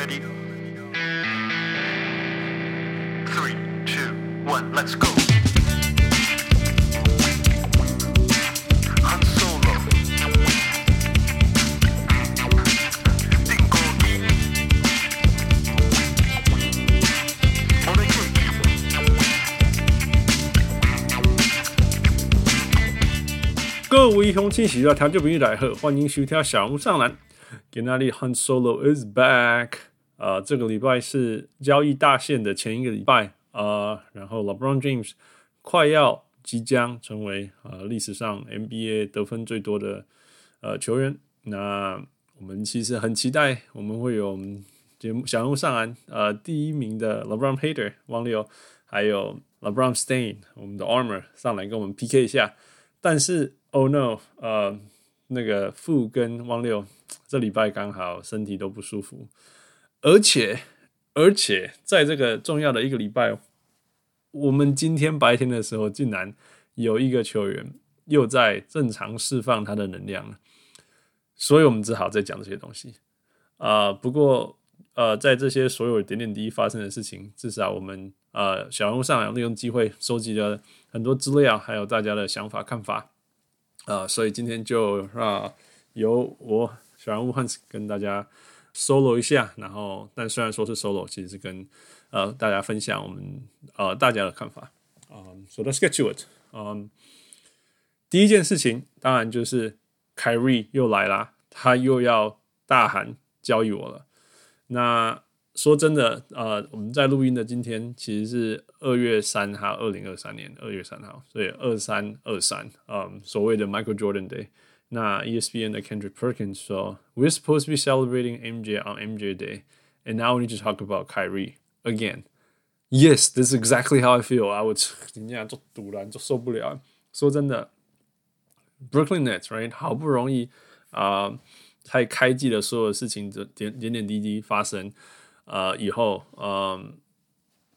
ready? Three, two, one, let's go. Han Solo. 定格一。我的夜各位乡亲喜爱听众朋友来好，欢迎收听小人物上篮。今天 Han Solo is back。 呃，这个礼拜是交易大限的前一个礼拜啊、呃，然后 LeBron James 快要即将成为呃历史上 NBA 得分最多的呃球员。那我们其实很期待，我们会有节目小人物上篮呃第一名的 LeBron Hater 汪六，还有 LeBron Stain 我们的 Armor 上来跟我们 PK 一下。但是 Oh no，呃，那个富跟汪六这礼拜刚好身体都不舒服。而且，而且，在这个重要的一个礼拜，我们今天白天的时候，竟然有一个球员又在正常释放他的能量了，所以我们只好再讲这些东西啊、不过，呃，在这些所有点点滴滴发生的事情，至少我们呃小人物上篮利用机会收集了很多资料，还有大家的想法看法啊、呃。所以今天就让、由我小人物 Hans 跟大家。Solo 一下，然后，但虽然说是 solo，其实是跟呃大家分享我们呃大家的看法。嗯，so let's get to it。嗯，第一件事情当然就是凯瑞又来啦，他又要大喊交易我了。那说真的，呃，我们在录音的今天其实是二月三号，二零二三年二月三号，所以二三二三，嗯，所谓的 Michael Jordan Day。那 ESPN 的 Kendrick Perkins 说：“We're supposed to be celebrating MJ on MJ Day, and now we need to talk about Kyrie again. Yes, this is exactly how I feel. I would 人家做赌篮就受不了。说真的，Brooklyn Nets right 好不容易啊，才、呃、开季的所有事情，这点点点滴滴发生，呃，以后，嗯、呃，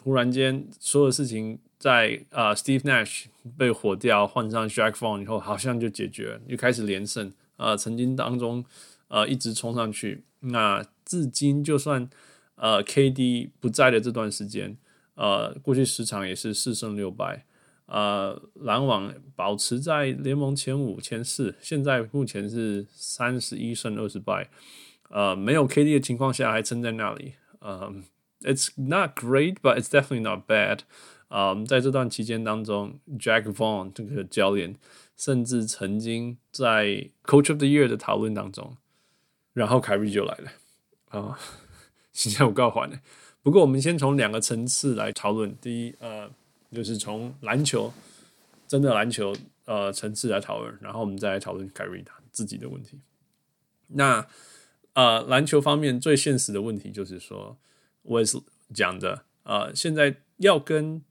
忽然间所有事情。” 在啊、呃、，Steve Nash 被火掉，换上 Jack Vaughn 以后，好像就解决了，又开始连胜。呃，曾经当中呃一直冲上去。那至今就算呃 KD 不在的这段时间，呃，过去十场也是四胜六败。呃，篮网保持在联盟前五、前四，现在目前是三十一胜二十败。呃，没有 KD 的情况下还撑在那里。呃，It's not great, but it's definitely not bad. 啊在这段期间当中，Jack Vaughn 这个教练甚至曾经在 Coach of the Year 的讨论当中，然后凯瑞就来了啊，现在我告诉你，不过我们先从两个层次来讨论。第一，呃，就是从篮球真的篮球呃层次来讨论，然后我们再来讨论凯瑞他自己的问题。那呃，篮球方面最现实的问题就是说，我也是讲的，呃，现在要跟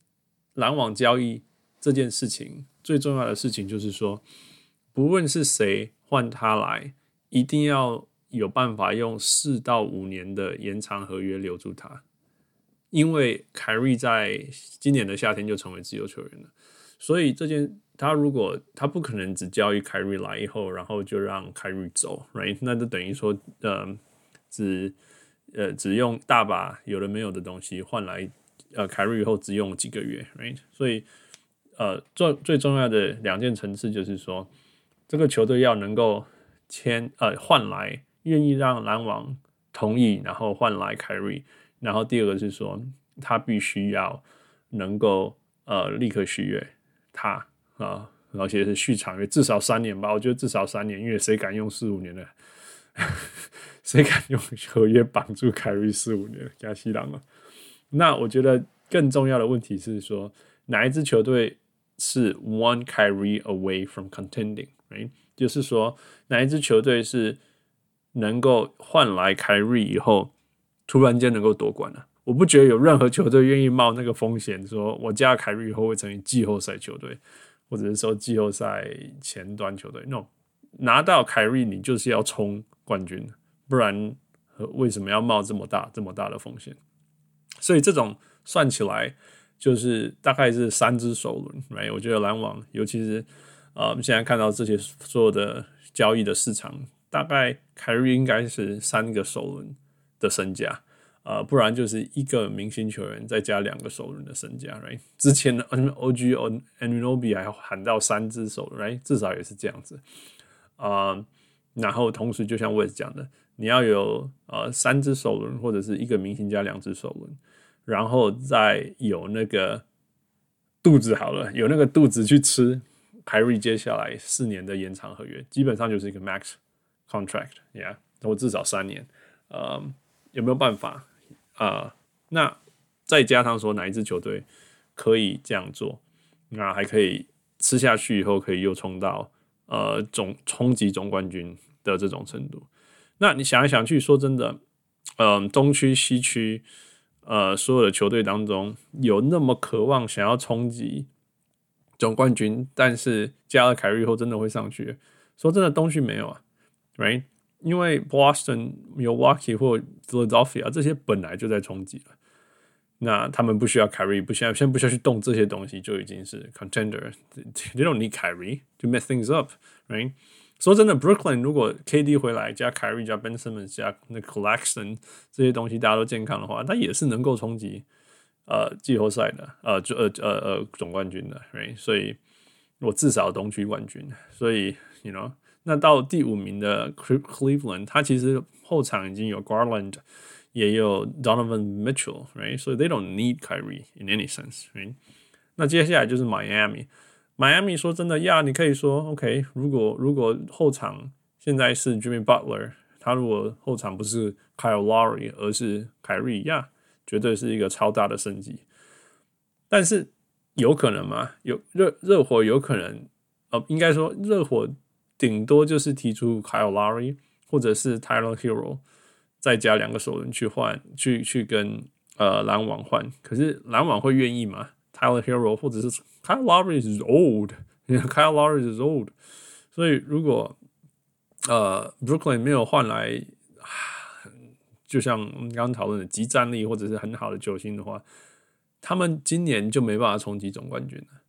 篮网交易这件事情最重要的事情就是说，不论是谁换他来，一定要有办法用四到五年的延长合约留住他，因为凯瑞在今年的夏天就成为自由球员了，所以这件他如果他不可能只交易凯瑞来以后，然后就让凯瑞走，right？那就等于说，呃，只呃只用大把有的没有的东西换来。呃，凯瑞以后只用几个月，right？所以，呃，最最重要的两件层次就是说，这个球队要能够签呃换来愿意让篮网同意，然后换来凯瑞，然后第二个是说，他必须要能够呃立刻续约他啊，而且是续长约至少三年吧，我觉得至少三年，因为谁敢用四五年的？谁敢用合约绑住凯瑞四五年？加西郎了。那我觉得更重要的问题是说，哪一支球队是 one Kyrie away from contending，right？就是说，哪一支球队是能够换来凯瑞以后，突然间能够夺冠了？我不觉得有任何球队愿意冒那个风险，说我加凯瑞以后会成为季后赛球队，或者是说季后赛前端球队。No，拿到凯瑞，你就是要冲冠军，不然为什么要冒这么大这么大的风险？所以这种算起来，就是大概是三只首轮，right？我觉得篮网，尤其是呃，我们现在看到这些所有的交易的市场，大概凯瑞应该是三个首轮的身价呃，不然就是一个明星球员再加两个首轮的身价，right？之前的 N O G O Enobi 还喊到三只首轮，right？至少也是这样子啊、然后同时，就像我也讲的，你要有呃三只首轮或者是一个明星加两只首轮，然后再有那个肚子好了，有那个肚子去吃凯瑞接下来四年的延长合约，基本上就是一个 max contract，yeah，我至少三年，呃，有没有办法？啊、呃，那再加上说哪一支球队可以这样做，那还可以吃下去以后可以又冲到呃总冲击总冠军的这种程度。那你想来想去，说真的，嗯、东区、西区，呃，所有的球队当中，有那么渴望想要冲击总冠军，但是加了凯瑞后真的会上去？说真的，东区没有啊，right？因为 Boston、Milwaukee 或 Philadelphia 这些本来就在冲击了，那他们不需要 Kyrie，不需要先不需要去动这些东西，就已经是 contender。They don't need Kyrie to mess things up，right？说真的，Brooklyn 如果 KD 回来加 Kyrie 加 Ben Simmons 加那 Collection 这些东西大家都健康的话，他也是能够冲击呃季后赛的，呃就呃呃呃总冠军的，right？所以我至少东区冠军，所以 you know。那到第五名的 Cleveland，他其实后场已经有 Garland，也有 Donovan Mitchell，right？所以 they don't need Kyrie in any sense，right？那接下来就是 Miami Miami 说真的呀，你可以说 OK，如果如果后场现在是 Jimmy Butler，他如果后场不是 Kyle Lowry，而是凯瑞呀，绝对是一个超大的升级。但是有可能吗？有热热火有可能，呃，应该说热火。顶多就是提出 Kyle Lowry 或者是 Tyler Hero，再加两个首轮去换，去去跟呃篮网换。可是篮网会愿意吗？Tyler Hero 或者是 Kyle Lowry is old，Kyle Lowry is old。所以如果呃 Brooklyn 没有换来，就像我们刚刚讨论的即战力或者是很好的球星的话，他们今年就没办法冲击总冠军了。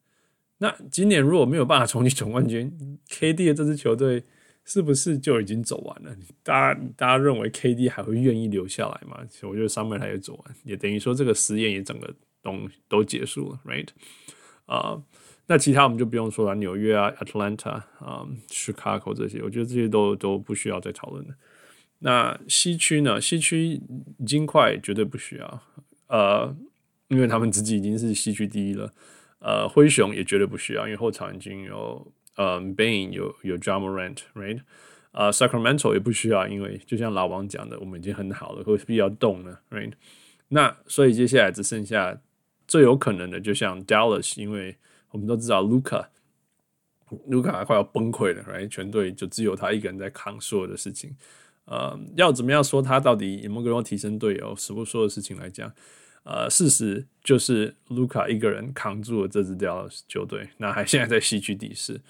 那今年如果没有办法冲击总冠军，KD 的这支球队是不是就已经走完了？大家大家认为 KD 还会愿意留下来吗？其实我觉得上面还有走完，也等于说这个实验也整个东都结束了，right？啊、那其他我们就不用说了，纽约啊、Atlanta 啊、Chicago 这些，我觉得这些都都不需要再讨论了。那西区呢？西区金块绝对不需要，呃、因为他们自己已经是西区第一了。呃，灰熊也绝对不需要，因为后场已经有呃 Bane 有有 Ja Morant，right？呃，Sacramento 也不需要，因为就像老王讲的，我们已经很好了，何必要动呢？right？那所以接下来只剩下最有可能的，就像 Dallas，因为我们都知道 Luka，Luka 快要崩溃了来全队就只有他一个人在扛所有的事情，呃，要怎么样说他到底有没有提升队友，什么所有事情来讲？呃，事实就是卢卡一个人扛住了这支 Dallas 球队，那还现在在西区第四。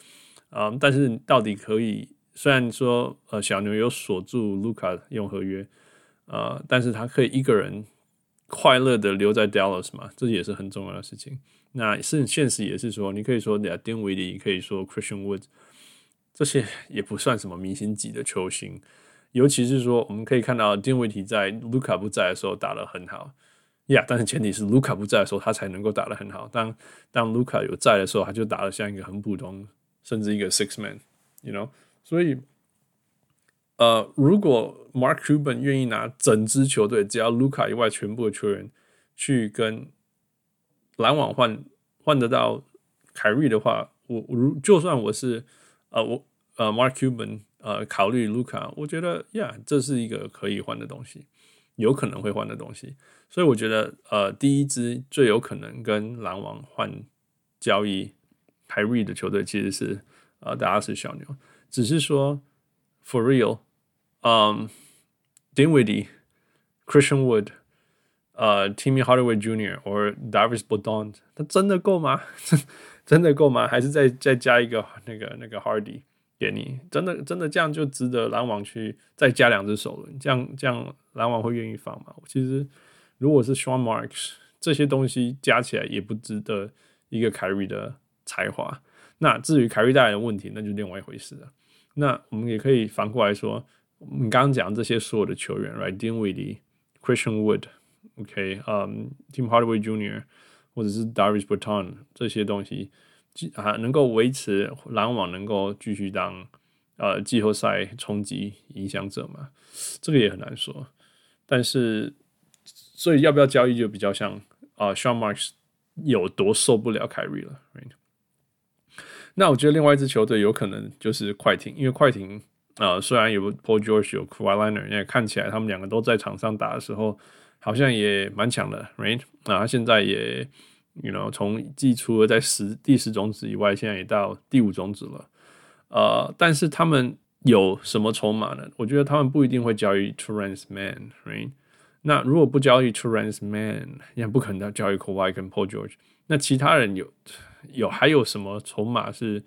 啊、但是到底可以？虽然说呃小牛有锁住卢卡用合约，呃，但是他可以一个人快乐的留在 Dallas 嘛？这也是很重要的事情。那是现实也是说，你可以说对啊，丁威迪，可以说 Christian Woods，这些也不算什么明星级的球星，尤其是说我们可以看到丁威迪在卢卡不在的时候打得很好。呀，yeah, 但是前提是卢卡不在的时候，他才能够打得很好。当当卢卡有在的时候，他就打得像一个很普通，甚至一个 six man，you know。所以，呃，如果 Mark Cuban 愿意拿整支球队，只要卢卡以外全部的球员去跟篮网换换得到凯瑞的话，我如就算我是呃我呃 Mark Cuban 呃考虑卢卡，我觉得呀这是一个可以换的东西。有可能会换的东西，所以我觉得，呃，第一支最有可能跟篮网换交易凯瑞的球队其实是呃，大家是小牛，只是说 for real，嗯，Dinwiddie、Christian Wood、呃，Timmy Hardaway Jr. 或 Davis Bertans，他真的够吗？真的够吗？还是再再加一个那个那个 Hardy？给你真的真的这样就值得篮网去再加两只首轮，这样这样篮网会愿意放吗？其实如果是 Sean Marks 这些东西加起来也不值得一个凯瑞的才华。那至于凯瑞带来的问题，那就另外一回事了。那我们也可以反过来说，我们刚刚讲这些所有的球员，Right？Dinwiddie、Christian Wood、OK，嗯，Tim Hardaway Jr. 或者是 Darius Bertans 这些东西，啊能够维持篮网能够继续当呃季后赛冲击影响者吗？这个也很难说。但是，所以要不要交易就比较像啊、呃、Sean Marks 有多受不了凯瑞了，right? 那我觉得另外一支球队有可能就是快艇，因为快艇、呃、虽然有 Paul George 有 Kawhi Leonard，也看起来他们两个都在场上打的时候。好像也蛮强的，right？啊，他现在也，you know，从季初了在十第十种子以外，现在也到第五种子了。呃，但是他们有什么筹码呢？我觉得他们不一定会交易 Terance Mann，right？那如果不交易 Terance Mann，也不可能要交易 Kawhi 跟 Paul George。那其他人有有还有什么筹码是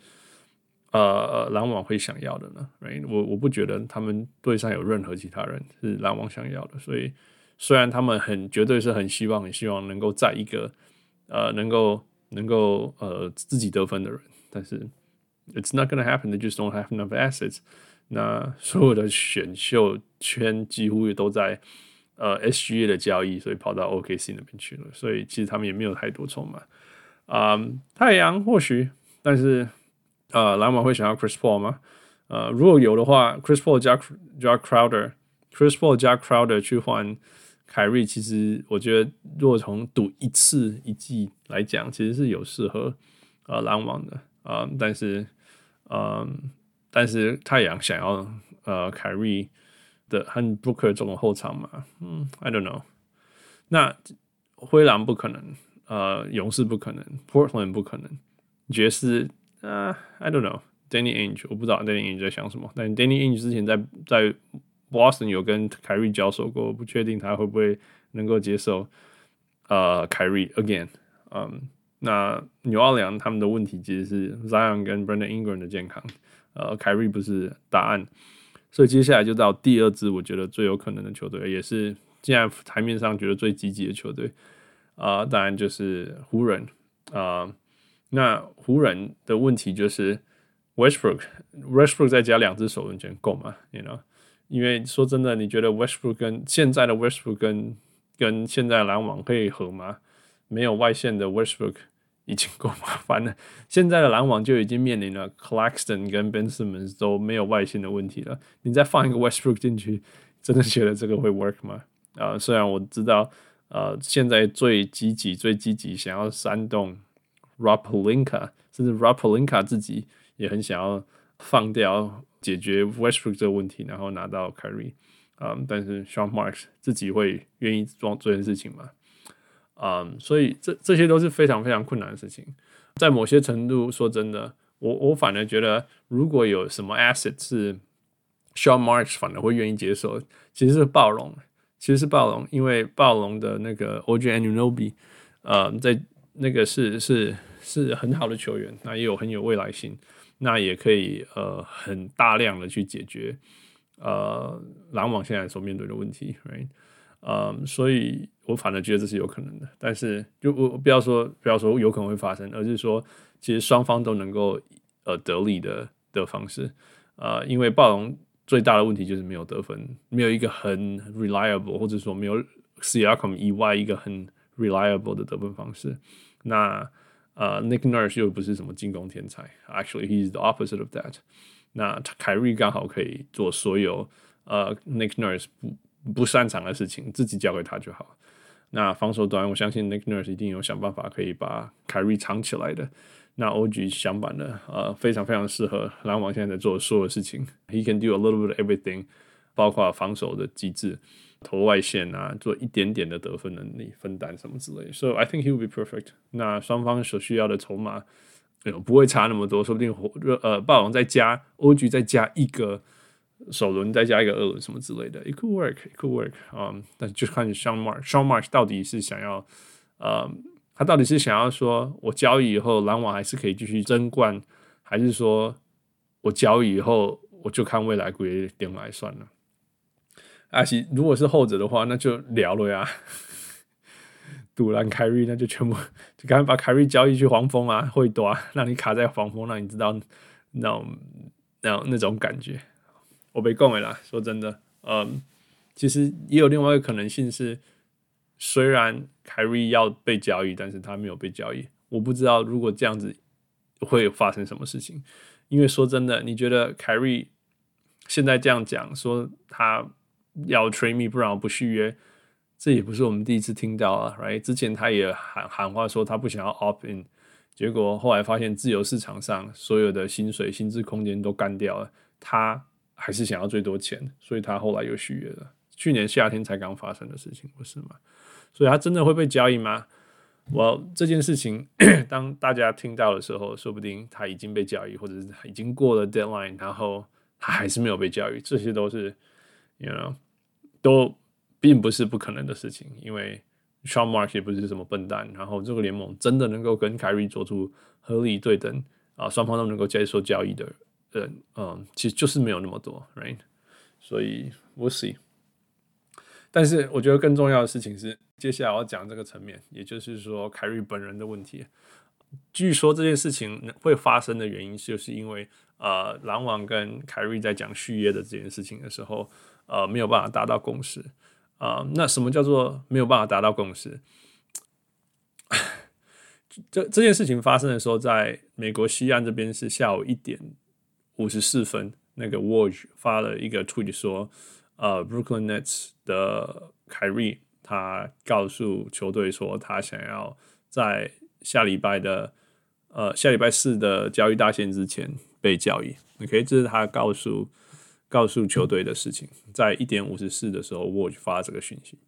呃篮网会想要的呢？right？我我不觉得他们队上有任何其他人是篮网想要的，所以。虽然他们很绝对是很希望很希望能够在一个呃能够能够呃自己得分的人，但是 it's not gonna happen. They just don't have enough assets. 那所有的选秀圈几乎也都在呃 SGA 的交易，所以跑到 OKC 那边去了。所以其实他们也没有太多筹码。嗯、太阳或许，但是呃篮网会想要 Chris Paul 吗？呃，如果有的话，Chris Paul 加加 Crowder，Chris Paul 加 Crowder 去换。凯瑞其实，我觉得，如果从赌一次一季来讲，其实是有适合呃篮网的啊、呃，但是嗯、呃，但是太阳想要呃凯瑞的和 Booker 这种后场嘛，嗯，I don't know。那灰狼不可能，呃，勇士不可能，Portland 不可能，爵士、呃、，I don't know。Danny Ainge 我不知道 Danny Ainge 在想什么，但 Danny Ainge 之前在在。Boston 有跟凯瑞交手过，不确定他会不会能够接受呃凯瑞 again。嗯，那纽奥良他们的问题其实是 Zion 跟 Brandon Ingram 的健康，呃，凯瑞不是答案，所以接下来就到第二支我觉得最有可能的球队，也是现在台面上觉得最积极的球队啊、呃，当然就是湖人啊、呃。那湖人的问题就是 Westbrook，Westbrook 再加两只首轮签够吗？You know？因为说真的，你觉得 Westbrook 跟现在的 Westbrook 跟跟现在篮网可以合吗？没有外线的 Westbrook 已经够麻烦了。现在的篮网就已经面临了 Claxton 跟 Ben Simmons 都没有外线的问题了。你再放一个 Westbrook 进去，真的觉得这个会 work 吗？啊、呃，虽然我知道，呃，现在最积极、最积极想要煽动 Rob Pelinka，甚至 Rob Pelinka 自己也很想要放掉。解决 Westbrook 这个问题，然后拿到 Kyrie 啊、嗯，但是 Sean Marks 自己会愿意做这件事情吗？嗯，所以这这些都是非常非常困难的事情。在某些程度，说真的，我我反而觉得，如果有什么 asset 是 Sean Marks 反而会愿意接受，其实是暴龙，其实是暴龙，因为暴龙的那个 OG Anunoby，呃，在那个是是是很好的球员，那也有很有未来性。那也可以呃很大量的去解决呃篮网现在所面对的问题，right？嗯，所以我反而觉得这是有可能的，但是就我不要说不要说有可能会发生，而是说其实双方都能够呃得利的的方式，呃，因为暴龙最大的问题就是没有得分，没有一个很 reliable 或者说没有 Siakam 以外一个很 reliable 的得分方式，那。呃、，Nick Nurse 又不是什么进攻天才，Actually he's the opposite of that。那凯瑞刚好可以做所有呃、Nick Nurse 不不擅长的事情，自己交给他就好。那防守端，我相信 Nick Nurse 一定有想办法可以把凯瑞藏起来的。那 OG 相反的，呃，非常非常适合篮网现在在做的所有事情，He can do a little bit everything，包括防守的机制。投外线啊，做一点点的得分能力分担什么之类，So I think he will be perfect。那双方所需要的筹码，不会差那么多，说不定火呃霸王再加 OG 再加一个首轮，再加一个二轮什么之类的，It could work, it could work。嗯，但就看 Sean Marks，Sean Marks 到底是想要呃，他到底是想要说我交易以后篮网还是可以继续争冠，还是说我交易以后我就看未来归点来算了。阿西，如果是后者的话，那就聊了呀。杜兰凯瑞，那就全部就赶紧把凯瑞交易去黄蜂啊，会多啊，让你卡在黄蜂，让你知道那种那种那种感觉。我被供了啦，说真的，嗯，其实也有另外一个可能性是，虽然凯瑞要被交易，但是他没有被交易。我不知道如果这样子会发生什么事情。因为说真的，你觉得凯瑞现在这样讲说他要 trade me，不然我不续约，这也不是我们第一次听到啊，right？之前他也喊喊话说他不想要 opt in，结果后来发现自由市场上所有的薪水、薪资空间都干掉了，他还是想要最多钱，所以他后来又续约了。去年夏天才刚发生的事情，不是吗？所以他真的会被交易吗？我这件事情，当大家听到的时候，说不定他已经被交易，或者是已经过了 deadline，然后他还是没有被交易，这些都是，you know，都并不是不可能的事情。因为 Sean Mark 也不是什么笨蛋，然后这个联盟真的能够跟凯瑞做出合理对等啊，双方都能够接受交易的人，嗯，其实就是没有那么多，right？所以 we'll see。但是我觉得更重要的事情是，接下来我要讲这个层面，也就是说凯瑞本人的问题。据说这件事情会发生的原因，就是因为呃，篮网跟凯瑞在讲续约的这件事情的时候，呃，没有办法达到共识。啊、呃，那什么叫做没有办法达到共识？这这件事情发生的时候，在美国西岸这边是下午一点五十四分，那个 Woj 发了一个 tweet 说。呃、，Brooklyn Nets 的凯瑞，他告诉球队说，他想要在下礼拜的呃下礼拜四的交易大限之前被交易。OK，这是他告诉告诉球队的事情。在一点五十四的时候，我就发这个讯息。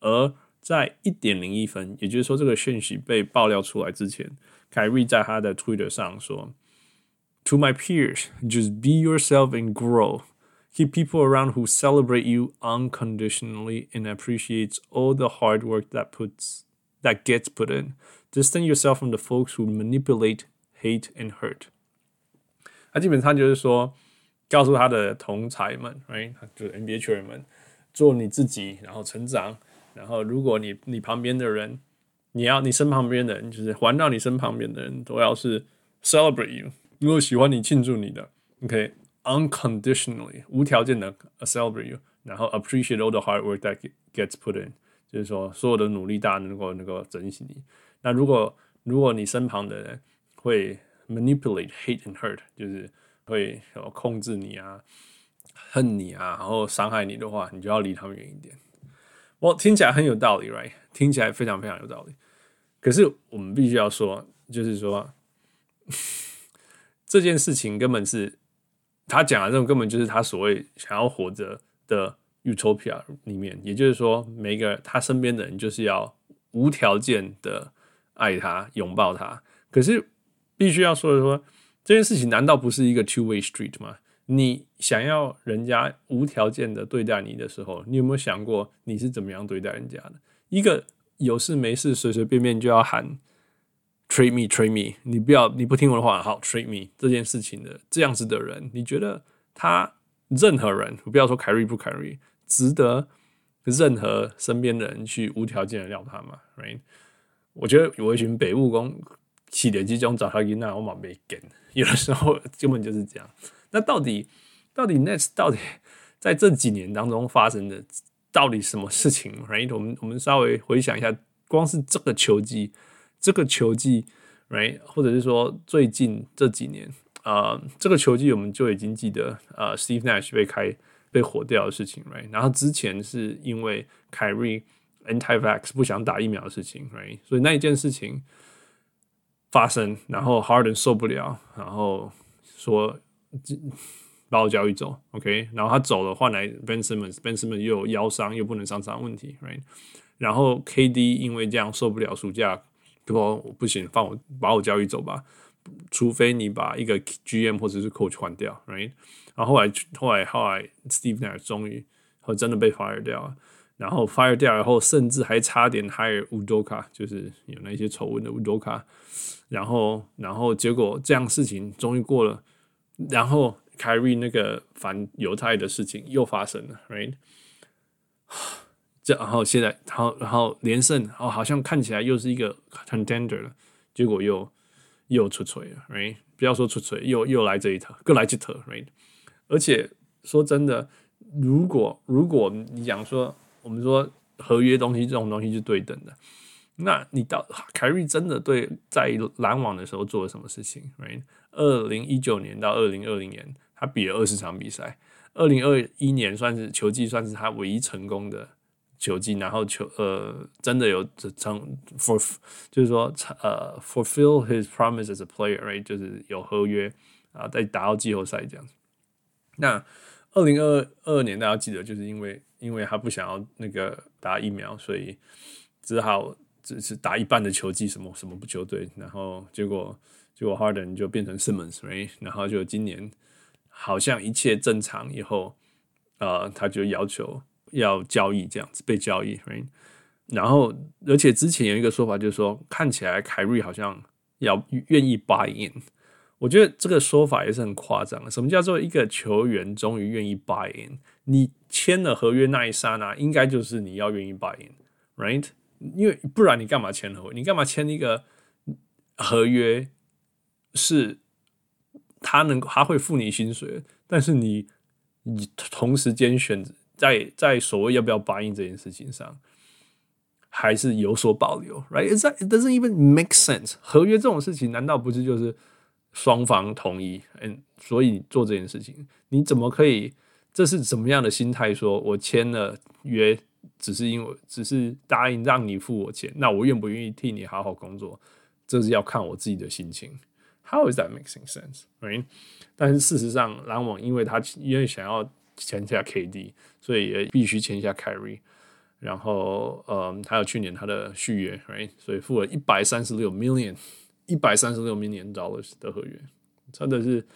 而在一点零一分，也就是说这个讯息被爆料出来之前，凯瑞在他的 Twitter 上说：“To my peers, just be yourself and grow.” Keep people around who celebrate you unconditionally and appreciates all the hard work that puts that gets put in. Distance yourself from the folks who manipulate, hate, and hurt. 他基本上就是说， 告诉他的同才们，right，就是 NBA 球员们，做你自己，然后成长。然后，如果你你旁边的人，你要你身旁边的人，就是环绕你身旁边的人都要是 celebrate you，如果喜欢你庆祝你的，OK。unconditionally 无条件的 celebrate you，然后 appreciate all the hard work that gets put in，就是说所有的努力大家能够能够珍惜你。那如果如果你身旁的人会 manipulate hate and hurt，就是会控制你啊、恨你啊，然后伤害你的话，你就要离他们远一点。我听起来很有道理，right？听起来非常非常有道理。可是我们必须要说，就是说 这件事情根本是。他讲的这种根本就是他所谓想要活着的 utopia 里面，也就是说，每一个他身边的人就是要无条件的爱他、拥抱他。可是必须要说的说，这件事情难道不是一个 two way street 吗？你想要人家无条件的对待你的时候，你有没有想过你是怎么样对待人家的？一个有事没事随随便便就要喊。treat me, treat me！你不要，你不听我的话，好 treat me 这件事情的这样子的人，你觉得他任何人，不要说凯瑞不凯瑞，值得任何身边的人去无条件的撩他吗？Right？我觉得有一群北务工起点集中找他赢，那我蛮没跟。有的时候根本就是这样。那到底到底 Nets 到底在这几年当中发生的到底什么事情？Right？我们我们稍微回想一下，光是这个球季。这个球季，right，或者是说最近这几年，啊、呃，这个球季我们就已经记得，呃，Steve Nash 被开被火掉的事情，right，然后之前是因为凯瑞 anti-vax 不想打疫苗的事情，right，所以那一件事情发生，然后 Harden 受不了，然后说把我交易走，OK，然后他走了，换来 Ben Simmons，Ben Simmons 又腰伤，又不能上场问题，right，然后 KD 因为这样受不了暑假。说我不行，放我把我交易走吧，除非你把一个 GM 或者是 Coach 换掉，right？然后后来后来后来 Steve Nash 终于和真的被 fire 掉了，然后 fire 掉以后，甚至还差点 hire Udoka，就是有那些丑闻的 Udoka，然后然后结果这样事情终于过了，然后 Kyrie 那个反犹太的事情又发生了，right？这然后现在，然后然后连胜，哦，好像看起来又是一个 contender 了，结果又又出锤了，right？不要说出锤，又又来这一套，各来几套，right？而且说真的，如果如果你讲说，我们说合约东西这种东西是对等的。那你到凯瑞真的对在篮网的时候做了什么事情？Right，二零一九年到二零二零年，他比了二十场比赛。二零二一年算是球季，算是他唯一成功的球季。然后球呃，真的有成 for 就是说呃 fulfill his promise as a player，right，就是有合约啊，在打到季后赛这样子。那二零二二年大家记得，就是因为因为他不想要那个打疫苗，所以只好。只是打一半的球季，什么什么不球队，然后结果结果 Harden 就变成 Simmons，right? 然后就今年好像一切正常以后，呃，他就要求要交易这样子被交易，right? 然后而且之前有一个说法就是说，看起来凯瑞好像要愿意 buy in，我觉得这个说法也是很夸张。什么叫做一个球员终于愿意 buy in？你签了合约那一刹那，应该就是你要愿意 buy in，right? 因为不然你干嘛签合约？你干嘛签一个合约？是他能他会付你薪水，但是你你同时间选择在在所谓要不要答应这件事情上，还是有所保留，right？It doesn't even make sense。合约这种事情，难道不是就是双方同意？嗯，所以做这件事情，你怎么可以？这是怎么样的心态？说我签了约。只是因为只是答应让你付我钱，那我愿不愿意替你好好工作，这是要看我自己的心情。How is that making sense, right? 但是事实上，篮网因为他因为想要签下 KD，所以也必须签下 Kyrie。然后，嗯，还有去年他的续约，right? 所以付了一百三十六 million，一百三十六 million dollars 的合约，真的是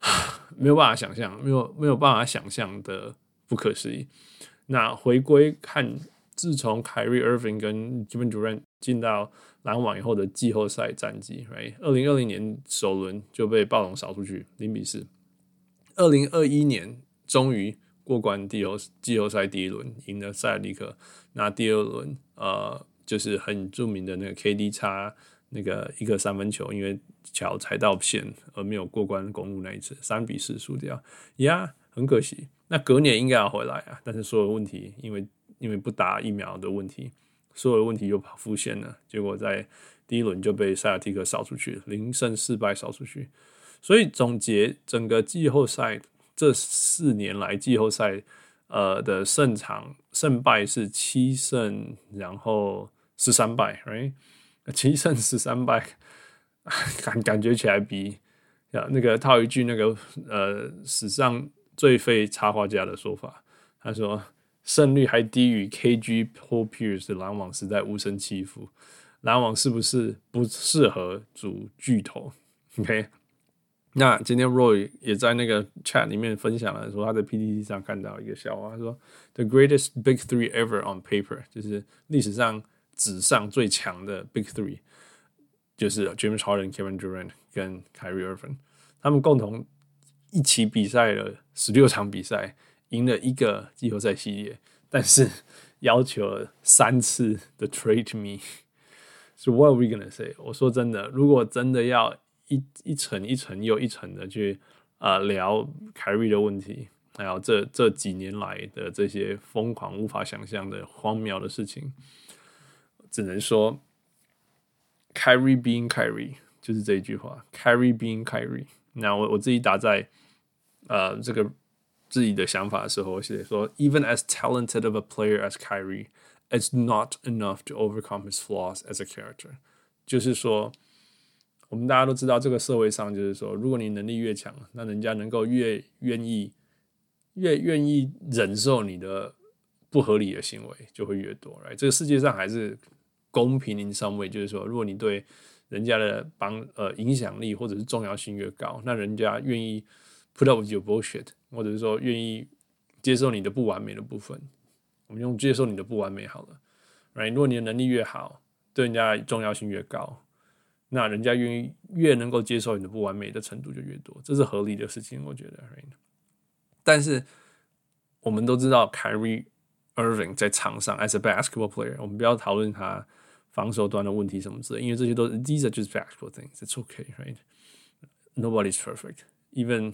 没有办法想象，没有没有办法想象的不可思议。那回归看，自从 Kyrie Irving 跟 Kevin Durant 进到篮网以后的季后赛战绩，right？二零二零年首轮就被暴龙扫出去，零比四。二零二一年终于过关第后季后赛第一轮，赢了塞尔提克。那第二轮，呃，就是很著名的那个 KD 叉那个一个三分球，因为脚踩到线而没有过关公路那一次，三比四输掉。呀，很可惜。那隔年应该要回来啊，但是所有问题，因为因为不打疫苗的问题，所有问题又浮现了，结果在第一轮就被塞尔提克扫出去，零胜四败扫出去。所以总结整个季后赛这四年来季后赛呃的胜场胜败是七胜，然后十三败，right？七胜十三败，感感觉起来比呀那个套一句那个呃史上。最废插画家的说法，他说胜率还低于 KG Paul Pierce 的篮网实在无声欺负。篮网是不是不适合组巨头？OK，那今天 Roy 也在那个 chat 里面分享了，说他在 PTT 上看到一个笑话，他说 The greatest big three ever on paper，就是历史上纸上最强的 big three，就是 James Harden、Kevin Durant 跟 Kyrie Irving，他们共同。一起比赛了十六场比赛，赢了一个季后赛系列，但是 要求了三次的 trade me。So what we gonna say？我说真的，如果真的要一一层一层又一层的去啊、呃、聊凯瑞的问题，还有这这几年来的这些疯狂无法想象的荒谬的事情，只能说凯瑞 being 凯瑞就是这一句话，凯瑞 being 凯瑞。那我我自己打在。呃，这个自己的想法的时候，写说，Even as talented of a player as Kyrie, it's not enough to overcome his flaws as a character。就是说，我们大家都知道，这个社会上就是说，如果你能力越强，那人家能够越愿意、越愿意忍受你的不合理的行为就会越多。来这个世界上还是公平 in some way，就是说，如果你对人家的帮呃影响力或者是重要性越高，那人家愿意。Put up with your bullshit，或者是说愿意接受你的不完美的部分，我们用接受你的不完美好了，right？如果你的能力越好，对人家重要性越高，那人家愿意越能够接受你的不完美的程度就越多，这是合理的事情，我觉得，right？但是我们都知道，Kyrie Irving 在场上 as a basketball player，我们不要讨论他防守端的问题什么之类，因为这些都 these are just basketball things，it's okay，right？Nobody's perfect，even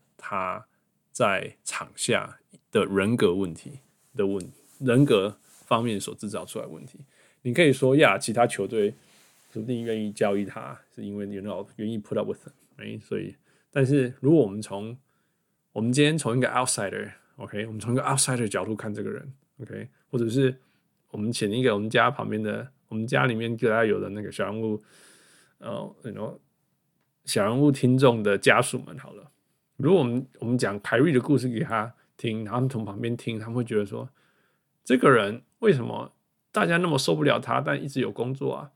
他在场下的人格问题的问人格方面所制造出来问题。你可以说呀，其他球队。说不定愿意交易他，是因为你 you know 愿意 put up with 他，哎所以，但是如果我们从我们今天从一个 outsider，OK，我们从一个 outsider 角度看这个人，OK，或者是我们请一个我们家旁边的，我们家里面给他有的那个小人物，呃，you know 小人物听众的家属们，好了，如果我们我们讲凯瑞的故事给他听，然后他们从旁边听，他们会觉得说，这个人为什么大家那么受不了他，但一直有工作啊？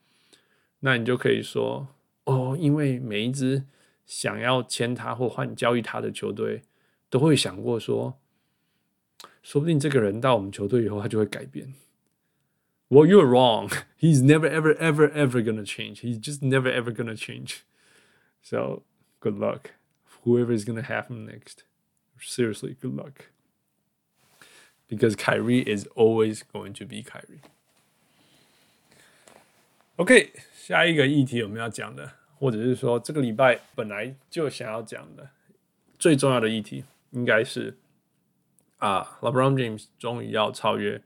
那你就可以说，哦，因为每一支想要签他或换交易他的球队，都会想过说，说不定这个人到我们球队以后，他就会改变。Well, you're wrong. He's never, ever, ever, ever gonna change. He's just never, ever gonna change. So, good luck. Whoever is gonna have him next. Seriously, good luck. Because Kyrie is always going to be Kyrie. OK，下一个议题我们要讲的，或者是说这个礼拜本来就想要讲的最重要的议题，应该是啊，LeBron James 终于要超越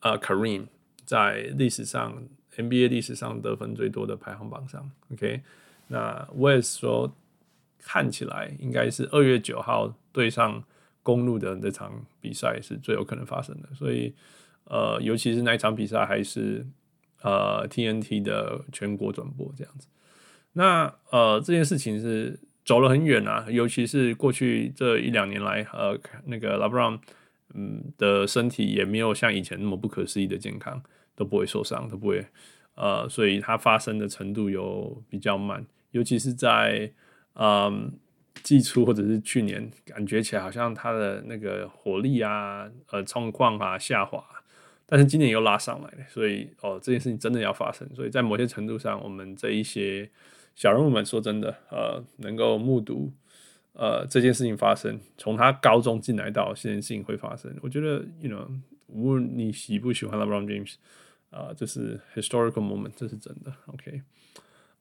呃 Kareem 在历史上 NBA 历史上得分最多的排行榜上。OK，那我也说 看起来应该是二月九号对上公路的那场比赛是最有可能发生的，所以呃，尤其是那一场比赛还是。呃，TNT 的全国转播这样子，那呃这件事情是走了很远啊，尤其是过去这一两年来，呃，那个 LeBron 嗯的身体也没有像以前那么不可思议的健康，都不会受伤，都不会呃，所以它发生的程度有比较慢，尤其是在嗯季初或者是去年，感觉起来好像他的那个火力啊，呃，状况啊下滑。但是今年又拉上来了，所以哦，这件事情真的要发生。所以在某些程度上，我们这一些小人物们说真的，呃，能够目睹呃这件事情发生，从他高中进来到这件事情会发生，我觉得，you know，无论你喜不喜欢 LeBron James，啊、呃，这是 historical moment，这是真的。OK，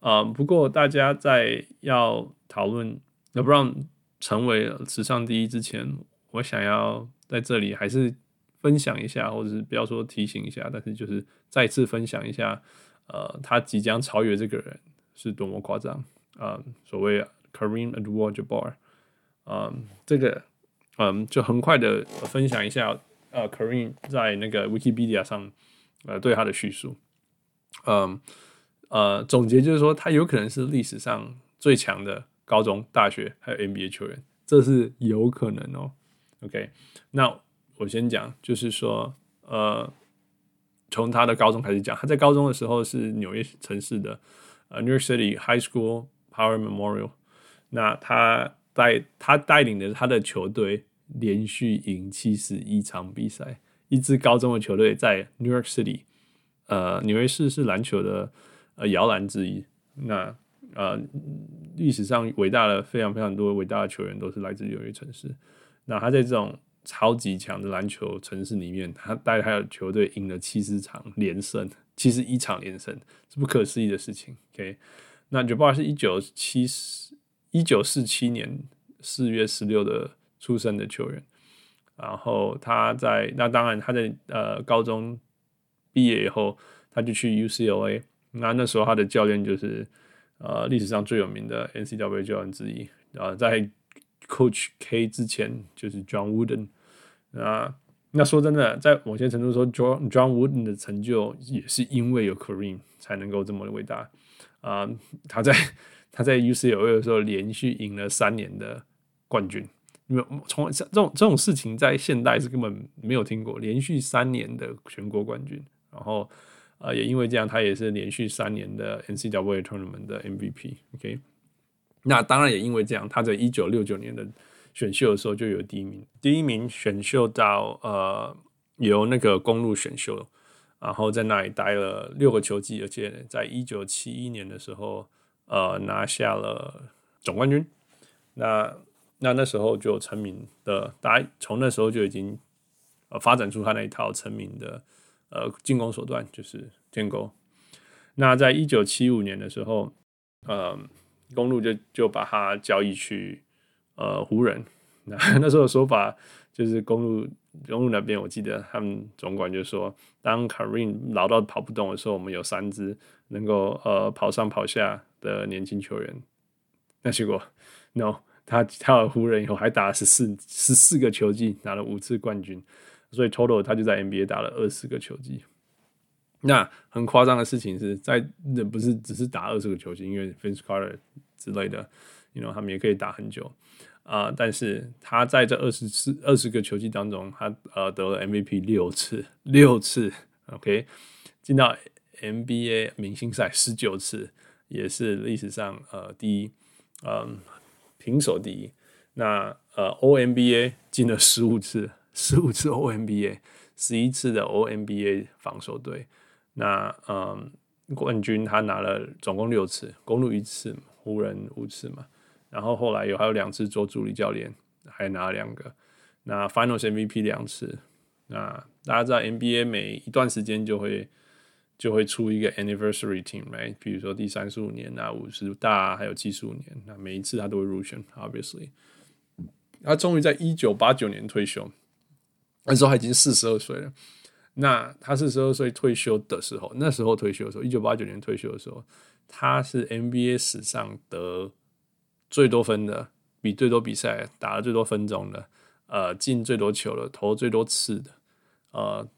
呃，不过大家在要讨论 LeBron 成为史上第一之前，我想要在这里还是。分享一下，或者是不要说提醒一下，但是就是再次分享一下，呃，他即将超越这个人是多么夸张啊、呃！所谓 Kareem Abdul-Jabbar，嗯，这个嗯，就很快的分享一下，呃，Kareem 在那个 Wikipedia 上，呃，对他的叙述，嗯，呃，总结就是说，他有可能是历史上最强的高中、大学还有 NBA 球员，这是有可能哦。OK，那。我先讲，就是说，呃，从他的高中开始讲，他在高中的时候是纽约城市的呃 New York City High School Power Memorial。那他带他带领的他的球队连续赢七十一场比赛，一支高中的球队在 New York City，呃，纽约市是篮球的呃摇篮之一。那呃，历史上伟大的非常非常多伟大的球员都是来自纽约城市。那他在这种超级强的篮球城市里面，他带他的球队赢了七十场连胜，七十一场连胜，是不可思议的事情。OK，那 Jabbar 是一九七一九四七年四月十六的出生的球员，然后他在那当然他在呃高中毕业以后，他就去 UCLA，那那时候他的教练就是呃历史上最有名的 N C W 教练之一啊、呃，在。Coach K 之前就是 John Wooden 啊，那说真的，在某些程度说，John John Wooden 的成就也是因为有 Kareem 才能够这么伟大啊。他在他在 UCLA 的时候连续赢了三年的冠军，因为从这种这种事情在现代是根本没有听过，连续三年的全国冠军，然后啊也因为这样，他也是连续三年的 NCAA Tournament 的 MVP。OK。那当然也因为这样，他在一九六九年的选秀的时候就有第一名，第一名选秀到呃由那个公路选秀，然后在那里待了六个球季，而且在一九七一年的时候，呃，拿下了总冠军。那那那时候就成名的，大家从那时候就已经呃发展出他那一套成名的呃进攻手段，就是建构。那在一九七五年的时候，呃，公路就就把他交易去呃湖人。那那时候的说法就是公路公路那边，我记得他们总管就说，当 Kareem 老到跑不动的时候，我们有三支能够呃跑上跑下的年轻球员。那结果 no，他跳了湖人以后还打了十四十四个球季，拿了五次冠军，所以 total 他就在 NBA 打了二十个球季。那很夸张的事情是在那，不是只是打二十个球季，因为 Vince Carter 之类的，you know 他们也可以打很久啊、但是他在这二十次二十个球季当中，他呃得了 MVP 六次，六次，OK，进到 NBA 明星赛十九次，也是历史上呃第一，嗯、呃，平手第一。那呃 O NBA 进了十五次，十五次 O NBA，十一次的 O NBA 防守队。那嗯，冠军他拿了总共六次，公鹿一次，湖人五次嘛。然后后来有还有两次做助理教练，还拿了两个。那 Finals MVP 两次。那大家知道 NBA 每一段时间就会就会出一个 Anniversary Team，right？，比如说第三十五年啊、五十大还有七十五年，那每一次他都会入选。Obviously，他终于在一九八九年退休，那时候他已经四十二岁了。那他四十二岁退休的时候，那时候退休的时候，一九八九年退休的时候，他是 NBA 史上得最多分的，比最多比赛打了最多分钟的，呃，进最多球的，投最多次的，呃，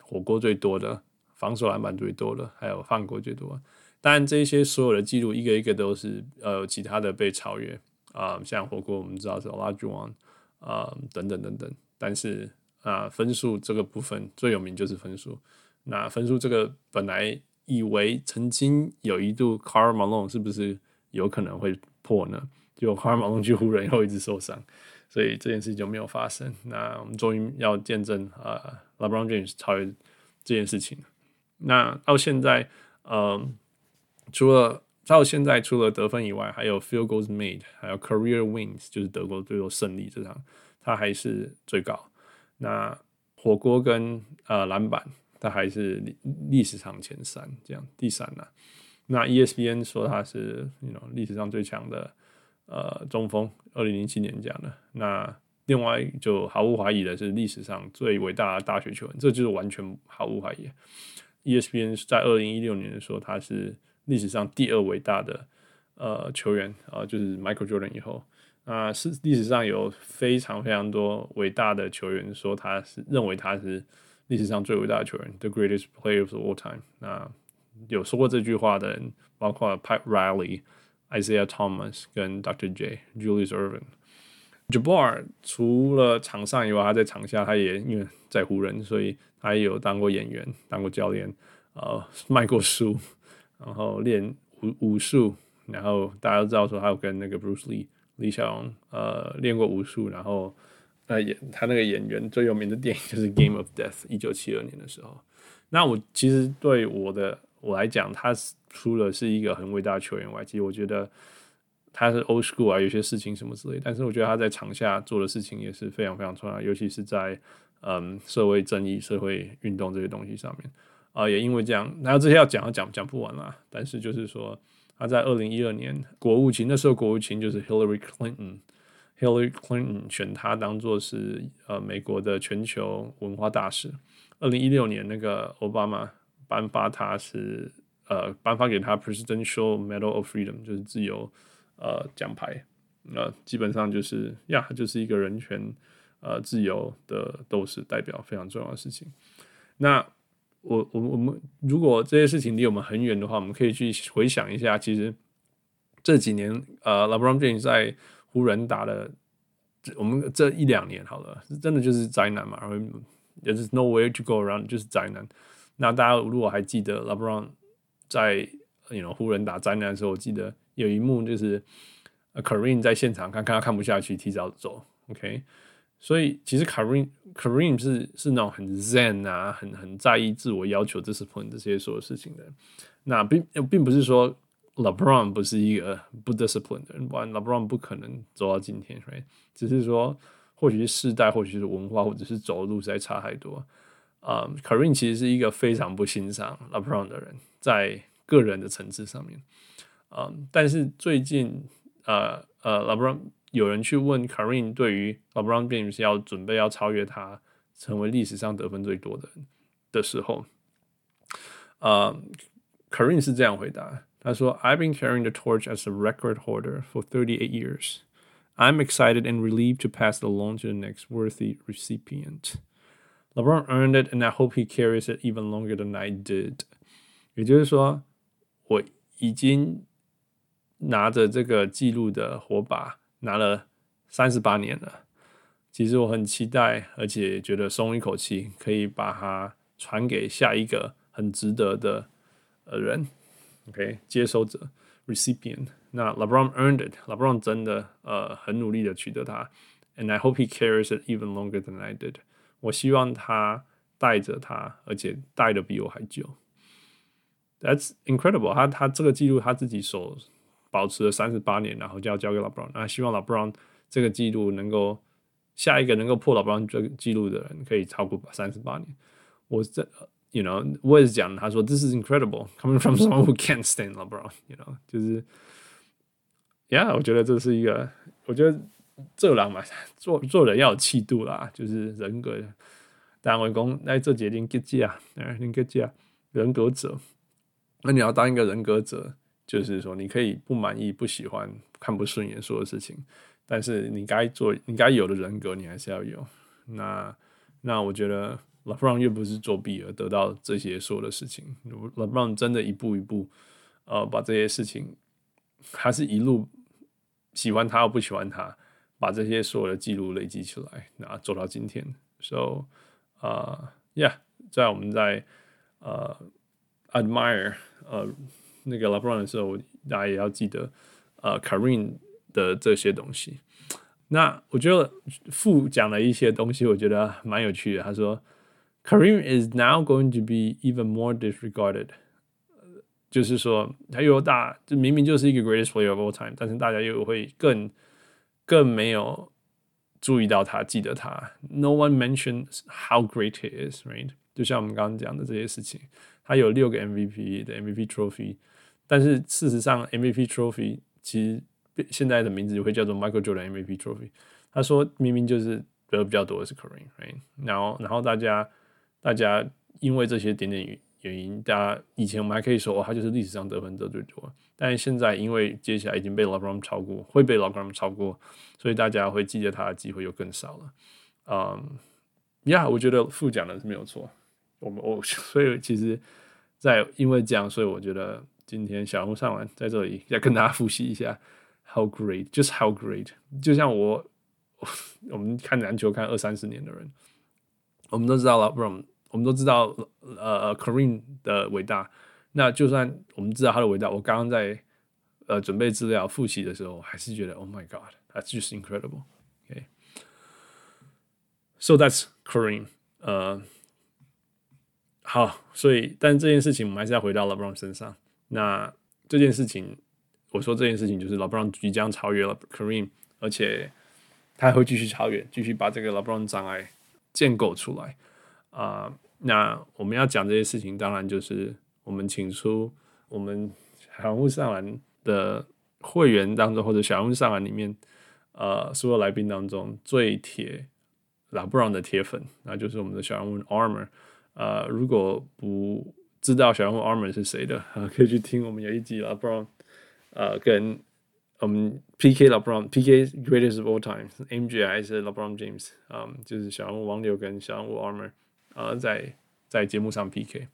火锅最多的，防守篮板最多的，还有犯规最多的。当然，这些所有的记录一个一个都是呃其他的被超越啊、像火锅我们知道是 Olajuwon 啊等等等等，但是。啊，分数这个部分最有名就是分数。那分数这个本来以为曾经有一度 c a r Malone 是不是有可能会破呢？就 c a r Malone 去湖人后一直受伤，所以这件事情就没有发生。那我们终于要见证啊，LeBron James 超越这件事情。那到现在，嗯、呃，除了到现在除了得分以外，还有 Field Goals Made，还有 Career Wins，就是德国最多胜利这场，他还是最高。那火锅跟呃篮板，它还是历历史上前三，这样第三呢、那 ESPN 说他是，you know, 历史上最强的呃中锋，二零零七年讲的。那另外就毫无怀疑的是历史上最伟大的大学球员，这就是完全毫无怀疑。ESPN 在二零一六年说他是历史上第二伟大的呃球员啊、呃，就是 Michael Jordan 以后。啊，是历史上有非常非常多伟大的球员说他是认为他是历史上最伟大的球员，the greatest player of all time。那有说过这句话的人，包括 Pat Riley、Isaiah Thomas 跟 Dr. J、Julius Erving。Jabbar 除了场上以外，他在场下他也因为在湖人，所以他也有当过演员、当过教练，呃，卖过书，然后练武武术，然后大家都知道说他有跟那个 Bruce Lee。李小龙呃练过武术，然后呃演他那个演员最有名的电影就是《Game of Death》，一九七二年的时候。那我其实对我的我来讲，他除了是一个很伟大的球员外，其实我觉得他是 old school 啊，有些事情什么之类。但是我觉得他在场下做的事情也是非常非常重要，尤其是在嗯社会正义、社会运动这些东西上面啊、也因为这样，然后这些要讲讲讲不完啦。但是就是说。他在二零一二年国务卿，那时候国务卿就是 Hillary Clinton，Hillary Clinton 选他当做是呃美国的全球文化大使。二零一六年那个奥巴马颁发他是呃颁发给他 Presidential Medal of Freedom，就是自由呃奖牌。那、呃、基本上就是呀，就是一个人权呃自由的斗士代表，非常重要的事情。那我我我们如果这些事情离我们很远的话，我们可以去回想一下，其实这几年呃，LeBron James 在湖人打的，我们这一两年好了，真的就是灾难嘛，然后也是 nowhere to go around，就是灾难。那大家如果还记得 LeBron 在 you know 湖人打灾难的时候，我记得有一幕就是 Kareem 在现场看看他看不下去，提早走，OK。所以其实 Kareem 是是那种很 Zen 啊，很很在意自我要求、discipline 这些所有事情的。那并并不是说 LeBron 不是一个不 discipline 的人，不然 LeBron 不可能走到今天，right？只是说或许是世代，或许是文化，或者是走路实在差太多。啊、um,，Kareem 其实是一个非常不欣赏 LeBron 的人，在个人的层次上面。啊、但是最近呃呃 LeBron。有人去问 Kareem 对于 LeBron James 要准备要超越他，成为历史上得分最多的人的时候，呃、uh,，Kareem 是这样回答，他说：“I've been carrying the torch as a record holder for 38 years. I'm excited and relieved to pass it along to the next worthy recipient. LeBron earned it, and I hope he carries it even longer than I did.” 也就是说，我已经拿着这个记录的火把。 拿了三十八年了，其实我很期待，而且觉得松一口气，可以把它传给下一个很值得的呃人，OK，接收者 recipient。那 LeBron earned it，LeBron 真的呃很努力的取得它，and I hope he carries it even longer than I did。我希望他带着它，而且带的比我还久。That's incredible，他他这个记录他自己手。 保持了三十八年，然后就要交给 LeBron。那希望 LeBron 这个记录能够下一个能够破 LeBron 这个记录的人可以超过三十八年。我这，you know，我也是讲，他说 This is incredible coming from someone who can't stand LeBron，you know，就是，Yeah，我觉得这是一个，我觉得这人嘛，做做人要有气度啦，就是人格。单位工来这决定结界啊，哎，你结界人格者，那你要当一个人格者。就是说，你可以不满意、不喜欢、看不顺眼说的事情，但是你该做、你该有的人格，你还是要有。那那我觉得，LeBron 又不是作弊而得到这些所有的事情。LeBron 真的一步一步，呃，把这些事情，还是一路喜欢他或不喜欢他，把这些所有的记录累积起来，那走到今天。So，啊、uh,，Yeah，在我们在呃、admire 呃、那个 LeBron 的时候，大家也要记得，呃，Kareem 的这些东西。那我觉得副讲了一些东西，我觉得蛮有趣的。他说，Kareem is now going to be even more disregarded，就是说他又大，这明明就是一个 greatest player of all time，但是大家又会更更没有注意到他，记得他。No one mentions how great he is，right？就像我们刚刚讲的这些事情，他有六个 MVP 的 MVP trophy。 但是事实上，MVP Trophy 其实现在的名字会叫做 Michael Jordan MVP Trophy。他说明明就是得比较多的是 Kareem，right？然后，然后大家大家因为这些点点原因，大家以前我们还可以说哦，他就是历史上得分得最多。但是现在因为接下来已经被 LeBron 超过，会被 LeBron 超过，所以大家会记得他的机会又更少了。嗯，呀，我觉得副讲的是没有错。我们我所以其实，在因为这样，所以我觉得。今天小红上完在这里要跟大家复习一下，how great，就是 how great。就像我，我们看篮球看二三十年的人，我们都知道了，LeBron，我们都知道呃 Kareem 的伟大。那就算我们知道他的伟大，我刚刚在呃准备资料复习的时候，还是觉得 Oh my God，that's just incredible。OK，so that's Kareem。呃，好，所以但这件事情我们还是要回到 LeBron 身上。那这件事情，我说这件事情就是 LeBron 即将超越了 Kareem，而且他还会继续超越，继续把这个 LeBron 障碍建构出来啊、那我们要讲这些事情，当然就是我们请出我们小人物上篮的会员当中，或者小人物上篮里面，呃，所有来宾当中最铁 LeBron 的铁粉，那就是我们的小人物 Armor。呃，如果不知道小人物 Armor 是谁的啊？可以去听我们有一集 LeBron，呃，跟我们 PK LeBron，PK Greatest of All Time，MJ 还是 LeBron James 啊、嗯？就是小人物王柳跟小人物 Armor 啊、呃，在在节目上 PK。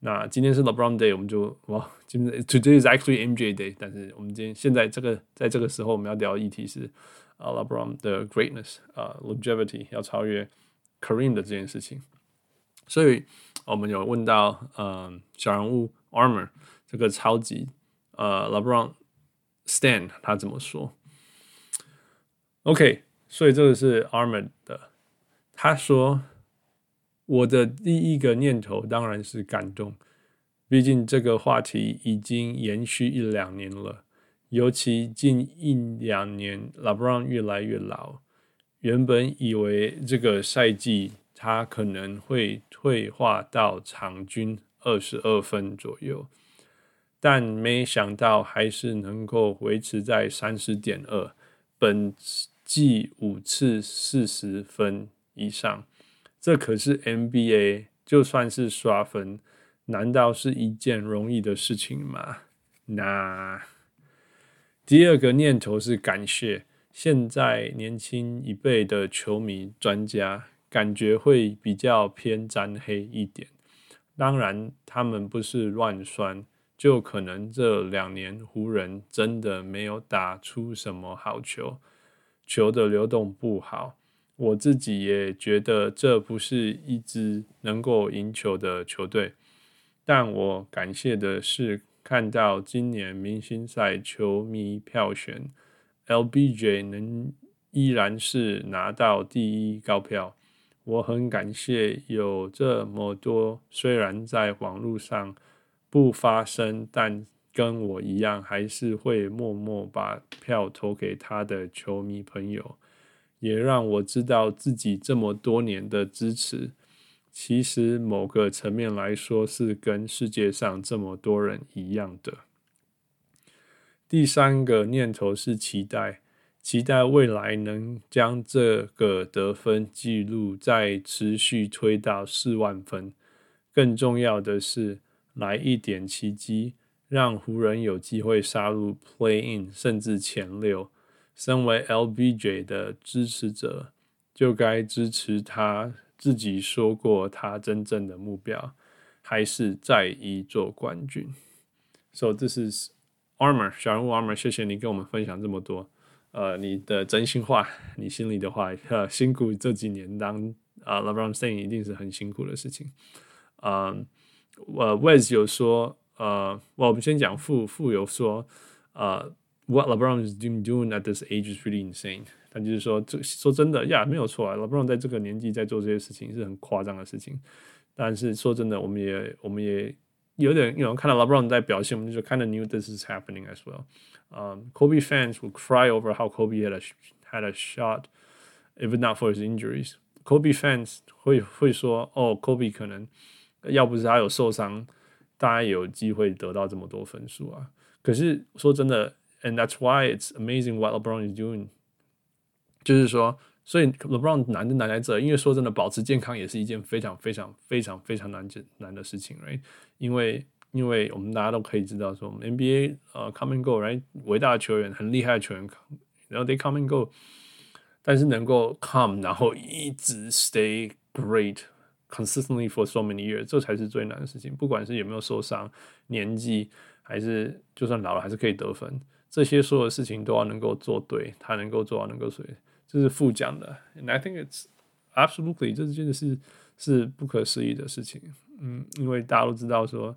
那今天是 LeBron Day，我们就哇，今天 Today is actually MJ Day，但是我们今天现在这个在这个时候我们要聊的议题是啊、呃、LeBron 的 Greatness 啊、Longevity 要超越 Kareem 的这件事情，所以。我们有问到，呃，小人物 Armor 这个超级呃 LeBron Stand 他怎么说？OK，所以这个是 Armand 的，他说：“我的第一个念头当然是感动，毕竟这个话题已经延续一两年了，尤其近一两年，LeBron 越来越老，原本以为这个赛季他可能会退化到场均二十二分左右。”但没想到还是能够维持在三十点二，本季五次四十分以上，这可是 NBA，就算是刷分，难道是一件容易的事情吗？那第二个念头是感谢现在年轻一辈的球迷专家，感觉会比较偏沾黑一点。当然，他们不是乱酸。就可能这两年湖人真的没有打出什么好球，球的流动不好。我自己也觉得这不是一支能够赢球的球队。但我感谢的是看到今年明星赛球迷票选，LBJ 能依然是拿到第一高票。我很感谢有这么多虽然在网络上。不发声，但跟我一样，还是会默默把票投给他的球迷朋友，也让我知道自己这么多年的支持，其实某个层面来说，是跟世界上这么多人一样的。第三个念头是期待，期待未来能将这个得分记录再持续推到四万分。更重要的是，来一点奇迹，让湖人有机会杀入 Play-In，甚至前六。身为 LBJ 的支持者，就该支持他。自己说过，他真正的目标还是再一座冠军。So this is Armor 小人物 Armor，谢谢你跟我们分享这么多，呃，你的真心话，你心里的话，呃，辛苦这几年当啊、LeBron saying 一定是很辛苦的事情，嗯、uh,。呃、uh,，Wes 有说，呃，我们先讲富富有说，呃、，What LeBron is doing at this age is really insane。他就是说，这说真的呀，没有错啊，LeBron 在这个年纪在做这些事情是很夸张的事情。但是说真的，我们也我们也有点有看到 LeBron 在表现，我们就 kind of knew this is happening as well。嗯、um,，Kobe fans will cry over how Kobe had a had a shot if not for his injuries。Kobe fans 会会说，哦，Kobe 可能。要不是他有受伤，大家也有机会得到这么多分数啊。可是说真的，and that's why it's amazing what LeBron is doing。就是说， 所以 LeBron 难就难在这，因为说真的，保持健康也是一件非常非常非常非常难难的事情，right？因为因为我们大家都可以知道说，说 NBA 呃、come and go，right？伟大的球员，很厉害的球员，然后 they come and go，但是能够 come，然后一直 stay great。Consistently for so many years，这才是最难的事情。不管是有没有受伤、年纪，还是就算老了还是可以得分，这些所有的事情都要能够做对，他能够做到能够谁，这是副讲的。And I think it's absolutely，这真的是是不可思议的事情。嗯，因为大家都知道说，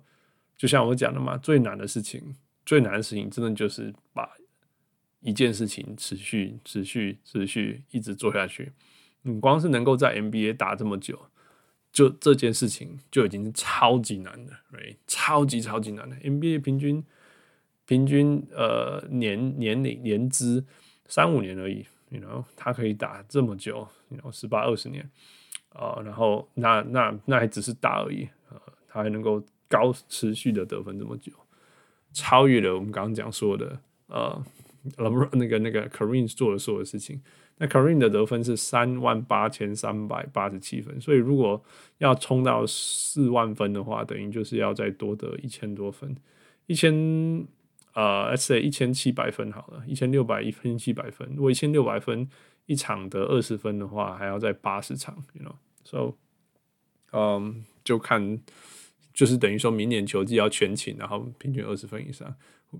就像我讲的嘛，最难的事情，最难的事情，真的就是把一件事情持续、持续、持续一直做下去。你光是能够在 NBA 打这么久。就这件事情就已经超级难的，right? 超级超级难的。NBA 平均平均呃年年龄年资三五年而已，you know，他可以打这么久，you know，十八二十年啊，呃，然后那那那还只是打而已，呃，他还能够高持续的得分这么久，超越了我们刚刚讲说的呃，那个那个 Kareem 做的所有事情。那 Kareem 的得分是三万八千三百八十七分，所以如果要冲到四万分的话，等于就是要再多得一千多分，一千呃，S A 一千七百分好了，一千六百一分七百分。如果一千六百分一场得二十分的话，还要再八十场，you know，so，嗯、就看就是等于说明年球季要全勤，然后平均二十分以上。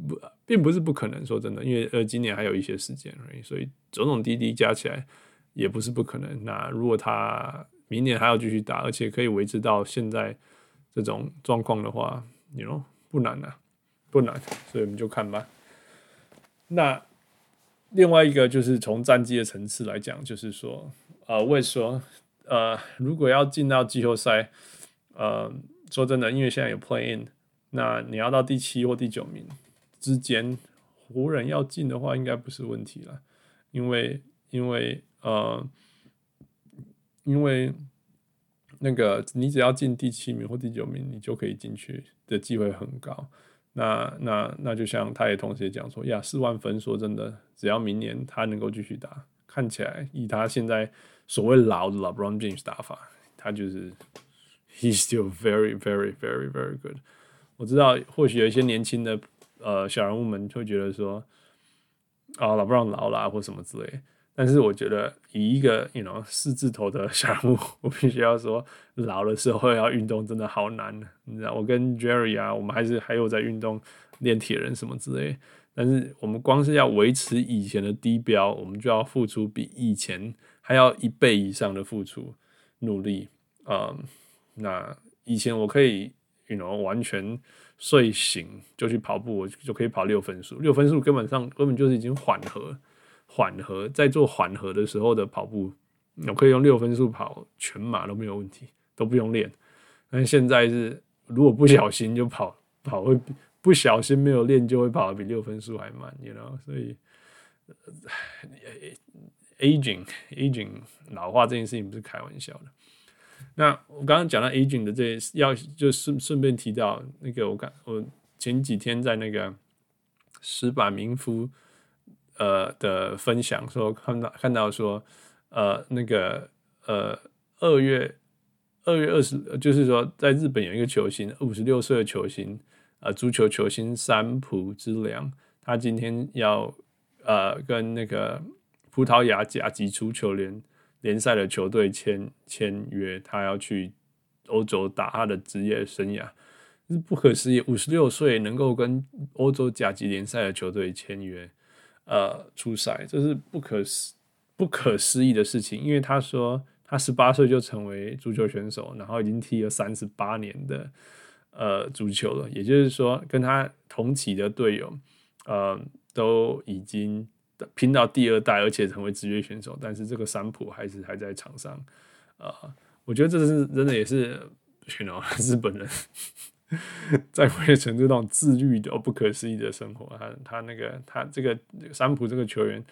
不，并不是不可能。说真的，因为呃，今年还有一些时间所以种种滴滴加起来也不是不可能。那如果他明年还要继续打，而且可以维持到现在这种状况的话，you know, 不难啊，不难。所以我们就看吧。那另外一个就是从战绩的层次来讲，就是说，呃，为说，呃，如果要进到季后赛，呃，说真的，因为现在有 play in，那你要到第七或第九名之间，湖人要进的话，应该不是问题了，因为，因为，呃，因为那个你只要进第七名或第九名，你就可以进去的机会很高。那那那就像他也同时也讲说，呀，四万分，说真的，只要明年他能够继续打，看起来以他现在所谓老的 LeBron James 打法，他就是 he's still very very very very good。我知道或许有一些年轻的呃小人物们会觉得说，啊，LeBron 老了或什么之类。但是我觉得，以一个 you know 四字头的项目，我必须要说，老的时候要运动真的好难。你知道，我跟 Jerry 啊，我们还是还有在运动练铁人什么之类。但是我们光是要维持以前的低标，我们就要付出比以前还要一倍以上的付出努力啊、嗯。那以前我可以 you know 完全睡醒就去跑步，我就可以跑六分速，六分速根本上根本就是已经缓和。缓和在做缓和的时候的跑步，我可以用六分速跑全马都没有问题，都不用练。但现在是如果不小心就跑跑会不小心没有练就会跑得比六分速还慢，you know？所以 aging aging 老化这件事情不是开玩笑的。那我刚刚讲到 aging 的这些，要就顺顺便提到那个，我刚我前几天在那个石板民夫。呃的分享说看到看到说呃那个呃二月二月二十就是说在日本有一个球星五十六岁的球星呃足球球星三浦知良，他今天要呃跟那个葡萄牙甲级足球联联赛的球队签签约，他要去欧洲打他的职业生涯，是不可思议，五十六岁能够跟欧洲甲级联赛的球队签约。呃，出赛这是不可思不可思议的事情，因为他说他十八岁就成为足球选手，然后已经踢了三十八年的呃足球了，也就是说跟他同期的队友呃都已经拼到第二代，而且成为职业选手，但是这个三浦还是还在场上，呃，我觉得这是真的也是，you know, 日本人。在某些程度那种自律的、不可思议的生活，他他那个他这个三浦这个球员，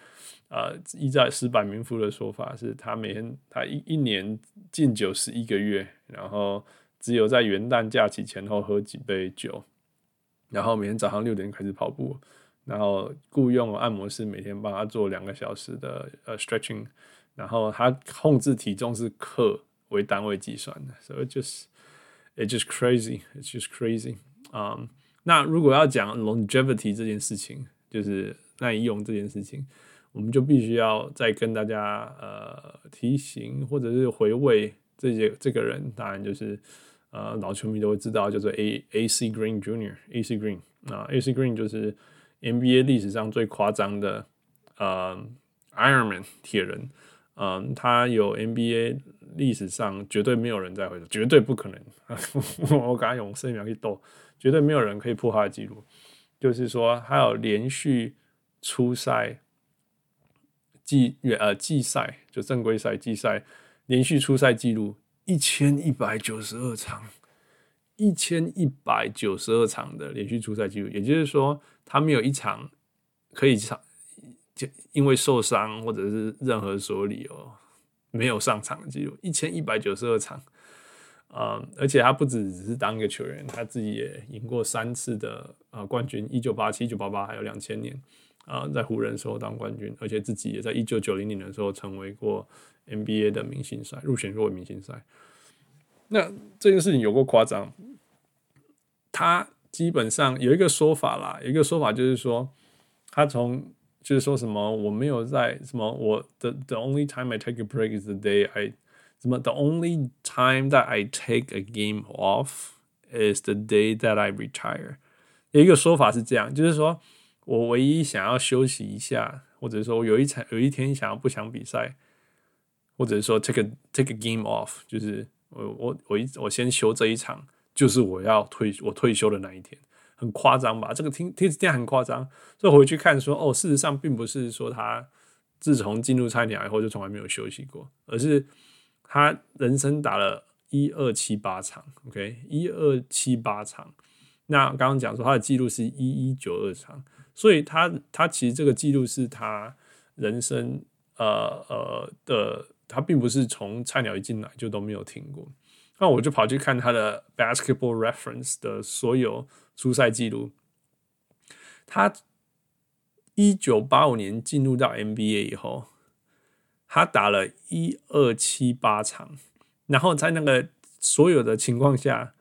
呃，依照矢板明夫的说法，是他每天他一一年禁酒十一个月，然后只有在元旦假期前后喝几杯酒，然后每天早上六点开始跑步，然后雇佣按摩师每天帮他做两个小时的呃 stretching，然后他控制体重是克为单位计算的，所以就是。It's just crazy, it's just crazy. Um, 那如果要讲 longevity 这件事情，就是耐用这件事情，我们就必须要再跟大家呃提醒或者是回味这些这个人，当然就是呃老球迷都会知道，叫做 A A C Green Jr. A C Green 啊 A C Green 就是 NBA 历史上最夸张的呃 Ironman 铁人。嗯，他有 NBA 历史上绝对没有人再回，绝对不可能。我刚才用生秒去斗，绝对没有人可以破他的记录。就是说，他有连续出赛季呃季赛，就正规赛季赛连续出赛记录一千一百九十二场，一千一百九十二场的连续出赛记录。也就是说，他没有一场可以场。就因为受伤或者是任何所理由没有上场的记录，一千一百九十二场，呃，而且他不止只是当一个球员，他自己也赢过三次的呃冠军，一九八七、一九八八还有两千年啊，在湖人时候当冠军，而且自己也在一九九零年的时候成为过 NBA 的明星赛入选过明星赛。那这件事情有过夸张，他基本上有一个说法啦，有一个说法就是说他从。就是说什么我没有在什么我 the the only time I take a break is the day I 什么 the only time that I take a game off is the day that I retire。有一个说法是这样，就是说我唯一想要休息一下，或者说我有一场有一天想要不想比赛，或者说 take a take a game off，就是我我我一我先休这一场，就是我要退我退休的那一天。很夸张吧？这个听听起来很夸张，所以回去看说，哦，事实上并不是说他自从进入菜鸟以后就从来没有休息过，而是他人生打了一二七八场，OK，一二七八场。那刚刚讲说他的记录是一一九二场，所以他他其实这个记录是他人生呃呃的，他并不是从菜鸟一进来就都没有停过。那我就跑去看他的 Basketball Reference 的所有出赛记录。他一九八五年进入到 NBA 以后，他打了一二七八场，然后在那个所有的情况下。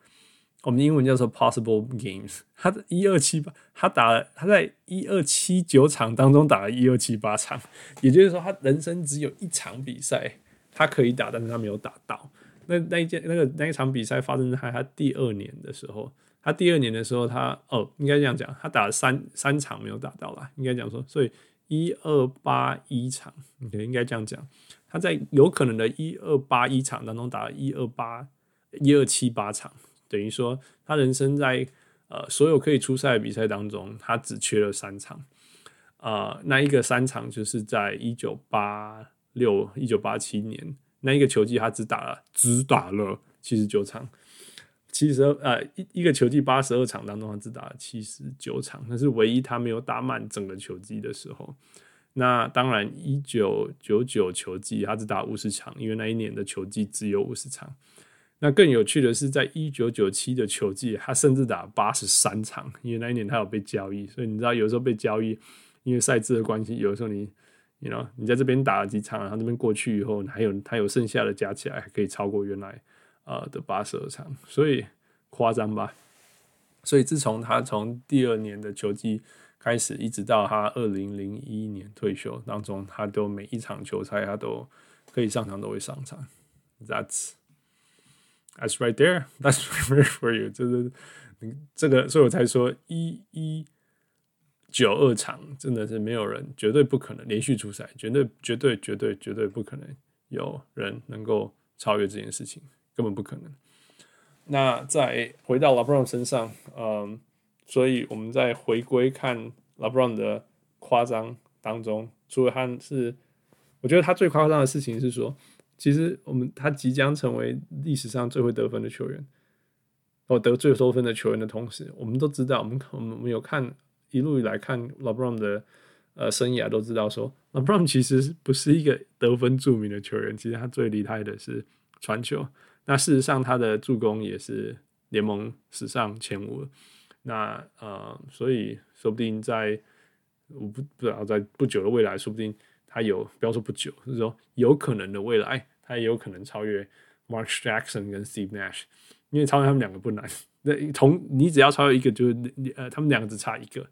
我们英文叫做 possible games，他的一二七八，他打了，他在一二七九场当中打了一二七八场，也就是说，他人生只有一场比赛他可以打，但是他没有打到。那那一件那个那一场比赛发生在他第二年的时候，他第二年的时候他，哦，应该这样讲，他打了三三场没有打到啦，应该讲说，所以一二八一场，OK，应该这样讲，他在有可能的一二八一场当中打了一二八一二七八场。等于说，他人生在呃所有可以出赛的比赛当中，他只缺了三场。呃，那一个三场就是在一九八六、一九八七年那一个球季，他只打了只打了七十九场，七十二呃一一个球季八十二场当中，他只打了七十九场，那是唯一他没有打满整个球季的时候。那当然，一九九九球季他只打五十场，因为那一年的球季只有五十场。那更有趣的是，在一九九七的球季，他甚至打八十三场，因为那一年他有被交易，所以你知道，有时候被交易，因为赛制的关系，有时候你，你知道，你在这边打了几场，然后这边过去以后，还有他有剩下的加起来，还可以超过原来呃的八十二场，所以夸张吧？所以自从他从第二年的球季开始，一直到他二零零一年退休当中，他都每一场球赛他都可以上场，都会上场。That's That's right there. That's right for you. 就是这个，所以我才说一一九二场真的是没有人，绝对不可能连续出赛，绝对绝对绝对绝对不可能有人能够超越这件事情，根本不可能。那再回到 LeBron 身上，嗯，所以我们在回归看 LeBron 的夸张当中，除了他是，我觉得他最夸张的事情是说。其实我们他即将成为历史上最会得分的球员，哦，得最多分的球员的同时，我们都知道，我们我们我们有看一路以来看 LeBron 的呃生涯，都知道说 LeBron 其实不是一个得分著名的球员，其实他最厉害的是传球。那事实上他的助攻也是联盟史上前五。那呃，所以说不定在我不不知道在不久的未来，说不定。他有，不要说不久，就是说有可能的未来，他也有可能超越 Mark Jackson 跟 Steve Nash，因为超越他们两个不难。那从你只要超越一个，就是呃，他们两个只差一个，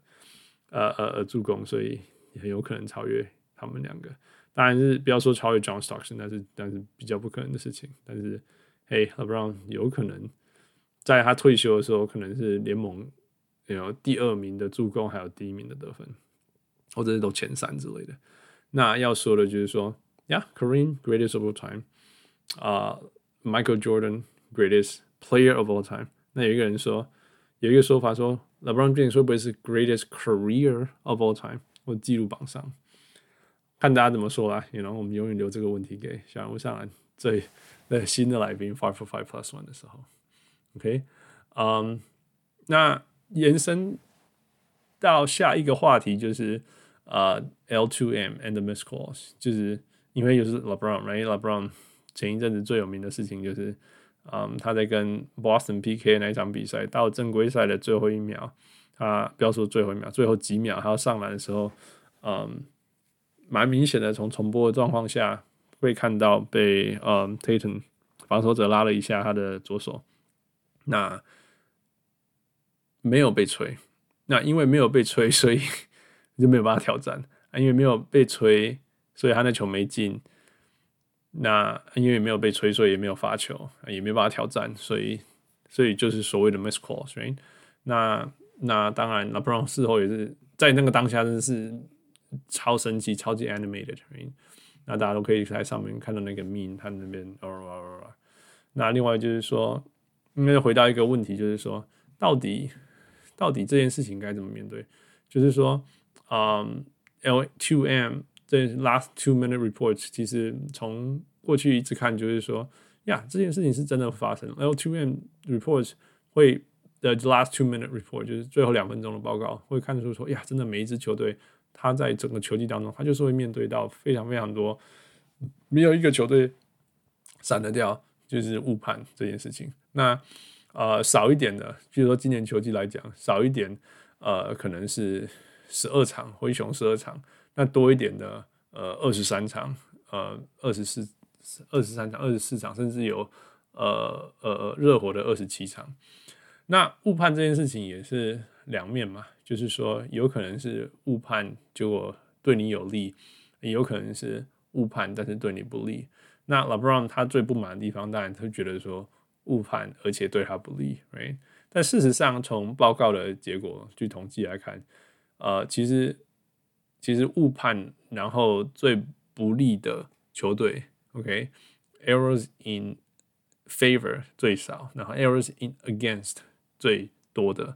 呃呃呃助攻，所以很有可能超越他们两个。当然是不要说超越 John Stockton，那是但是比较不可能的事情。但是，嘿，LeBron 有可能在他退休的时候，可能是联盟有第二名的助攻，还有第一名的得分，或者是都前三之类的。那要说的就是说，Yeah，Kareem greatest of all time，啊、uh,，Michael Jordan greatest player of all time。那有一个人说，有一个说法说，LeBron James 会不会是 greatest career of all time？或记录榜上，看大家怎么说啦。然后我们永远留这个问题给小人物上来最那新的来宾 Five for Five Plus One 的时候。OK，嗯、那延伸到下一个话题就是。呃、uh,，L2M and the Miss calls，就是因为又是 LeBron，right？LeBron 前一阵子最有名的事情就是，嗯，他在跟 Boston PK 那一场比赛，到正规赛的最后一秒，他不要说最后一秒，最后几秒他要上篮的时候，嗯，蛮明显的从重播的状况下会看到被嗯 Tatum 防守者拉了一下他的左手，那没有被吹，那因为没有被吹，所以。就没有办法挑战啊，因为没有被吹，所以他那球没进。那因为没有被吹，所以也没有发球，也没有办法挑战，所以所以就是所谓的 miss calls、right? 那那当然，LeBron 事后也是在那个当下真的是超生气、超级 animated 那大家都可以在上面看到那个 mean 他那边。那另外就是说，应该回到一个问题，就是说，到底到底这件事情该怎么面对？就是说，嗯，L two M 这 last two minute reports 其实从过去一直看，就是说，呀，这件事情是真的发生。L two M reports 会的 last two minute report 就是最后两分钟的报告，会看出说，呀，真的每一支球队，他在整个球季当中，他就是会面对到非常非常多，没有一个球队闪得掉，就是误判这件事情。那呃少一点的，比如说今年球季来讲，少一点，呃可能是十二场灰熊十二场，那多一点的呃二十三场，呃二十四二十三场二十四场，甚至有呃呃热火的二十七场。那误判这件事情也是两面嘛，就是说有可能是误判结果对你有利，也有可能是误判但是对你不利。那 LeBron 他最不满的地方，当然他觉得说。误判，而且对他不利，right？但事实上，从报告的结果，据统计来看，呃，其实其实误判，然后最不利的球队，OK，errors、in favor 最少，然后 errors in against 最多的，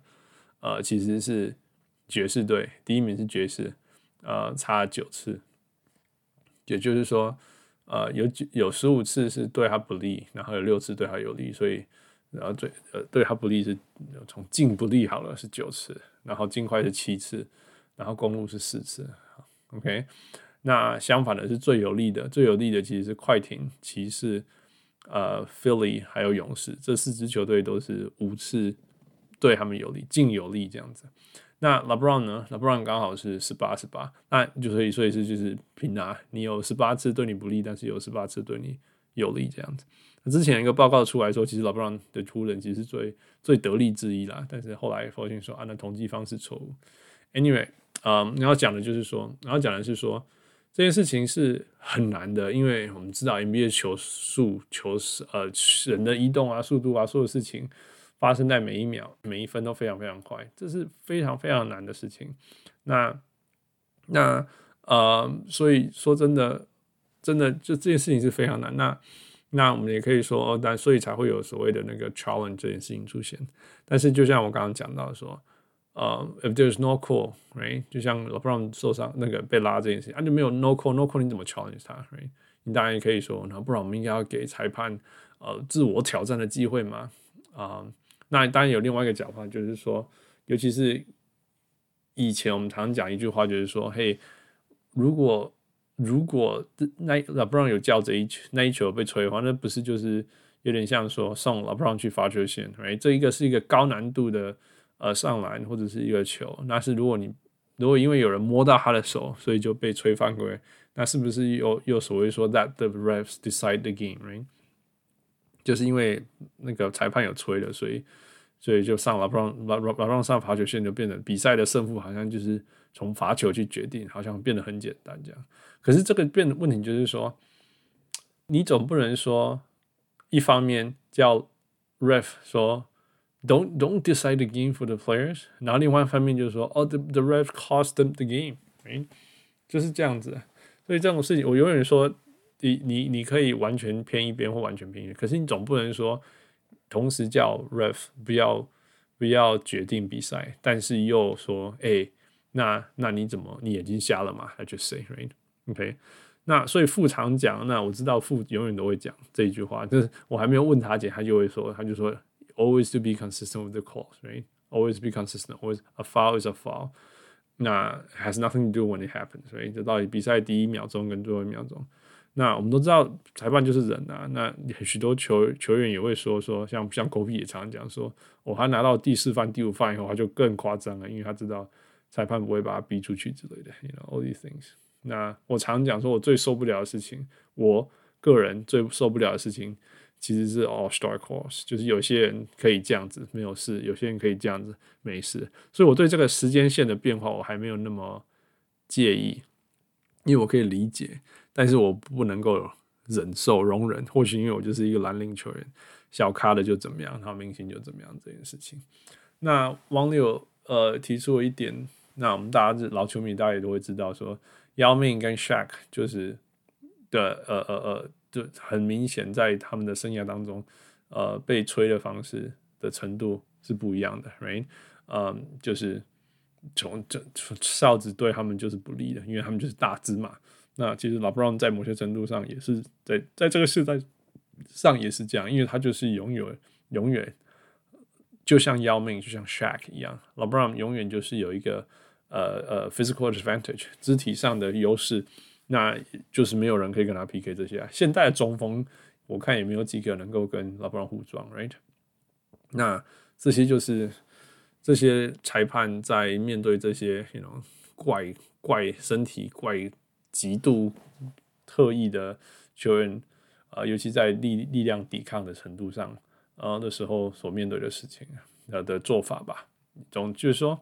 呃，其实是爵士队，第一名是爵士，呃，差九次，也就是说。呃，有九有十五次是对他不利，然后有六次对他有利，所以然后最呃对他不利是从进不利好了是九次，然后金块是七次，然后公路是四次，OK。那相反的是最有利的，最有利的其实是快艇、骑士、呃 Philly 还有勇士这四支球队都是五次对他们有利，进有利这样子。那 LeBron 呢？LeBron 刚好是十八十八，那就所以所以是就是平拿，你有十八次对你不利，但是有十八次对你有利这样子。那之前一个报告出来说，其实 LeBron 的湖人其实是最最得利之一啦，但是后来发现说啊，那统计方式错误。Anyway，嗯，然后讲的就是说，然后讲的是说这件事情是很难的，因为我们知道 NBA 球速、球呃人的移动啊、速度啊，所有事情。发生在每一秒、每一分都非常非常快，这是非常非常难的事情。那、那呃，所以说真的，真的就这件事情是非常难。那、那我们也可以说，但所以才会有所谓的那个 challenge 这件事情出现。但是就像我刚刚讲到说，呃，if there's no call，right？就像 LeBron 受伤那个被拉这件事情，啊，就没有 no call，no call，你怎么 challenge 他？right？你当然也可以说，那不然我们应该要给裁判呃自我挑战的机会嘛？啊、那当然有另外一个讲法，就是说，尤其是以前我们常讲一句话，就是说，嘿，如果如果那 LeBron 有叫这一球，那一球被吹的话，那不是就是有点像说送 LeBron 去罚球线，，right？，这一个是一个高难度的呃上篮或者是一个球，那是如果你如果因为有人摸到他的手，所以就被吹犯规，那是不是又又所谓说 that the refs decide the game，right？就是因为那个裁判有吹了，所以所以就上了，不让让让让上罚球线，就变成比赛的胜负好像就是从罚球去决定，好像变得很简单这样。可是这个变的问题就是说，你总不能说一方面叫 ref 说 don't don't decide the game for the players，然后另外一方面就是说哦、the the ref cost them the game，哎，就是这样子。所以这种事情，我永远说。你你你可以完全偏一边或完全偏一边，可是你总不能说同时叫 ref 不要不要决定比赛，但是又说哎、那那你怎么你眼睛瞎了吗？I just say right，OK 那所以副常讲，那我知道副永远都会讲这一句话，就是我还没有问他姐，他就会说，他就说 always to be consistent with the calls，right，always be consistent，always a foul is a foul，那 has nothing to do when it happens，right，就到底比赛第一秒钟跟最后一秒钟。那我们都知道，裁判就是人啊。那许多球球员也会说说，像像科比也常讲说，我、还拿到第四犯、第五犯以后，他就更夸张了，因为他知道裁判不会把他逼出去之类的。You know all these things。那我常讲说，我最受不了的事情，我个人最受不了的事情，其实是 All Star Calls，就是有些人可以这样子没有事，有些人可以这样子没事。所以我对这个时间线的变化，我还没有那么介意，因为我可以理解。但是我不能够忍受容忍，或许因为我就是一个蓝领球员，小咖的就怎么样，然后明星就怎么样这件事情。那网友呃提出了一点，那我们大家老球迷，大家也都会知道说姚明跟 Shaq 就是的呃呃呃，就很明显在他们的生涯当中，呃被吹的方式的程度是不一样的，right？嗯，就是从这哨子对他们就是不利的，因为他们就是大只嘛。那其实 LeBron 在某些程度上也是在在这个时代上也是这样，因为他就是拥有永远就像姚明，就像 Shaq 一样，LeBron 永远就是有一个呃呃 physical advantage 肢体上的优势，那就是没有人可以跟他 PK 这些啊。现在的中锋我看也没有几个能够跟 LeBron 互撞，right？那这些就是这些裁判在面对这些 you know 怪怪身体怪。极度特意的球员啊、尤其在力力量抵抗的程度上，啊的时候所面对的事情他的做法吧，总就是说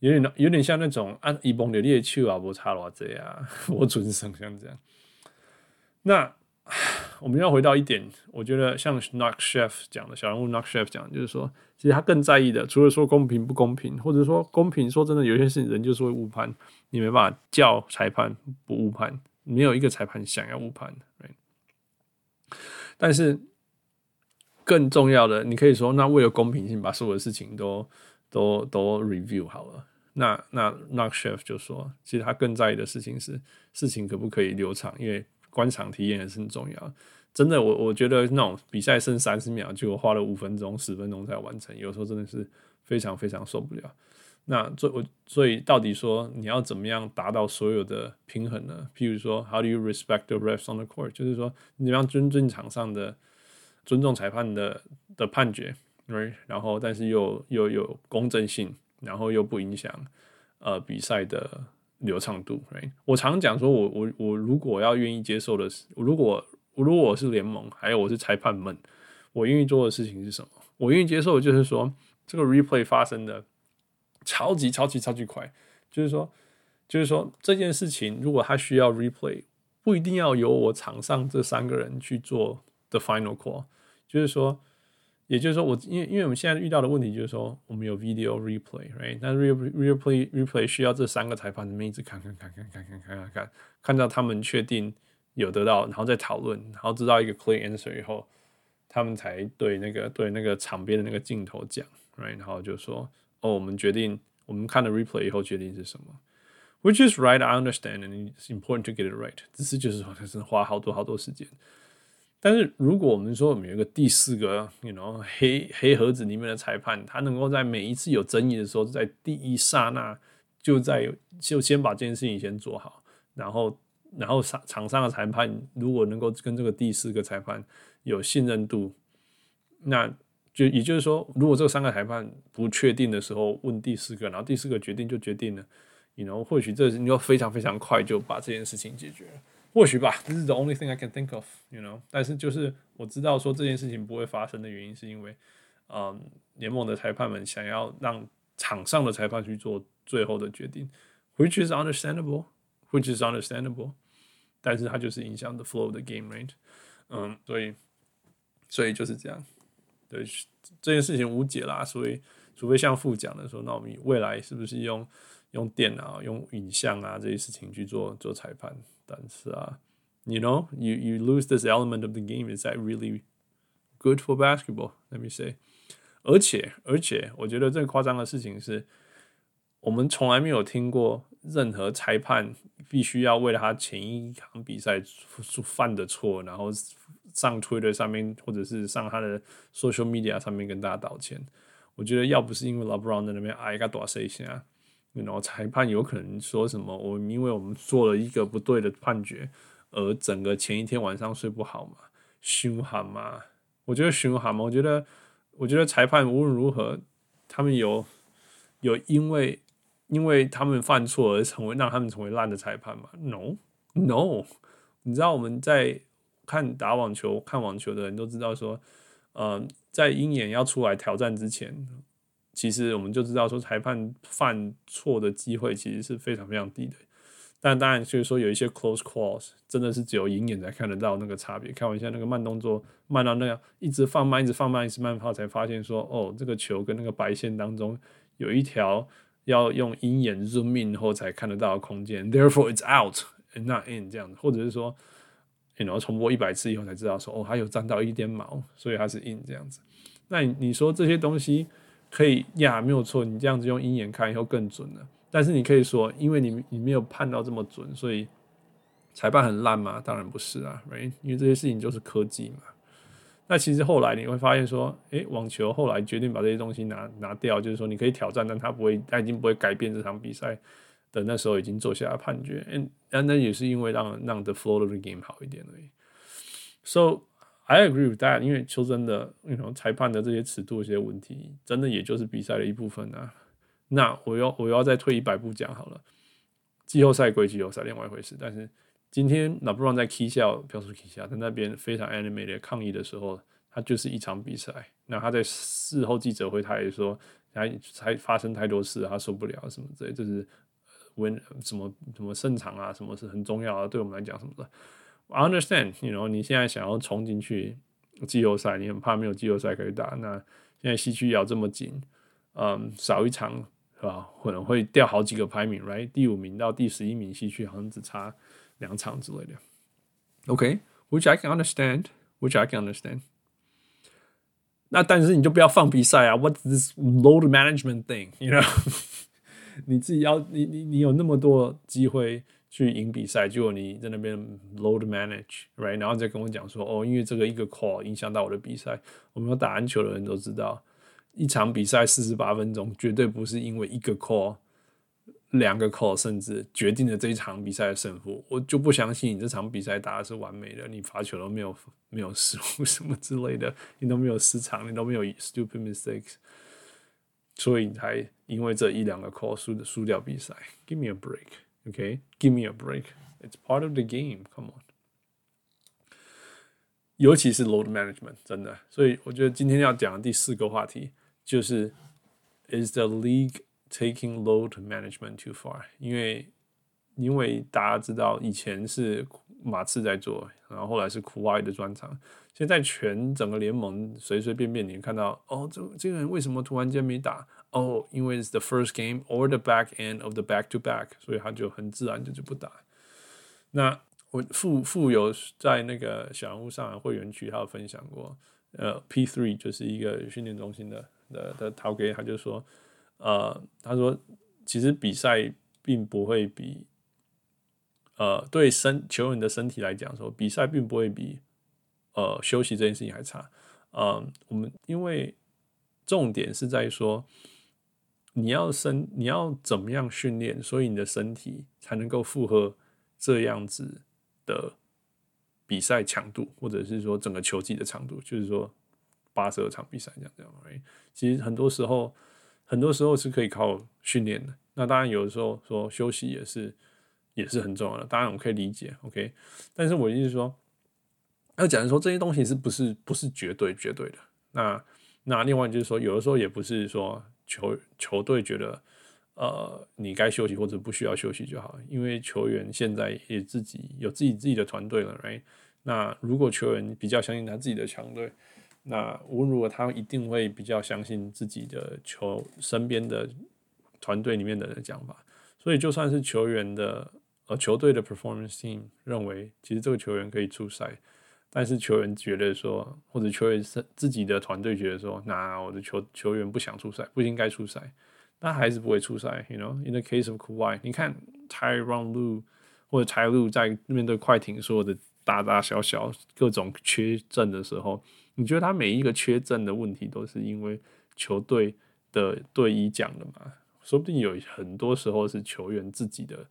有点有点像那种按一崩的猎球啊，不差了这样，我准想像这样。那 我们要回到一点，我觉得像 Knock Chef 讲的，小人物 Knock Chef 讲的，就是说，其实他更在意的，除了说公平不公平，或者说公平，说真的，有些事情人就是会误判。你没办法叫裁判不误判，没有一个裁判想要误判的但是更重要的，你可以说，那为了公平性，把所有的事情都都都 review 好了。那那 Knock Chef 就说，其实他更在意的事情是事情可不可以流畅，因为观场体验也是很重要。真的，我我觉得那种比赛剩三十秒，就花了五分钟、十分钟才完成，有时候真的是非常非常受不了。那最我所以到底说你要怎么样达到所有的平衡呢？譬如说，How do you respect the refs on the court？就是说，你怎样尊重场上的尊重裁判的的判决，right？然后但是又又有公正性，然后又不影响呃比赛的流畅度，right？我常讲说我我我如果要愿意接受的是，如果如果我是联盟，还有我是裁判们，我愿意做的事情是什么？我愿意接受的就是说，这个 replay 发生的。超级超级超级快，就是说，就是说这件事情，如果他需要 replay，不一定要由我场上这三个人去做 the final call。就是说，也就是说我，我因为因为我们现在遇到的问题就是说，我们有 video replay，right？那 replay replay 需要这三个裁判的一直看看看看看看看看看，看到他们确定有得到，然后再讨论，然后知道一个 clear answer 以后，他们才对那个对那个场边的那个镜头讲，right？然后就说。哦，我们决定，我们看了 replay 以后决定是什么，which is right, I understand, and it's important to get it right。只是就是说，真的花好多好多时间。但是如果我们说我们有一个第四个，you know，黑黑盒子里面的裁判，他能够在每一次有争议的时候，在第一刹那就在就先把这件事情先做好，然后然后场场上的裁判如果能够跟这个第四个裁判有信任度，那。就也就是说，如果这三个裁判不确定的时候，问第四个，然后第四个决定就决定了，you know，或许这你要非常非常快就把这件事情解决了，或许吧。This is the only thing I can think of，you know。但是就是我知道说这件事情不会发生的原因，是因为，嗯，联盟的裁判们想要让场上的裁判去做最后的决定，which is understandable，which is understandable。但是它就是影响 the flow of the game，right？嗯，所以，所以就是这样。对这件事情无解啦，所以除非像副讲的说，那我们未来是不是用用电脑、用影像啊这些事情去做做裁判？但是啊，you know, you you lose this element of the game. Is that really good for basketball? Let me say. 而且而且，我觉得最夸张的事情是，我们从来没有听过任何裁判必须要为了他前一场比赛犯的错，然后。上 Twitter 上面，或者是上他的 social media 上面跟大家道歉。我觉得要不是因为 LeBron 在那边挨个大声一下， 然后裁判有可能说什么，我因为我们做了一个不对的判决，而整个前一天晚上睡不好嘛，凶悍嘛。我觉得凶悍嘛，我觉得，我觉得裁判无论如何，他们有有因为因为他们犯错而成为让他们成为烂的裁判嘛？No，No，你知道我们在。看打网球、看网球的人都知道，说，呃，在鹰眼要出来挑战之前，其实我们就知道说，裁判犯错的机会其实是非常非常低的。但当然，就是说有一些 close calls，真的是只有鹰眼才看得到那个差别。开玩笑，那个慢动作慢到那样，一直放慢，一直放慢，一直慢跑，才发现说，哦，这个球跟那个白线当中有一条要用鹰眼 zoom in 后才看得到的空间，therefore it's out and not in 这样子，或者是说。然后重播一百次以后才知道说哦，它有沾到一点毛，所以它是 in 这样子。那你说这些东西可以呀，没有错，你这样子用鹰眼看以后更准了。但是你可以说，因为你你没有判到这么准，所以裁判很烂吗？当然不是啊，right？因为这些事情就是科技嘛。那其实后来你会发现说，诶，网球后来决定把这些东西拿拿掉，就是说你可以挑战，但他不会，他已经不会改变这场比赛的那时候已经做下了判决。嗯，那也是因为让让 the flow of the game 好一点而已。So I agree with that，因为说真的，you know，裁判的这些尺度、这些问题，真的也就是比赛的一部分啊。那我要我要再退一百步讲好了，季后赛归季后赛，另外一回事，但是。今天那不让在 K 下，标出 K 下，在那边非常 animated 抗议的时候，他就是一场比赛。那他在事后记者会，他也说，他才发生太多事，他受不了什么之类，就是温什么什么胜场啊，什么是很重要啊，对我们来讲什么的。I understand，you know，你现在想要冲进去季后赛，你很怕没有季后赛可以打。那现在西区咬这么紧，嗯，少一场是吧？可能会掉好几个排名，right？第五名到第十一名西区好像只差。两场之类的，OK，which I can understand，which I can understand。那但是你就不要放比赛啊！What's this load management thing？You know，你自己要你你你有那么多机会 去赢比赛，结果你在那边 load manage，right？然后再跟我讲说，哦，因为这个一个 call 影响到我的比赛。我们有打篮球的人都知道，一场比赛四十八分钟，绝对不是因为一个 call。两个 call 甚至决定了这一场比赛的胜负，我就不相信你这场比赛打的是完美的，你罚球都没有没有失误什么之类的，你都没有失常，你都没有 stupid mistakes，所以你才因为这一两个 call 输的输掉比赛。Give me a break break，OK？Give me a break，it's part of the game，come on。尤其是 load management，真的，所以我觉得今天要讲的第四个话题就是 Is the league Taking load management too far，因为因为大家知道以前是 马刺在做，然后后来是 KU 的专场，现在全整个联盟随随便便你看到哦，这这个人为什么突然间没打？哦，因为是 the first game or the back end of the back to back，所以他就很自然就就不打。那我富富有在那个小人物上海会员区，他有分享过，呃，P three 就是一个训练中心的的的陶给，他就说。呃，他说，其实比赛并不会比，呃，对身球员的身体来讲说，比赛并不会比，呃，休息这件事情还差。呃，我们因为重点是在说，你要身你要怎么样训练，所以你的身体才能够负荷这样子的比赛强度，或者是说整个球季的长度，就是说八十二场比赛这样这样。哎，其实很多时候。很多时候是可以靠训练的，那当然有的时候说休息也是也是很重要的，当然我可以理解，OK。但是我意思是说，要讲的说这些东西是不是不是绝对绝对的？那那另外就是说，有的时候也不是说球球队觉得呃你该休息或者不需要休息就好，因为球员现在也自己有自己自己的团队了，right？那如果球员比较相信他自己的强队。那无论如何，他一定会比较相信自己的球身边的团队里面的人讲法。所以，就算是球员的呃球队的 performance team 认为，其实这个球员可以出赛，但是球员觉得说，或者球员是自己的团队觉得说，那我的球球员不想出赛，不应该出赛，那还是不会出赛。You know, in the case of Kawhi，你看 Tyron Lu 或者 Ty Lu 在面对快艇所有的大大小小各种缺阵的时候。你觉得他每一个缺阵的问题都是因为球队的队医讲的吗？说不定有很多时候是球员自己的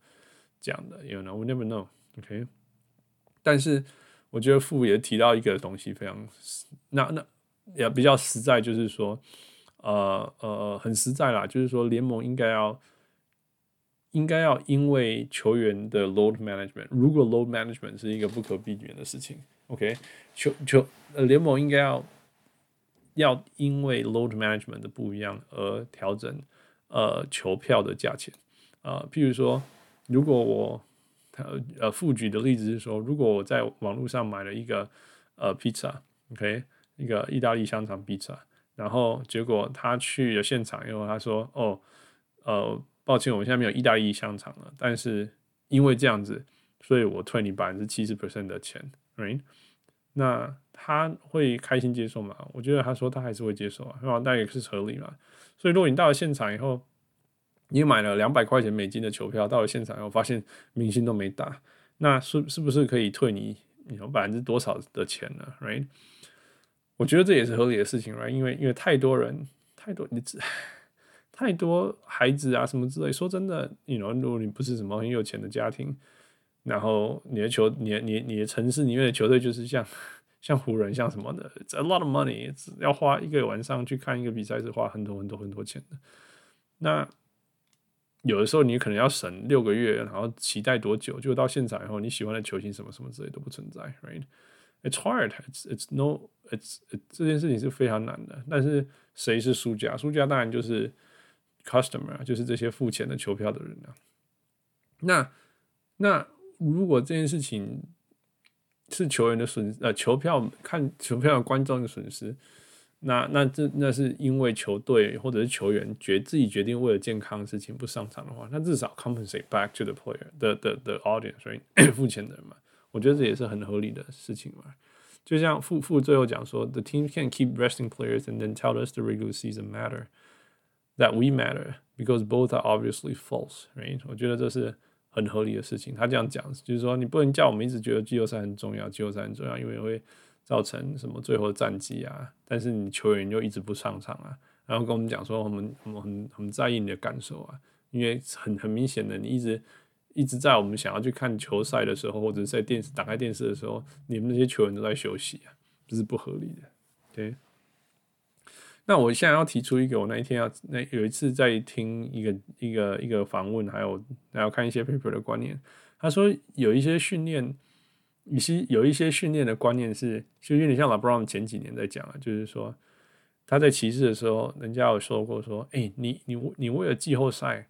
讲的，you know，we never know，OK？但是我觉得傅也提到一个东西非常，那那也比较实在，就是说，呃呃，很实在啦，就是说联盟应该要应该要因为球员的 load management，如果 load management 是一个不可避免的事情。OK，球球联盟应该要要因为 load management 的不一样而调整呃球票的价钱啊、呃，譬如说，如果我呃呃复举的例子是说，如果我在网络上买了一个呃披萨，OK，一个意大利香肠披萨，然后结果他去了现场以后，他说哦呃抱歉，我们现在没有意大利香肠了，但是因为这样子，所以我退你百分之七十 percent 的钱。Right? 那他会开心接受吗？我觉得他说他还是会接受啊，那那也是合理嘛。所以如果你到了现场以后，你买了两百块钱美金的球票，到了现场以后发现明星都没打，那是是不是可以退你有百分之多少的钱呢？Right？我觉得这也是合理的事情，Right？因为因为太多人太多你只太多孩子啊什么之类，说真的，你 you know, 如果你不是什么很有钱的家庭。然后你的球，你你你的城市里面的球队就是像像湖人，像什么的 a lot of money，要花一个晚上去看一个比赛是花很多很多很多钱的。那有的时候你可能要省六个月，然后期待多久，就到现场以后，你喜欢的球星什么什么之类都不存在，right？It's hard，it's it's no，it's 这件事情是非常难的。但是谁是输家？输家当然就是 customer，就是这些付钱的球票的人啊。那那。如果这件事情是球员的损，呃，球票看球票的观众的损失，那那这那是因为球队或者是球员决自己决定为了健康的事情不上场的话，那至少 compensate back to the player the the the audience，所以付钱的人嘛，我觉得这也是很合理的事情嘛。就像付付最后讲说，the team can keep resting players and then tell us the regular season matter that we matter because both are obviously false，right？我觉得这是。很合理的事情，他这样讲就是说，你不能叫我们一直觉得季后赛很重要，季后赛很重要，因为会造成什么最后的战绩啊。但是你球员又一直不上场啊，然后跟我们讲说，我们我们很很在意你的感受啊，因为很很明显的，你一直一直在我们想要去看球赛的时候，或者在电视打开电视的时候，你们那些球员都在休息啊，这是不合理的，对。那我现在要提出一个，我那一天要那有一次在听一个一个一个访问，还有还有看一些 paper 的观念。他说有一些训练，有些有一些训练的观念是，就有点像 LeBron 前几年在讲啊，就是说他在骑士的时候，人家有说过说，哎、你你你为了季后赛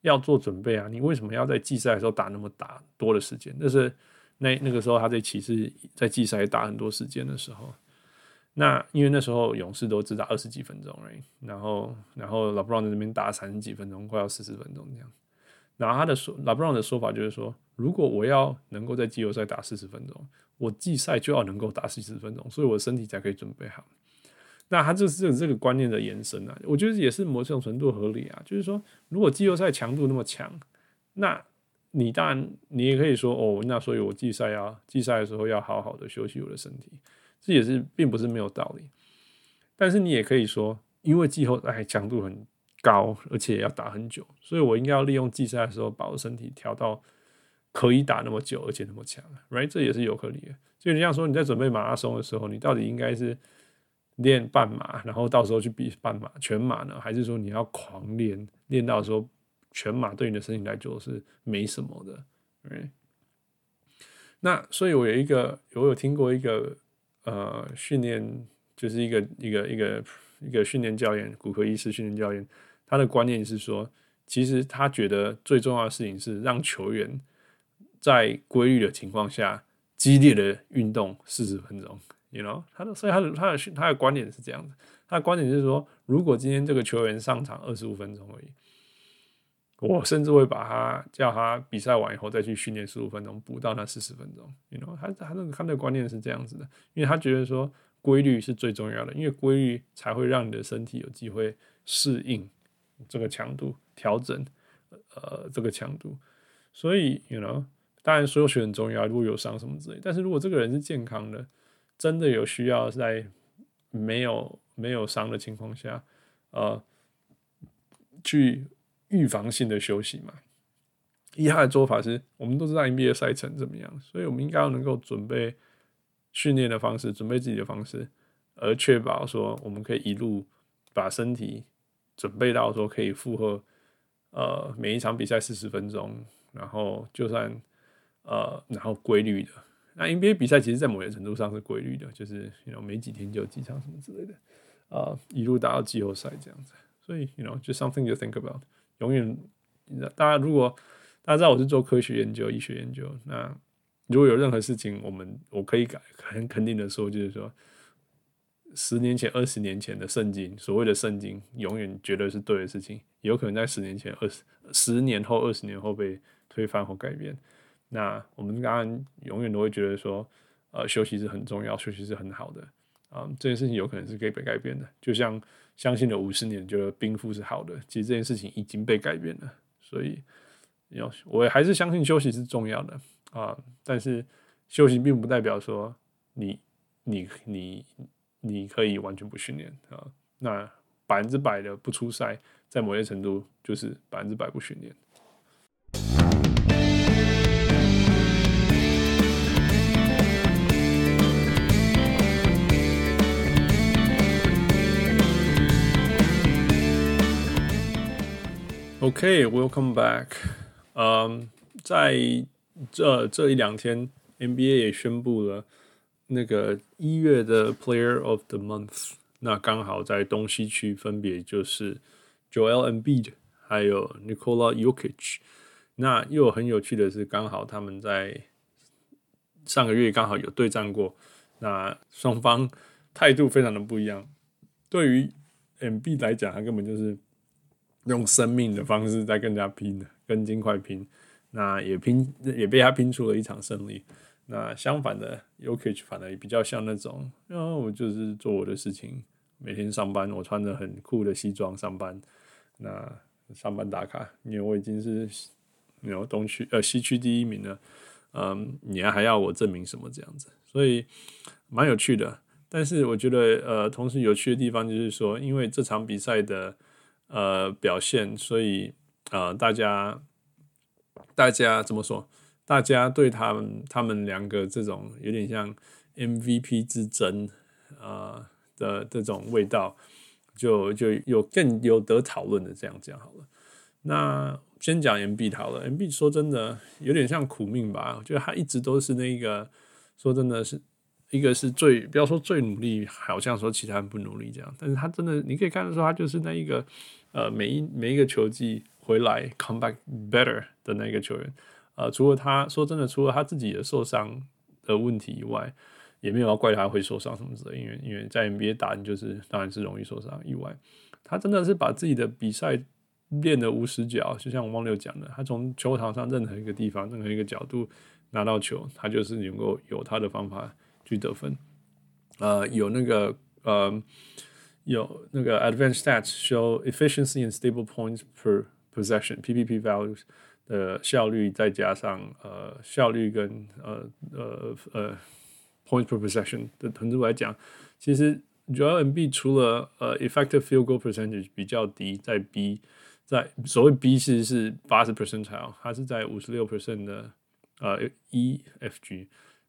要做准备啊，你为什么要在季赛的时候打那么打多的时间？那是那那个时候他在骑士在季赛打很多时间的时候。那因为那时候勇士都只打二十几分钟而已，然后然后 LeBron 在那边打三十几分钟，快要四十分钟这样。拿他的说 LeBron 的说法就是说，如果我要能够在季后赛打四十分钟，我季赛就要能够打四十分钟，所以我身体才可以准备好。那他就是这个观念的延伸啊，我觉得也是某种程度合理啊。就是说，如果季后赛强度那么强，那你当然你也可以说哦，那所以我季赛要季赛的时候要好好的休息我的身体。这也是并不是没有道理，但是你也可以说，因为季后赛强度很高，而且要打很久，所以我应该要利用季赛的时候把我身体调到可以打那么久，而且那么强，right？这也是有可能的。就你像说你在准备马拉松的时候，你到底应该是练半马，然后到时候去比半马、全马呢，还是说你要狂练，练到时候全马对你的身体来说是没什么的，right？那所以我有一个，我有听过一个。呃，训练就是一个一个一个一个训练教练，骨科医师训练教练，他的观念是说，其实他觉得最重要的事情是让球员在规律的情况下激烈的运动四十分钟，you know，他的所以他的他的他的观点是这样子，他的观点是说，如果今天这个球员上场二十五分钟而已。我甚至会把他叫他比赛完以后再去训练十五分钟，补到那四十分钟。You know，他他那他的观念是这样子的，因为他觉得说规律是最重要的，因为规律才会让你的身体有机会适应这个强度，调整呃这个强度。所以，You know，当然所有学很重要，如果有伤什么之类。但是如果这个人是健康的，真的有需要在没有没有伤的情况下，呃，去。预防性的休息嘛，以他的做法是，我们都知道 NBA 赛程怎么样，所以我们应该要能够准备训练的方式，准备自己的方式，而确保说我们可以一路把身体准备到说可以负荷呃每一场比赛四十分钟，然后就算呃然后规律的，那 NBA 比赛其实在某些程度上是规律的，就是 you know, 没几天就有几场什么之类的，呃、一路打到季后赛这样子，所以 you know just something to think about。永远，大家如果大家知道我是做科学研究、医学研究，那如果有任何事情，我们我可以改很肯定的说，就是说，十年前、二十年前的圣经，所谓的圣经，永远绝对是对的事情，有可能在十年前、二十十年后、二十年后被推翻或改变。那我们当然永远都会觉得说，呃休息是很重要，休息是很好的啊、这件事情有可能是可以被改变的。就像相信了五十年，觉得冰敷是好的，其实这件事情已经被改变了。所以要我还是相信休息是重要的啊、但是休息并不代表说你你你你可以完全不训练啊。那百分之百的不出赛，在某些程度就是百分之百不训练。OK，welcome back。嗯，在这这一两天，NBA 也宣布了那个一月的 Player of the Month。那刚好在东西区分别就是 Joel Embiid 还有 Nikola Jokic。那又很有趣的是，刚好他们在上个月刚好有对战过。那双方态度非常的不一样。对于 Embiid 来讲，他根本就是。用生命的方式在跟人家拼，跟金块拼，那也拼也被他拼出了一场胜利。那相反的，Jokic 反而也比较像那种，哦，我就是做我的事情，每天上班，我穿着很酷的西装上班，那上班打卡，因为我已经是有东区呃西区第一名了，嗯，你还要我证明什么这样子？所以蛮有趣的。但是我觉得呃，同时有趣的地方就是说，因为这场比赛的。呃，表现，所以呃，大家大家怎么说？大家对他们他们两个这种有点像 MVP 之争啊、的这种味道，就就有更有得讨论的这样讲好了。那先讲 Embiid 好了 M B，说真的有点像苦命吧？我觉得他一直都是那个说真的是一个是最不要说最努力，好像说其他人不努力这样，但是他真的你可以看得出他就是那一个。呃，每一每一个球季回来 come back better 的那个球员，呃，除了他说真的，除了他自己的受伤的问题以外，也没有要怪他会受伤什么之类，因为因为在 NBA 打，你就是当然是容易受伤以外，他真的是把自己的比赛练得无死角，就像我汪六讲的，他从球场上任何一个地方、任何一个角度拿到球，他就是能够有他的方法去得分，呃，有那个呃。有那个 advanced stats show efficiency and stable points per possession PPP values 的效率，再加上呃效率跟呃呃呃 points per possession 的程度来讲，其实 Joel m b 除了呃 effective field goal percentage 比较低，在 B 在所谓 B 其实是八十 percentile，它是在五十六 percent 的呃 EFG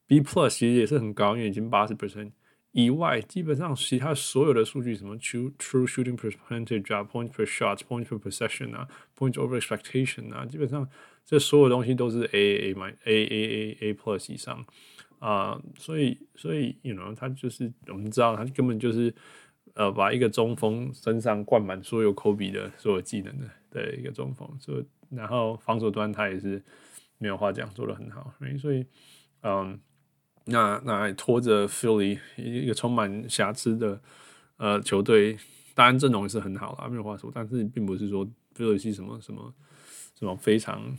B plus 其实也是很高，因为已经八十 percent。以外，基本上其他所有的数据，什么 true true shooting percentage 啊，points per shot、points per possession 啊，points over expectation 啊，基本上这所有东西都是 A A A A A A A plus 以上啊、所以所以 you know 他就是我们知道他根本就是呃把一个中锋身上灌满所有科比的所有技能的的一个中锋，所以然后防守端他也是没有话讲，做得很好，所以嗯。那那拖着 Philly 一个充满瑕疵的呃球队，当然阵容也是很好了，没有话说。但是并不是说 Philly 是什么什么什么非常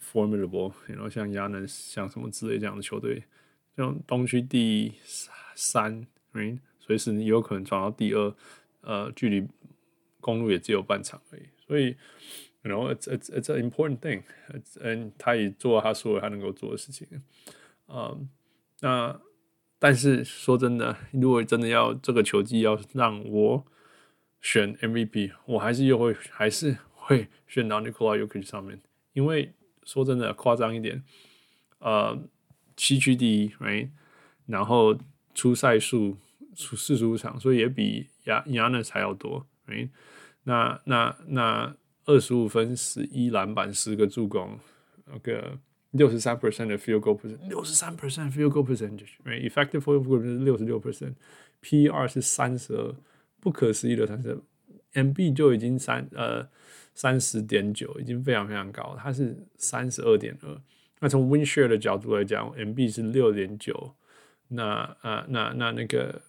formidable，然后像亚南像什么之类这样的球队，像东区第三，嗯，随时你有可能转到第二，呃，距离公路也只有半场而已。所以，you know it's it's it's an important thing，嗯，他也做他所有他能够做的事情，嗯。那，但是说真的，如果真的要这个球季要让我选 MVP，我还是又会还是会选到 Nikola Jokic 上面，因为说真的夸张一点，呃，七区第一，right？然后出赛数出四十五场，所以也比亚亚纳还要多，right？那那那二十五分、十一篮板、十个助攻，那个。六十三 percent 的 feel go percent，六十三 percent feel go percentage，right？Effective feel go percent 是六十六 percent，P 二是三十二，不可思议的三十二。MB 就已经三呃三十点九，已经非常非常高，它是三十二点二。那从 Windshare 的角度来讲，MB 是六点九，那呃那那那个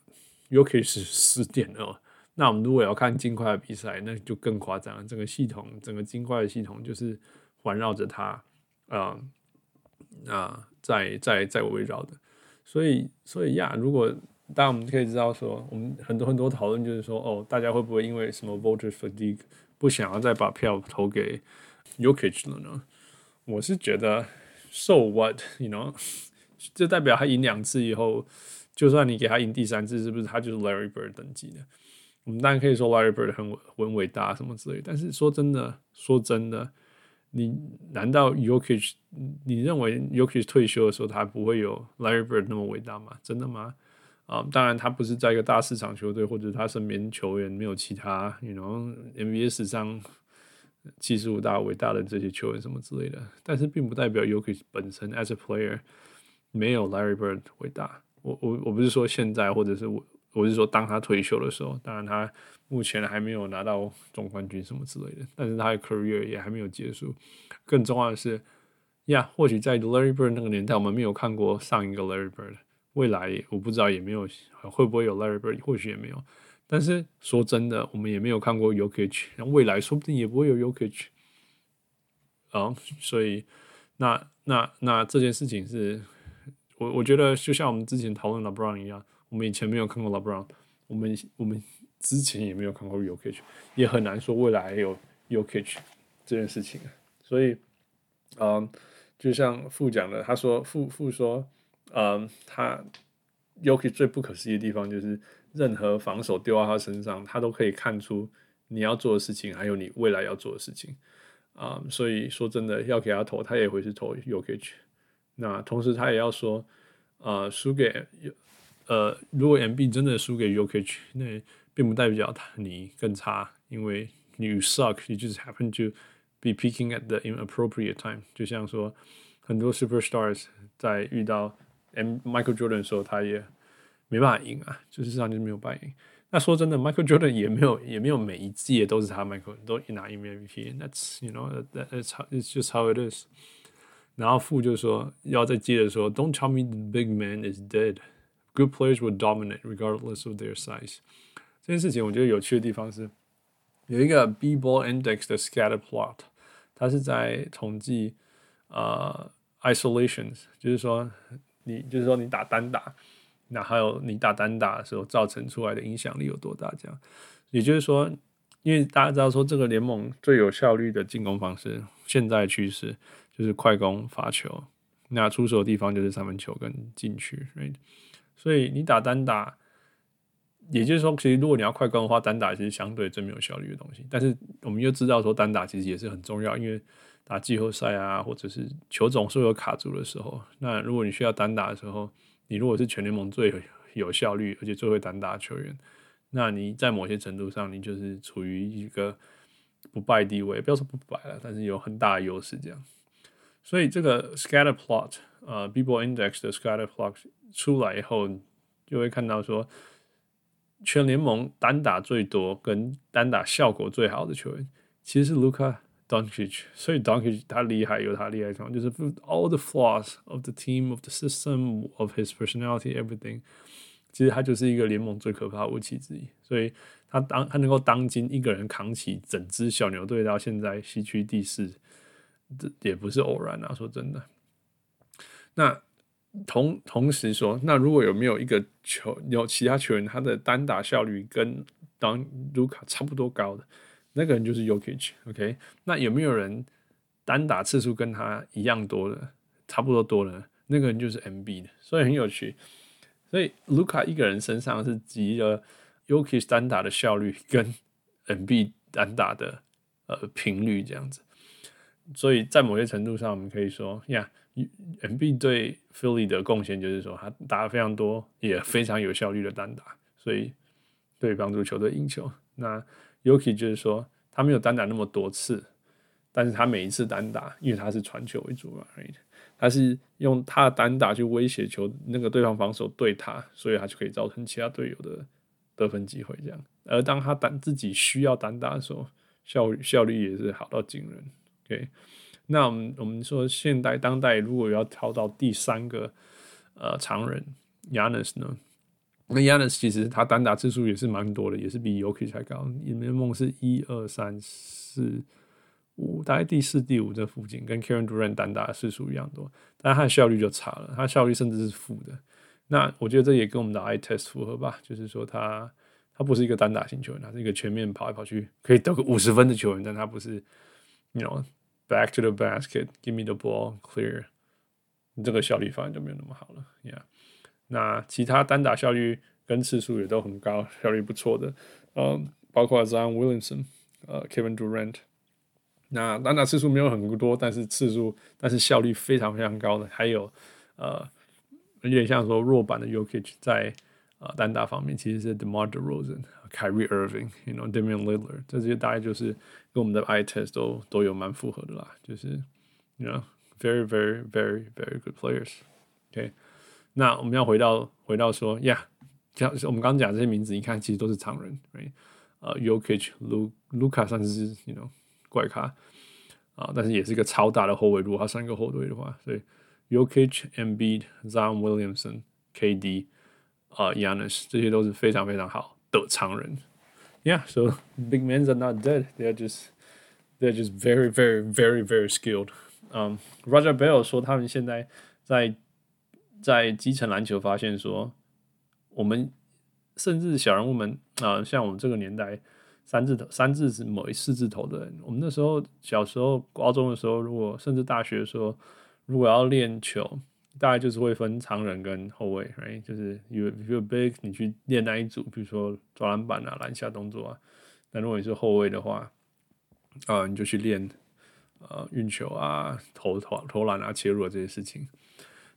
Yokish 是十点二。那我们如果要看金块的比赛，那就更夸张了。整个系统，整个金块的系统就是环绕着它，嗯。啊，在在在围绕的，所以，所以呀，如果当然我们可以知道说，我们很多很多讨论就是说，哦，大家会不会因为什么 voter fatigue 不想要再把票投给 Jokic 了呢？我是觉得，so what，you know，这代表他赢两次以后，就算你给他赢第三次，是不是他就是 Larry Bird 等级的？我们当然可以说 Larry Bird 很很伟大什么之类，但是说真的，说真的，你难道 Jokic，你认为 Jokic 退休的时候他不会有 Larry Bird 那么伟大吗？真的吗？啊，当然他不是在一个大市场球队，或者他身边球员没有其他，you know，NBA 史上七十五大伟大的这些球员什么之类的，但是并不代表 Jokic 本身 as a player 没有 Larry Bird 伟大。我我我不是说现在，或者是我。我是说，当他退休的时候，当然他目前还没有拿到总冠军什么之类的，但是他的 career 也还没有结束。更重要的是，呀，或许在 Larry Bird 那个年代，我们没有看过上一个 Larry Bird，未来我不知道也没有会不会有 Larry Bird，或许也没有。但是说真的，我们也没有看过 Yokich，未来说不定也不会有 Yokich。啊，所以那那那这件事情是我我觉得就像我们之前讨论 LeBron 一样。我们以前没有看过 LeBron，我们我们之前也没有看过 Jokic，也很难说未来有 Jokic 这件事情。所以，嗯，就像傅讲的，他说傅傅说，嗯，他 Jokic 最不可思议的地方就是，任何防守丢到他身上，他都可以看出你要做的事情，还有你未来要做的事情。啊、嗯，所以说真的要给他投，他也会是投 Jokic。那同时他也要说，呃，输给。呃，如果 MB 真的输给 Jokic，那并不代表他你更差，因为你 suck，you just happen to be peaking at the inappropriate time。就像说，很多 superstars 在遇到 M Michael Jordan 的时候，他也没办法赢啊，就是这样就没有办法赢。那说真的，Michael Jordan 也没有也没有每一届都是他 Michael 都拿一面 MVP。That's you know that that's how it's just how it is。然后副就说要再接着说，Don't tell me the big man is dead。Good players will dominate regardless of their size。 这件事情我觉得有趣的地方是，有一个 B-Ball Index 的 Scatter Plot，它是在统计呃 isolations，就是说你就是说你打单打，那还有你打单打的时候造成出来的影响力有多大？这样，也就是说，因为大家知道说这个联盟最有效率的进攻方式，现在趋势就是快攻罚球，那出手的地方就是三分球跟禁区所以所以你打单打，也就是说，其实如果你要快攻的话，单打其实相对最没有效率的东西。但是我们又知道说，单打其实也是很重要，因为打季后赛啊，或者是球总是有卡住的时候。那如果你需要单打的时候，你如果是全联盟最有效率而且最会单打的球员，那你在某些程度上，你就是处于一个不败地位。不要说不败了，但是有很大的优势这样。所以这个 scatter plot，呃，B-Ball Index 的 scatter plot。出来以后，就会看到说，全联盟单打最多跟单打效果最好的球员，其实是 Luka Doncic。所以 Doncic 他厉害有他厉害的地方，就是 all the flaws of the team, of the system, of his personality, everything。其实他就是一个联盟最可怕武器之一。所以他当他能够当今一个人扛起整支小牛队到现在西区第四，这也不是偶然啊。说真的，那。同同时说，那如果有没有一个球有其他球员，他的单打效率跟当卢卡差不多高的那个人就是 Jokic，OK？那有没有人单打次数跟他一样多的，差不多多的那个人就是 MB 的，所以很有趣。所以卢卡一个人身上是集了 Jokic 单打的效率跟 MB 单打的呃频率这样子，所以在某些程度上，我们可以说呀。Embiid 对 Philly 的贡献就是说，他打了非常多，也非常有效率的单打，所以对帮助球队赢球。那 Jokic 就是说，他没有单打那么多次，但是他每一次单打，因为他是传球为主嘛，right? 他是用他的单打去威胁球，那个对方防守对他，所以他就可以造成其他队友的得分机会。这样，而当他单自己需要单打的时候，效率效率也是好到惊人。OK。那我们我们说，现代当代如果要挑到第三个呃常人 Yannis 呢？那 Yannis 其实他单打次数也是蛮多的，也是比 Yoki 还高。联盟是一二三四五，大概第四第五这附近，跟 Karen Duran 单打次数一样多，但他的效率就差了，他效率甚至是负的。那我觉得这也跟我们的 I test 符合吧，就是说他他不是一个单打型球员，他是一个全面跑来跑去可以得个五十分的球员，但他不是 back to the basket，give me the ball，clear，这个效率反而就没有那么好了，yeah。那其他单打效率跟次数也都很高，效率不错的，嗯，包括 Zion Williamson，呃，Kevin Durant，那单打次数没有很多，但是次数但是效率非常非常高的，还有呃。有点像说弱版的 Jokic 在呃单打方面，其实是 DeMar DeRozan、Kyrie Irving、you know Damian Lillard，这些大概就是 跟我们的 eye test 都都有蛮符合的啦，就是 you know very very very very good players。OK，那我们要回到回到说，Yeah，像我们刚讲这些名字，你看其实都是常人，right？呃，Jokic、Lu、Luka 算是 you know 怪咖啊、但是也是一个超大的后卫，如果他算一个后卫的话，所以。Yokic，Embiid，Zion Williamson，KD，啊、uh, Giannis 这些都是非常非常好的常人。Yeah, so big men are not dead. They're just they're just very, very, very, very skilled. Um, Roger Bell 说他们现在在在基层篮球发现说，我们甚至小人物们啊、呃，像我们这个年代三字头、三字是某一四字头的人，我们那时候小时候、高中的时候，如果甚至大学的时候。如果要练球， 大概就是会分长人跟后卫，right？就是 you you big，你去练那一组，比如说抓篮板啊、篮下动作啊。那如果你是后卫的话，啊、你就去练呃运球啊、投投投篮啊、切入啊这些事情。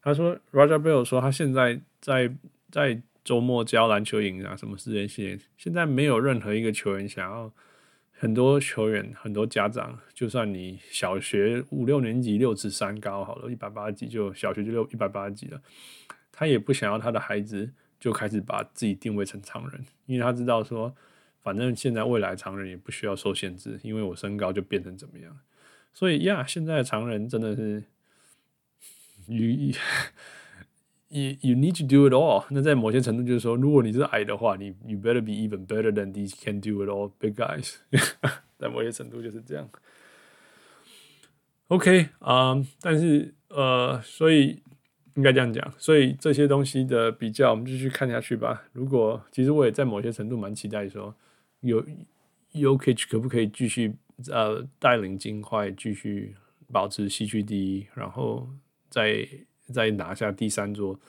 他说，Roger Bell 说，他现在在在周末教篮球营啊，什么世界线，现在没有任何一个球员想要。很多球员，很多家长，就算你小学五六年级六尺三高好了，一百八十几就小学就六一百八十几了，他也不想要他的孩子就开始把自己定位成常人，因为他知道说，反正现在未来常人也不需要受限制，因为我身高就变成怎么样，所以呀，现在常人真的是，与。You you need to do it all。那在某些程度就是说，如果你是矮的话，你 you better be even better than these can do it all big guys。在某些程度就是这样。OK 啊、um，但是呃，所以应该这样讲。所以这些东西的比较，我们继续看下去吧。如果其实我也在某些程度蛮期待说，有 Jokic 可不可以继续呃带领金块继续保持西区第一，然后在。再拿下第三座，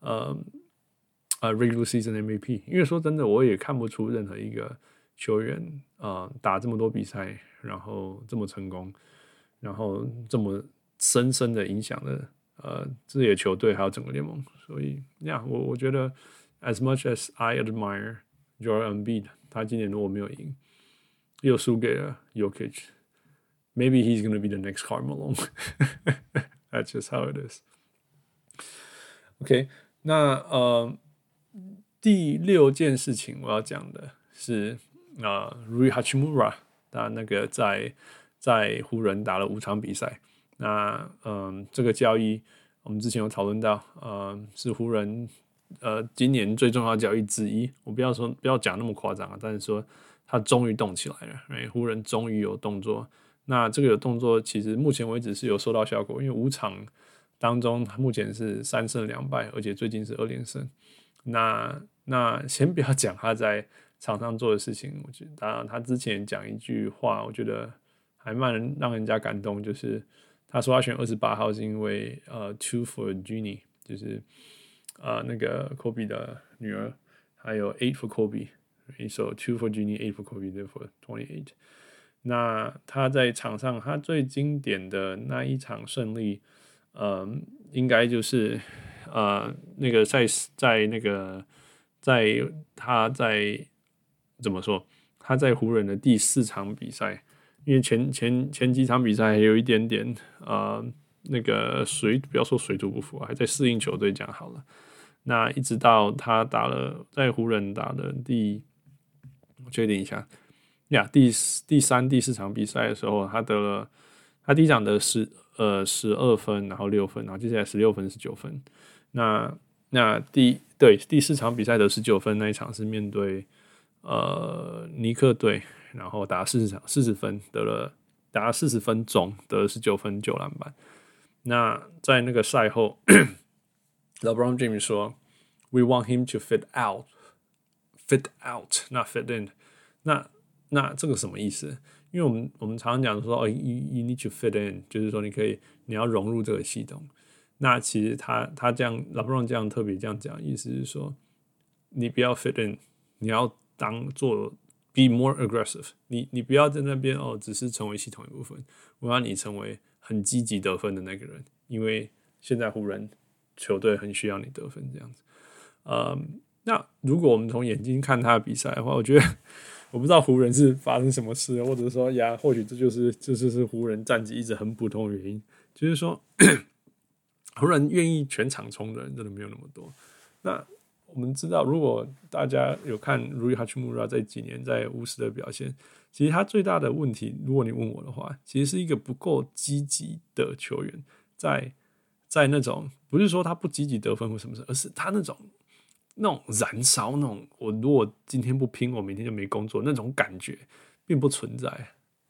呃呃，regular season MVP。因为说真的，我也看不出任何一个球员啊、呃、打这么多比赛，然后这么成功，然后这么深深的影响了呃自己的球队还有整个联盟。所以呀，我我觉得，as much as I admire Joel Embiid，他今年如果没有赢，又输给了 Jokic，maybe he's gonna be the next Karl Malone。 That's just how it is。 OK，那呃，第六件事情我要讲的是啊，Rui Hachimura，他那个在在湖人打了五场比赛，那嗯、这个交易我们之前有讨论到，呃，是湖人呃今年最重要的交易之一。我不要说不要讲那么夸张啊，但是说他终于动起来了，哎，湖人终于有动作。那这个有动作，其实目前为止是有收到效果，因为五场。当中目前是三胜两败，而且最近是二连胜。那那先不要讲他在场上做的事情，我觉得当然他之前讲一句话，我觉得还蛮让人家感动，就是他说他选二十八号是因为呃，two for Jeanie，就是呃那个 Kobe 的女儿，还有 eight for Kobe，一首 two for Jeanie，eight for Kobe，two for twenty eight。那他在场上他最经典的那一场胜利。嗯，应该就是呃，那个在在那个在他在怎么说？他在湖人的第四场比赛，因为前前前几场比赛还有一点点呃那个水，不要说水土不服，还在适应球队讲好了。那一直到他打了在湖人打的第，我确定一下呀，第第三、第四场比赛的时候，他得了他第一场的是。呃，十二分，然后六分，然后接下来十六分，十九分。那那第对第四场比赛的十九分那一场是面对呃尼克队，然后打四十场四十分得了打四十分钟得了十九分九篮板。那在那个赛后，LeBron James 说 We want him to fit out, fit out, not fit in。那那这个什么意思？因为我们我们常常讲说，哦，you you need to fit in，就是说你可以你要融入这个系统。那其实他他这样，LeBron 这样特别这样讲，意思是说，你不要 fit in，你要当做 be more aggressive 你。你你不要在那边哦，只是成为系统一部分。我要你成为很积极得分的那个人，因为现在湖人球队很需要你得分这样子。嗯，那如果我们从眼睛看他的比赛的话，我觉得。我不知道湖人是发生什么事，或者说呀，或许这就是这就是湖人战绩一直很普通的原因，就是说 湖人愿意全场冲的人真的没有那么多。那我们知道，如果大家有看 Rui Hachimura 这几年在乌斯的表现，其实他最大的问题，如果你问我的话，其实是一个不够积极的球员，在在那种不是说他不积极得分或什么事，而是他那种。那种燃烧，那种我如果今天不拼，我明天就没工作，那种感觉并不存在。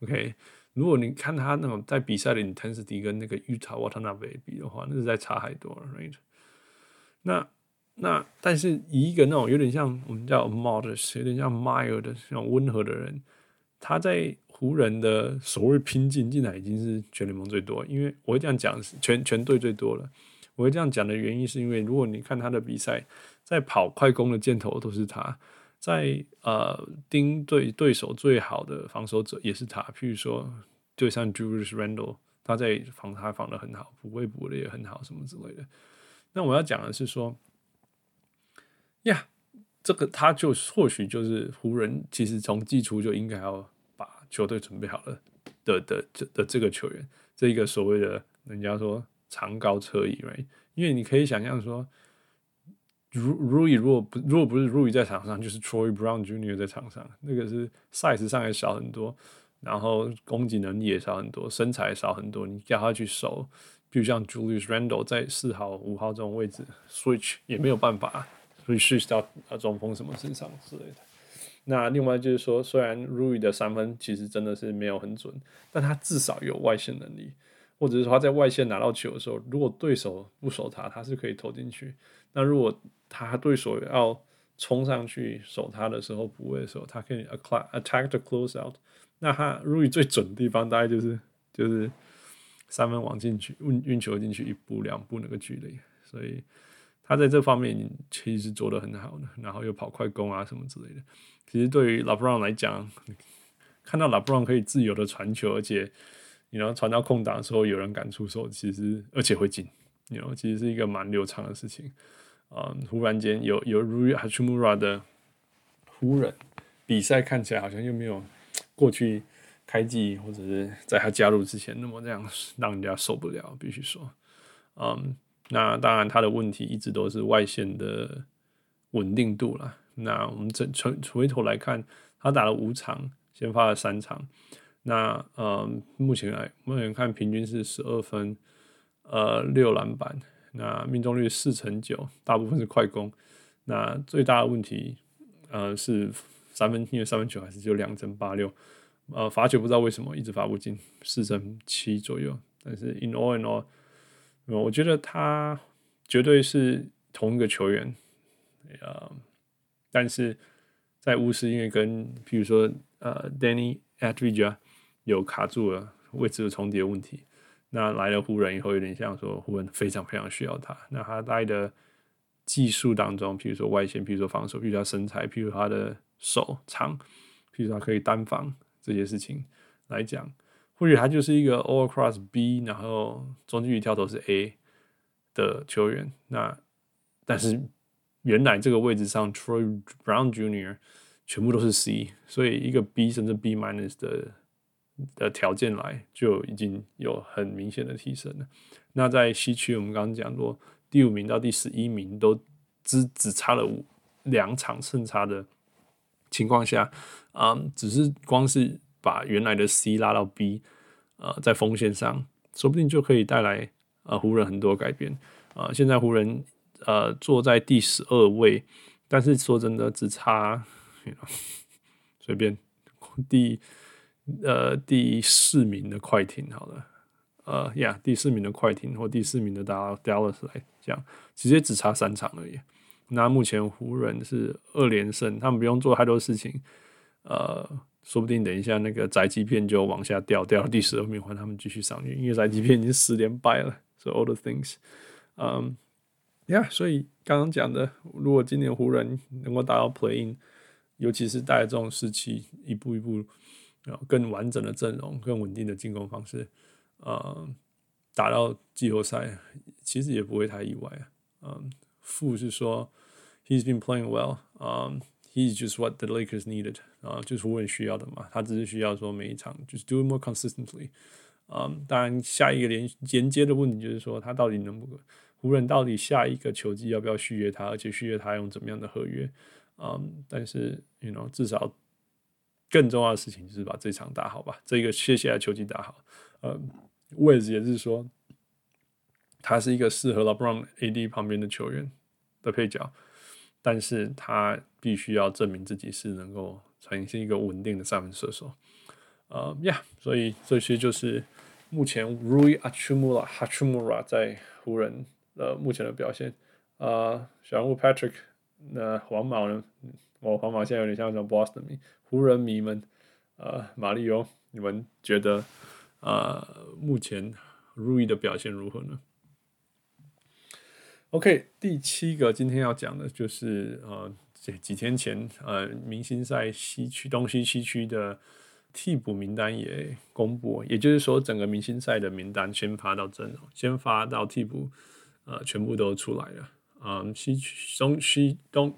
OK，如果你看他那种在比赛的 intensity 跟那个 Yuta Watanabe 比的话，那是在差太多了，right？那那但是以一个那种有点像我们叫 modest，有点像 mild 的那种温和的人，他在湖人的所谓拼劲，竟然已经是全联盟最多。因为我会这样讲，全全队最多了。我会这样讲的原因是因为，如果你看他的比赛。在跑快攻的箭头都是他，在呃盯对对手最好的防守者也是他。譬如说，就像 Julius Randle，他在防他防的很好，补位补的也很好，什么之类的。那我要讲的是说，呀，这个他就或许就是湖人，其实从季初就应该要把球队准备好了的的的的这个球员，这一个所谓的人家说长高车椅嘛因为你可以想象说。如 Rui 如果不如果不是 Rui 在场上，就是 Troy Brown Jr. 在场上，那个是 size 上也少很多，然后攻击能力也少很多，身材也少很多。你叫他去守，比如像 Julius Randle 在四号、五号这种位置 switch 也没有办法，所以 switch 到啊中锋什么身上之类的。那另外就是说，虽然 Rui 的三分其实真的是没有很准，但他至少有外线能力。或者是说他在外线拿到球的时候，如果对手不守他，他是可以投进去。那如果他对手要冲上去守他的时候，补位的时候，他可以 attack the closeout。那他入最准的地方，大概就是就是三分网进去，运运球进去一步两步那个距离。所以他在这方面其实做得很好的，然后又跑快攻啊什么之类的。其实对于 LeBron 来讲，看到 LeBron 可以自由的传球，而且。你然后传到空档的时候，有人敢出手，其实而且会进，你知道，其实是一个蛮流畅的事情。嗯，忽然间有有 Rui Hachimura 的湖人比赛看起来好像又没有过去开季或者是在他加入之前那么这样让人家受不了，必须说。嗯，那当然他的问题一直都是外线的稳定度了。那我们从从回头来看，他打了五场，先发了三场。那呃，目前来目前看，平均是十二分，呃，六篮板，那命中率四成九，大部分是快攻。那最大的问题，呃，是三分，因为三分球还是只有两成八六，呃，罚球不知道为什么一直罚不进，四成七左右。但是 in all in all，我觉得他绝对是同一个球员，呃，但是在巫师，因为跟譬如说呃，Danny Avdija 有卡住了位置的重叠问题，那来了湖人以后，有点像说湖人非常非常需要他。那他带的技术当中，譬如说外线，譬如说防守，譬如他身材，譬如他的手长，譬如他可以单防这些事情来讲，或许他就是一个 all across B，然后中距离跳投是 A 的球员。那但是原来这个位置上，Troy Brown Jr. 全部都是 C，所以一个 B 甚至 B minus 的。的条件来就已经有很明显的提升了。那在西区，我们刚刚讲过，第五名到第十一名都只只差了五两场胜差的情况下，啊、嗯，只是光是把原来的 C 拉到 B，呃，在锋线上，说不定就可以带来呃湖人很多改变。啊、呃，现在湖人呃坐在第十二位，但是说真的，只差 随便第。呃，第四名的快艇，好了，呃呀，第四名的快艇或第四名的达达拉斯来讲，直接只差三场而已。那目前湖人是二连胜，他们不用做太多事情，呃，说不定等一下那个宅急便就往下掉，掉到第十二名，换他们继续上去，因为宅急便已经十连败了。So all the things，嗯，Yeah，所以刚刚讲的，如果今年湖人能够达到 playing，尤其是带这种士气，一步一步，更完整的阵容，更稳定的进攻方式，呃，打到季后赛，其实也不会太意外啊。嗯，负是说，He's been playing well，嗯、，He's just what the Lakers needed，啊，就是湖人需要的嘛，他只是需要说每一场就是 do it more consistently。嗯，当然，下一个连连接的问题就是说，他到底能不能湖人到底下一个球季要不要续约他，而且续约他用怎么样的合约？嗯，但是，you know，至少更重要的事情就是把这场打好吧，这个接下来球季打好。嗯，Wiz 也是说，他是一个适合 LeBron AD 旁边的球员的配角，但是他必须要证明自己是能够呈现一个稳定的三分射手。呃呀，所以这些就是目前 Rui Achimura achimura 在湖人的目前的表现。呃，小人物 Patrick，那黄毛呢？我黄毛现在有点像什么 Boston 迷，湖人迷们，呃，马里欧，你们觉得呃目前 Rui 的表现如何呢？OK，第七个今天要讲的就是呃这几天前呃明星赛西区东西西区的。替补名单也公布，也就是说，整个明星赛的名单先发到阵容，先发到替补，呃，全部都出来了。嗯，西区、东西、东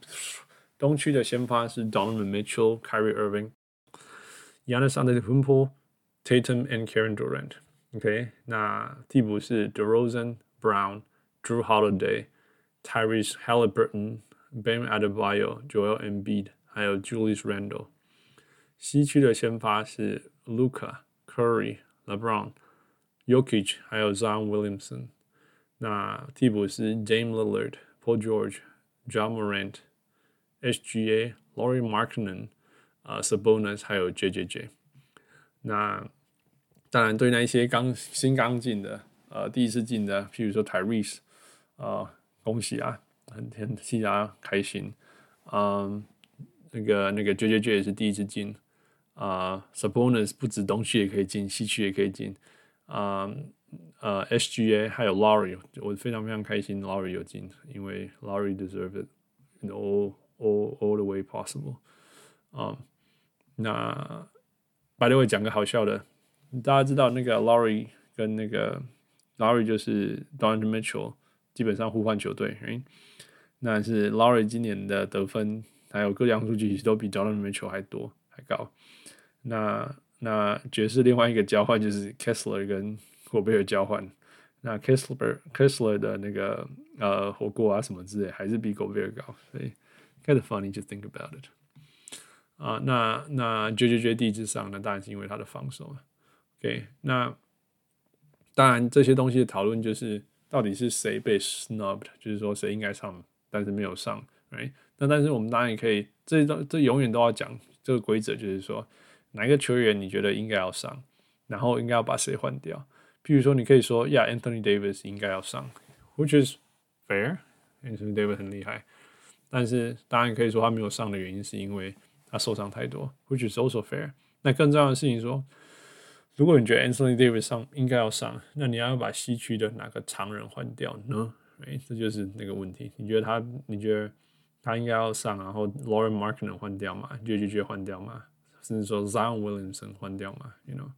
东区的先发是 Donovan Mitchell、Kyrie Irving、Giannis Antetokounmpo、Tatum and Kevin Durant。OK，那替补是 DeRozan、Brown、Drew Holiday、Tyrese Halliburton、Bam Adebayo、Joel Embiid，还有 Julius Randle。西区的先发是 Luka、Curry、LeBron、Jokic，还有 Zion Williamson。那替补是 Dame Lillard、Paul George、Ja Morant、 SGA、Laurie Markman、呃 Sabonis，还有 JJJ。那当然，对那一些刚新刚进的，呃，第一次进的，譬如说 Tyrese，呃，恭喜啊，很很替他开心。嗯，那个那个 JJJ 也是第一次进。啊、，Sabonis 不止东区也可以进，西区也可以进。啊、uh,，呃，SGA 还有 Lowry，我非常非常开心，Lowry 有进，因为 Lowry deserve it No all all the way possible。啊，那 by the way 讲个好笑的，大家知道那个 Lowry 跟那个 Lowry 就是 Donovan Mitchell 基本上互换球队哎那是 Lowry 今年的得分还有各项数据其实都比 Donovan Mitchell 还多还高。那那爵士另外一个交换就是 Kessler 跟霍贝尔交换，那 Kessler Kessler 的那个呃火锅啊什么之类还是比戈贝尔高，所以 kind of funny to think about it。啊，那那绝绝绝地之上，那当然是因为他的防守。OK，那当然这些东西的讨论就是到底是谁被 snubbed，就是说谁应该上，但是没有上，right？那但是我们当然也可以，这这永远都要讲这个规则，就是说。哪一个球员你觉得应该要上，然后应该要把谁换掉？譬如说，你可以说呀，Anthony Davis 应该要上，which is fair，Anthony Davis 很厉害。但是当然可以说他没有上的原因是因为他受伤太多，which is also fair。那更重要的事情说，如果你觉得 Anthony Davis 上应该要上，那你要把西区的哪个常人换掉呢？哎，这就是那个问题。你觉得他，你觉得他应该要上，然后 Lauren Mark 能换掉吗？JJJ 换掉吗？甚至说 Zion Williamson 换掉吗，you know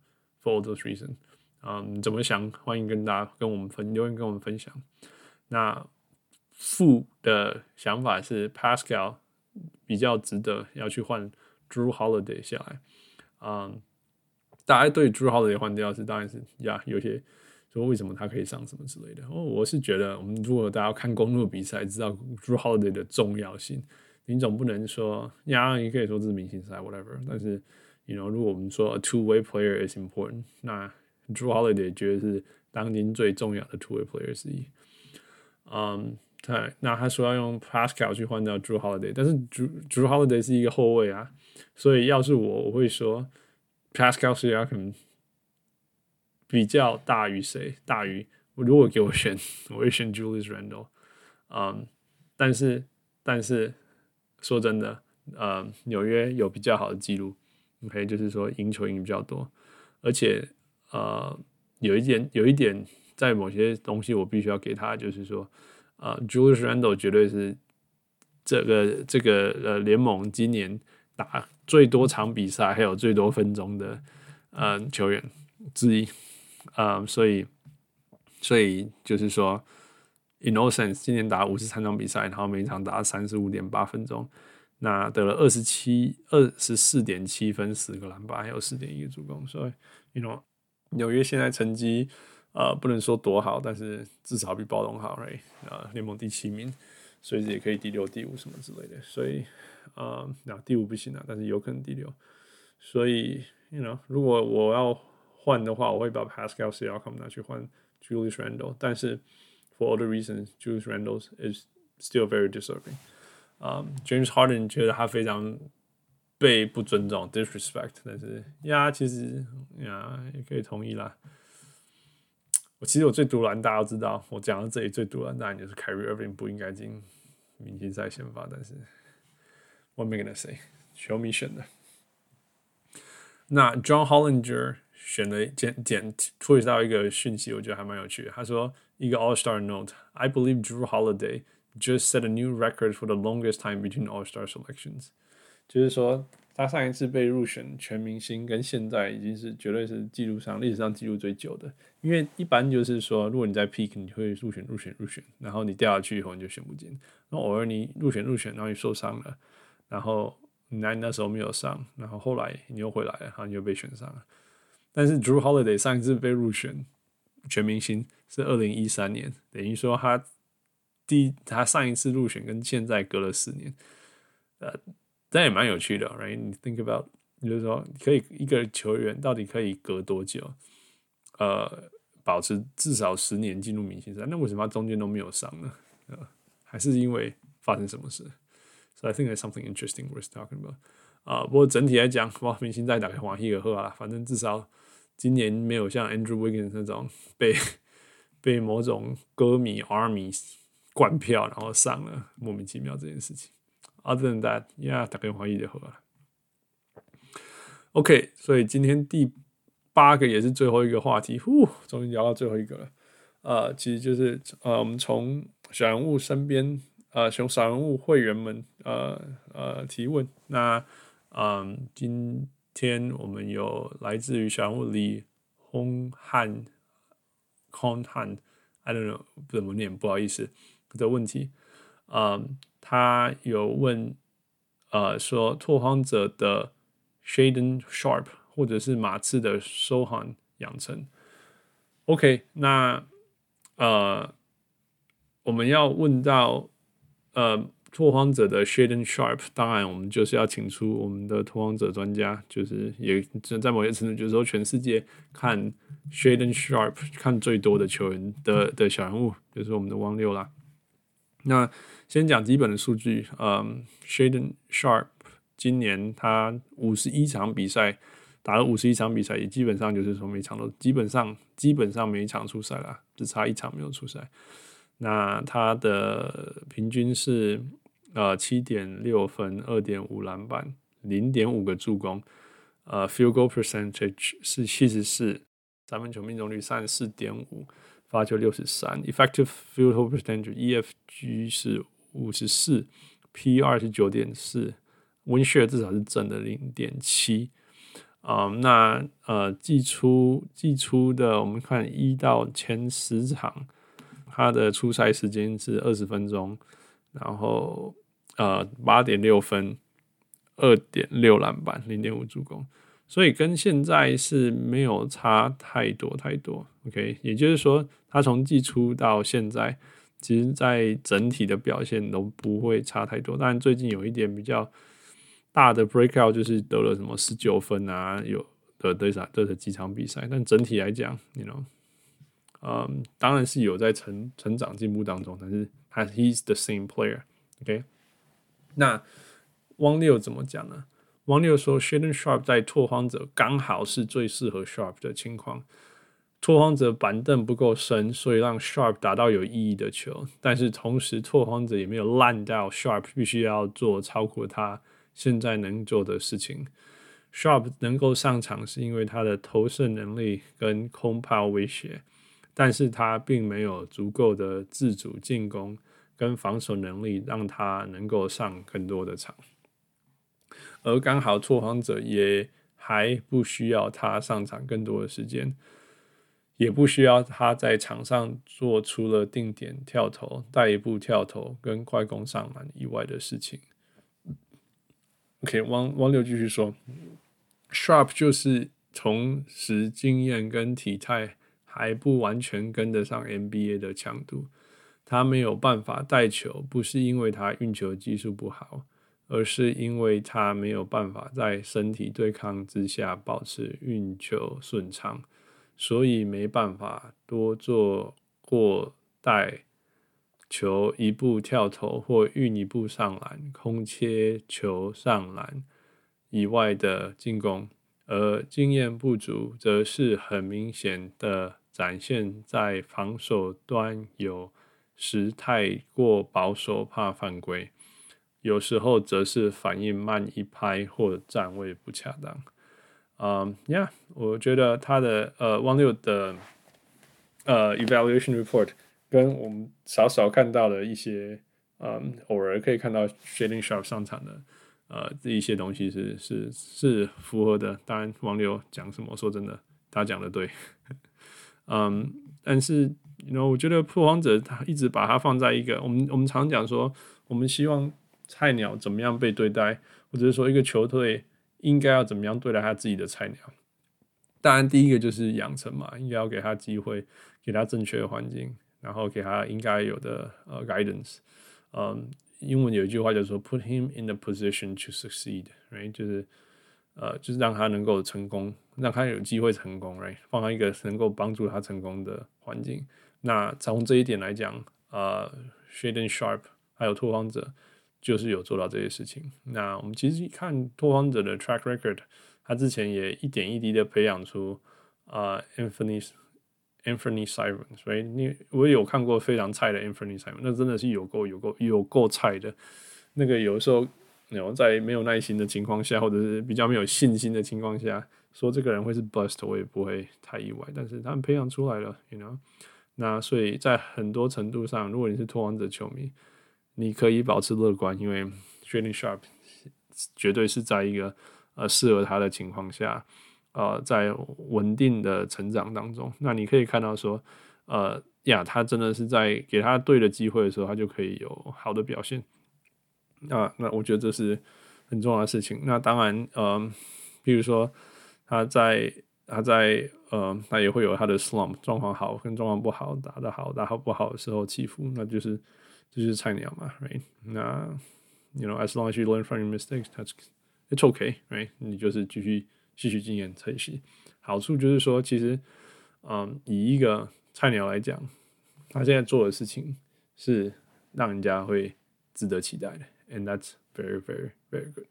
for all those reasons，嗯，怎么想？欢迎跟大家跟我们分留言跟我们分享。那负的想法是 Pascal 比较值得要去换 Drew Holiday 下来，嗯，大家对 Drew Holiday 换掉是当然是呀，有些说为什么他可以上什么之类的。哦，我是觉得我们如果大家看公路比赛，知道 Drew Holiday 的重要性。你总不能说呀，你可以说这是明星赛，whatever。但是，you know，如果我们说 a two-way player is important，那 Drew Holiday 绝对是当今最重要的 two-way player 之一。嗯，对，那他说要用 Pascal 去换掉 Drew Holiday，但是 Drew Drew Holiday 是一个后卫啊，所以要是我，我会说 Pascal 是要可能比较大于谁？大于如果给我选，我会选 Julius Randle。嗯，但是。但是说真的，呃，纽约有比较好的记录，OK，就是说赢球赢比较多，而且呃，有一点有一点在某些东西我必须要给他，就是说，呃，Julius Randle 绝对是这个这个呃联盟今年打最多场比赛还有最多分钟的呃球员之一，啊、呃，所以所以就是说。In all sense，今年打五十三场比赛，然后每一场打三十五点八分钟，那得了二十七二十四点七分，十个篮板，还有四点一个助攻。所以，you know，纽约现在成绩呃不能说多好，但是至少比暴龙好，right？呃，联盟第七名，所以也可以第六、第五什么之类的。所以，呃，那第五不行啊，但是有可能第六。所以，you know，如果我要换的话，我会把 Pascal Siakam 拿去换 Julius Randle，但是。For all the reasons, Julius Randle is still very deserving. Um, James Harden 觉得他非常被不尊重，disrespect。但是呀，其实呀也可以同意啦。我其实我最独蓝，大家都知道，我讲到这里最独蓝，当然就是 Kyrie Irving 不应该进明星赛先发。但是 What am I gonna say？球迷选的。那 John Hollinger 选了简简推到一个讯息，我觉得还蛮有趣的。他说。一个 All Star Note. I believe Drew Holiday just set a new record for the longest time between All Star selections. 就是说， 他上一次被入选全明星，跟现在已经是绝对是记录上历史上记录最久的。因为一般就是说，如果你在 Peak，你会入选、入选、入选，然后你掉下去以后你就选不进。那偶尔你入选、入选，然后你受伤了，然后你那那时候没有上，然后后来你又回来了，然后你又被选上了。但是 Drew Holiday 上一次被入选。全明星是二零一三年，等于说他第他上一次入选跟现在隔了四年，呃，但也蛮有趣的，right？你 think about，就是说可以一个球员到底可以隔多久，呃，保持至少十年进入明星赛？那为什么他中间都没有上呢？呃，还是因为发生什么事？So I think there's something interesting worth talking about。啊，不过整体来讲，哇，明星赛打开黄希尔赫啊，反正至少。今年没有像 Andrew Wiggins 那种被被某种歌迷 Army 灌票，然后上了莫名其妙这件事情。Other than that，yeah，，打开华裔就好了。OK，所以今天第八个也是最后一个话题，呼，终于聊到最后一个了。呃，其实就是呃，我们从小人物身边，呃，从小人物会员们，呃呃提问。那嗯、今天我们有来自于小人物李洪汉康汉，I don't know 怎么念，不好意思的问题。嗯、他有问，呃，说拓荒者的 Shaden Sharp 或者是马刺的 Sohan 养成。OK，那呃，我们要问到呃。拓荒者的 Shaden Sharp，当然我们就是要请出我们的拓荒者专家，就是也在某些程度，就是说全世界看 Shaden Sharp 看最多的球员的的小人物，就是我们的汪六啦。那先讲基本的数据，嗯，Shaden Sharp 今年他五十一场比赛打了五十一场比赛，也基本上就是说每场都基本上基本上每一场出赛了，只差一场没有出赛。那他的平均是。呃，七点六分，二点五篮板，零点五个助攻，呃，field goal percentage 是七十四，三分球命中率三十四点五，罚球六十三，effective field of percentage EFG 是五十四，PR 是九点四，win share 至少是正的零点七，啊，那呃，季初季初的我们看一到前十场，他的出赛时间是二十分钟，然后。呃，八点六分，二点六篮板，零点五助攻，所以跟现在是没有差太多太多。OK，也就是说，他从季初到现在，其实在整体的表现都不会差太多。但，最近有一点比较大的 breakout，就是得了什么十九分啊，有的对啥对的几场比赛。但整体来讲，you know，嗯，当然是有在成成长进步当中，但是他 he's the same player。OK。那汪六怎么讲呢？汪六说，Shaden Sharp 在拓荒者刚好是最适合 Sharp 的情况。拓荒者板凳不够深，所以让 Sharp 打到有意义的球。但是同时，拓荒者也没有烂到 Sharp 必须要做超过他现在能做的事情。Sharp 能够上场是因为他的投射能力跟空抛威胁，但是他并没有足够的自主进攻跟防守能力，让他能够上更多的场。而刚好拓荒者也还不需要他上场更多的时间。也不需要他在场上做出了定点跳投、带一步跳投跟快攻上篮以外的事情。OK，王王六继续说，Sharp 就是同时经验跟体态还不完全跟得上 NBA 的强度，他没有办法带球，不是因为他运球技术不好，而是因为他没有办法在身体对抗之下保持运球顺畅。所以没办法多做过带球一步跳投或运一步上篮、空切球上篮以外的进攻，而经验不足则是很明显的展现在防守端，有时太过保守怕犯规，有时候则是反应慢一拍或站位不恰当。嗯呀，我觉得他的呃汪六的呃 evaluation report 跟我们少少看到的一些，嗯，偶尔可以看到 Shading Sharp 上场的呃这一些东西是是是符合的。当然，汪六讲什么，说真的，他讲的对。嗯，但是，you know, 我觉得破荒者他一直把他放在一个我们我们常讲说，我们希望菜鸟怎么样被对待，或者是说一个球队。应该要怎么样对待他自己的菜鸟？当然，第一个就是养成嘛，应该要给他机会，给他正确的环境，然后给他应该有的呃 guidance。嗯，英文有一句话叫做 “put him in the position to succeed”，right？就是呃，就是让他能够成功，让他有机会成功，right？放到一个能够帮助他成功的环境。那从这一点来讲，呃，Shaden Sharp 还有拓荒者。就是有做到这些事情。那我们其实看拓荒者的 track record，他之前也一点一滴的培养出啊、呃、Anthony Anthony Simons，所以你我有看过非常菜的 Anthony Simons，那真的是有够有够有够菜的。那个有时候，有在没有耐心的情况下，或者是比较没有信心的情况下，说这个人会是 bust，我也不会太意外。但是他们培养出来了，you know。那所以在很多程度上，如果你是拓荒者球迷，你可以保持乐观，因为 Shaedon Sharp 绝对是在一个呃适合他的情况下，呃，在稳定的成长当中。那你可以看到说，呃呀，他真的是在给他对的机会的时候，他就可以有好的表现。那那我觉得这是很重要的事情。那当然，呃，比如说他在他在呃，他也会有他的 slump，状况好跟状况不好，打得好打好不好的时候起伏，那就是。这就是菜鸟嘛，right？那，you know，as long as you learn from your mistakes，that's it's okay，right？你就是继续吸取经验才行。好处就是说，其实，嗯，以一个菜鸟来讲，他现在做的事情是让人家会值得期待的，and that's very very very good。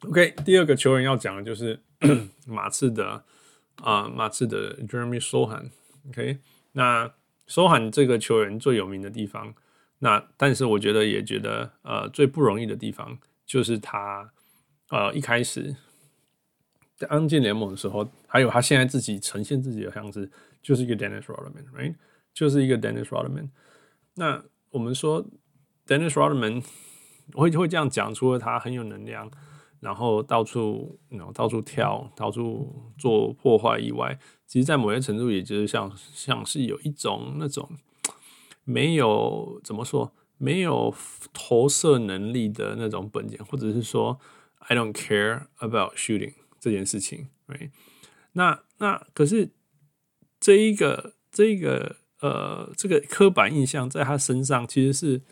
OK，第二个球员要讲的就是马刺的啊，马刺的 Jeremy Sohan。OK，那 Sohan 这个球员最有名的地方。那但是我觉得也觉得呃最不容易的地方就是他呃一开始在刚进联盟的时候，还有他现在自己呈现自己的样子，就是一个 Dennis Rodman，right？就是一个 Dennis Rodman。那我们说 Dennis Rodman 会会这样讲，除了他很有能量，然后到处然后到处跳，到处做破坏以外，其实，在某些程度，也就是像像是有一种那种。没有怎么说，没有投射能力的那种本钱，或者是说 I don't care about shooting 这件事情，right？那那可是这一个这一个呃这个刻板印象在他身上其实是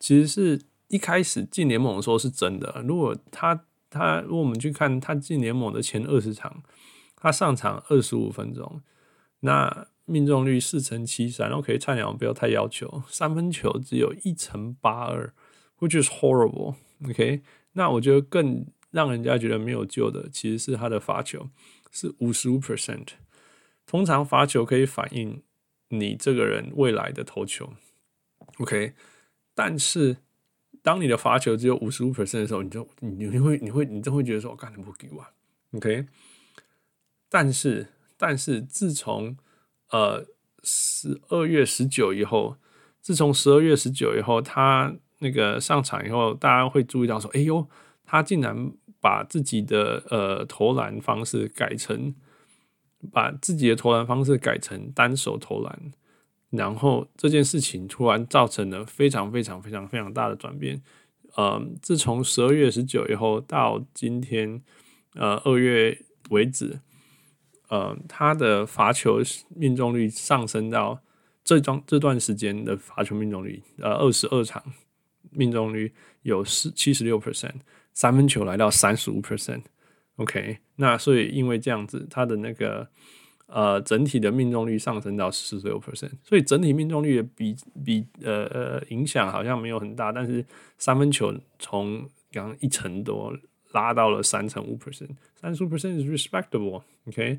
其实是一开始进联盟的时候是真的。如果他他如果我们去看他进联盟的前二十场，他上场二十五分钟，那。命中率四成七三，OK，菜鸟不要太要求。三分球只有一成八二，which is horrible。OK，那我觉得更让人家觉得没有救的，其实是他的罚球是五十五 percent，通常罚球可以反映你这个人未来的投球，OK。但是当你的罚球只有五十五 percent 的时候，你就你你会你会你就会觉得说，我干的不给我，OK。但是但是自从呃十二月十九以后，自从十二月十九以后，他那个上场以后，大家会注意到说，哎呦，他竟然把自己的呃投篮方式改成。把自己的投篮方式改成单手投篮，然后这件事情突然造成了非常非常非常非常大的转变。呃，自从十二月十九以后到今天，呃，二月为止，呃，他的罚球命中率上升到这段这段时间的罚球命中率，呃，二十二场命中率有四七十六 percent，三分球来到三十五 percent。OK，那所以因为这样子，他的那个呃整体的命中率上升到四十六 percent，所以整体命中率也比比呃呃影响好像没有很大，但是三分球从刚刚一成多拉到了三成五 percent，三十五 percent is respectable。OK，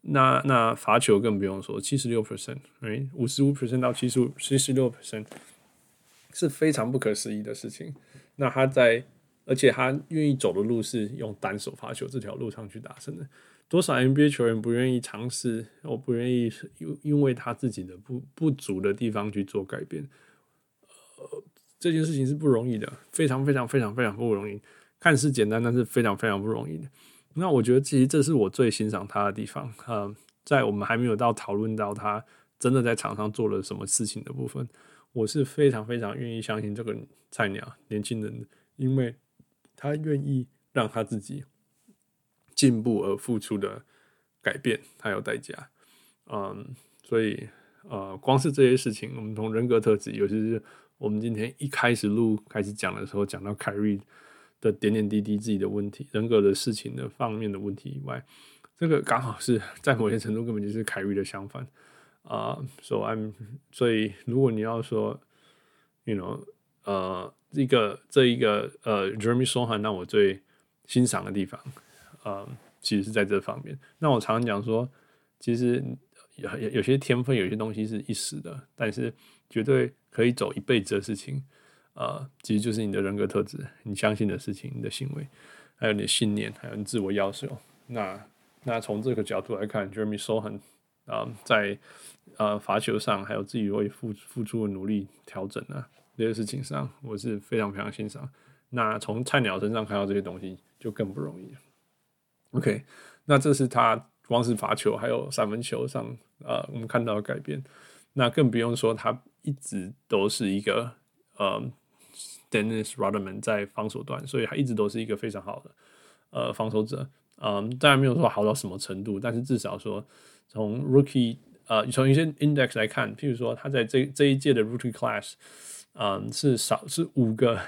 那那罚球更不用说，七十六 percent，哎，五十五 percent 到七十五七十六 percent 是非常不可思议的事情。那他在。而且他愿意走的路是用单手罚球这条路上去达成的。多少 NBA 球员不愿意尝试，我不愿意因因为他自己的不不足的地方去做改变。呃，这件事情是不容易的，非常非常非常非常不容易。看似简单，但是非常非常不容易的。那我觉得其实这是我最欣赏他的地方。呃，在我们还没有到讨论到他真的在场上做了什么事情的部分，我是非常非常愿意相信这个菜鸟年轻人，因为。他愿意让他自己进步而付出的改变，他有代价。嗯，所以呃，光是这些事情，我们从人格特质，尤其是我们今天一开始录开始讲的时候，讲到凯瑞的点点滴滴自己的问题、人格的事情的方面的问题以外，这个刚好是 在某些程度根本就是凯瑞的相反啊。所以，I'm 所以如果你要说，you know，呃。这个这一个呃，Jeremy s o h a n 让我最欣赏的地方，呃，其实是在这方面。那我常常讲说，其实有有些天分，有些东西是一时的，但是绝对可以走一辈子的事情，呃，其实就是你的人格特质，你相信的事情，你的行为，还有你的信念，还有你自我要求。那那从这个角度来看，Jeremy Sohan 啊、在呃罚球上，还有自己为付付出的努力调整呢。这些事情上，我是非常非常欣赏。那从菜鸟身上看到这些东西，就更不容易。OK，那这是他光是罚球还有三分球上，呃，我们看到的改变。那更不用说他一直都是一个呃，Dennis Rodman 在防守端，所以他一直都是一个非常好的呃防守者。嗯、当然没有说好到什么程度，但是至少说从 Rookie 呃从一些 Index 来看，譬如说他在这这一届的 Rookie Class。嗯，是少是五个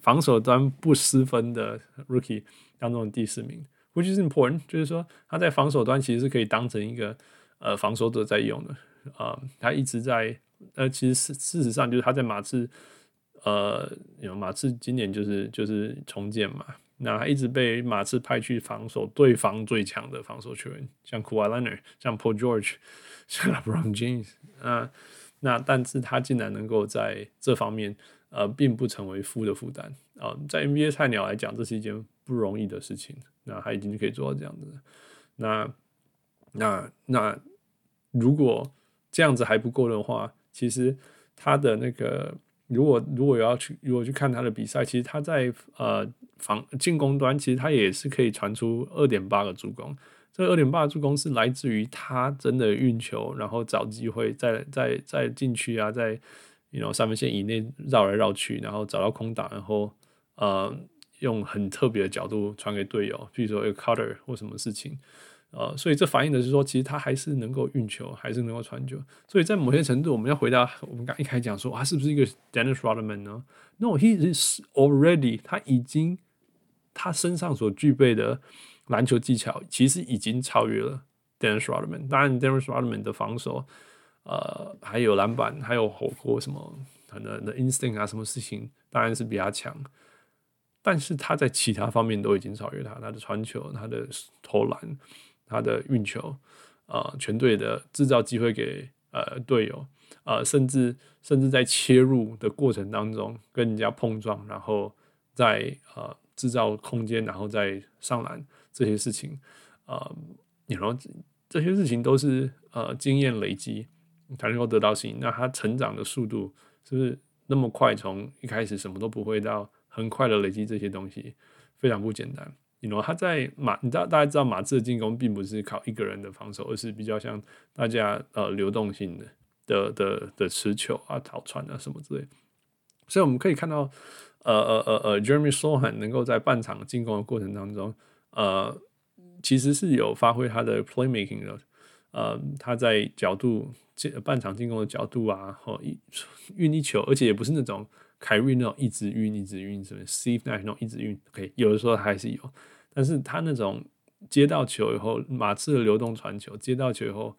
防守端不失分的 rookie 当中的第四名，which is important，就是说他在防守端其实是可以当成一个呃防守者在用的啊、嗯，他一直在呃，其实事事实上就是他在马刺呃，有马刺今年就是就是重建嘛，那他一直被马刺派去防守对方最强的防守球员，像 Kawhi Leonard，像 Paul George，像 LeBron James 那。那但是他竟然能够在这方面，呃，并不成为负的负担啊，在 NBA 菜鸟来讲，这是一件不容易的事情。那他已经可以做到这样子。那那那如果这样子还不够的话，其实他的那个，如果如果要去如果去看他的比赛，其实他在呃防进攻端，其实他也是可以传出二点八个助攻。这二点八助攻是来自于他真的运球，然后找机会在在在禁区啊，在你 know 三分线以内绕来绕去，然后找到空档，然后呃用很特别的角度传给队友，比如说 a cutter 或什么事情，呃，所以这反映的是说，其实他还是能够运球，还是能够传球。所以在某些程度，我们要回答我们刚一开始讲说，他是不是一个 Dennis Rodman 呢？No，he is already，他已经他身上所具备的。篮球技巧其实已经超越了 Dennis Rodman。当然，Dennis Rodman 的防守，呃，还有篮板，还有火锅什么，可能的 instinct 啊，什么事情当然是比他强。但是他在其他方面都已经超越他，他的传球，他的投篮，他的运球，呃全队的制造机会给呃队友，呃甚至甚至在切入的过程当中跟人家碰撞，然后再呃制造空间，然后再上篮这些事情，呃，然后这些事情都是呃经验累积才能够得到事情。那他成长的速度是不是那么快？从一开始什么都不会到很快的累积这些东西，非常不简单。你 you know 他在马，你知道大家知道马刺的进攻并不是靠一个人的防守，而是比较像大家呃流动性的的的的持球啊、逃传啊什么之类。所以我们可以看到，呃呃呃呃，Jeremy s o h a n 能够在半场进攻的过程当中，呃，其实是有发挥他的 playmaking 的，呃，他在角度半场进攻的角度啊，或一运一球，而且也不是那种。凯瑞那种一直运一直运，什么 Steve Nash 那种一直运，OK，有的时候还是有，但是他那种接到球以后，马刺的流动传球，接到球以后，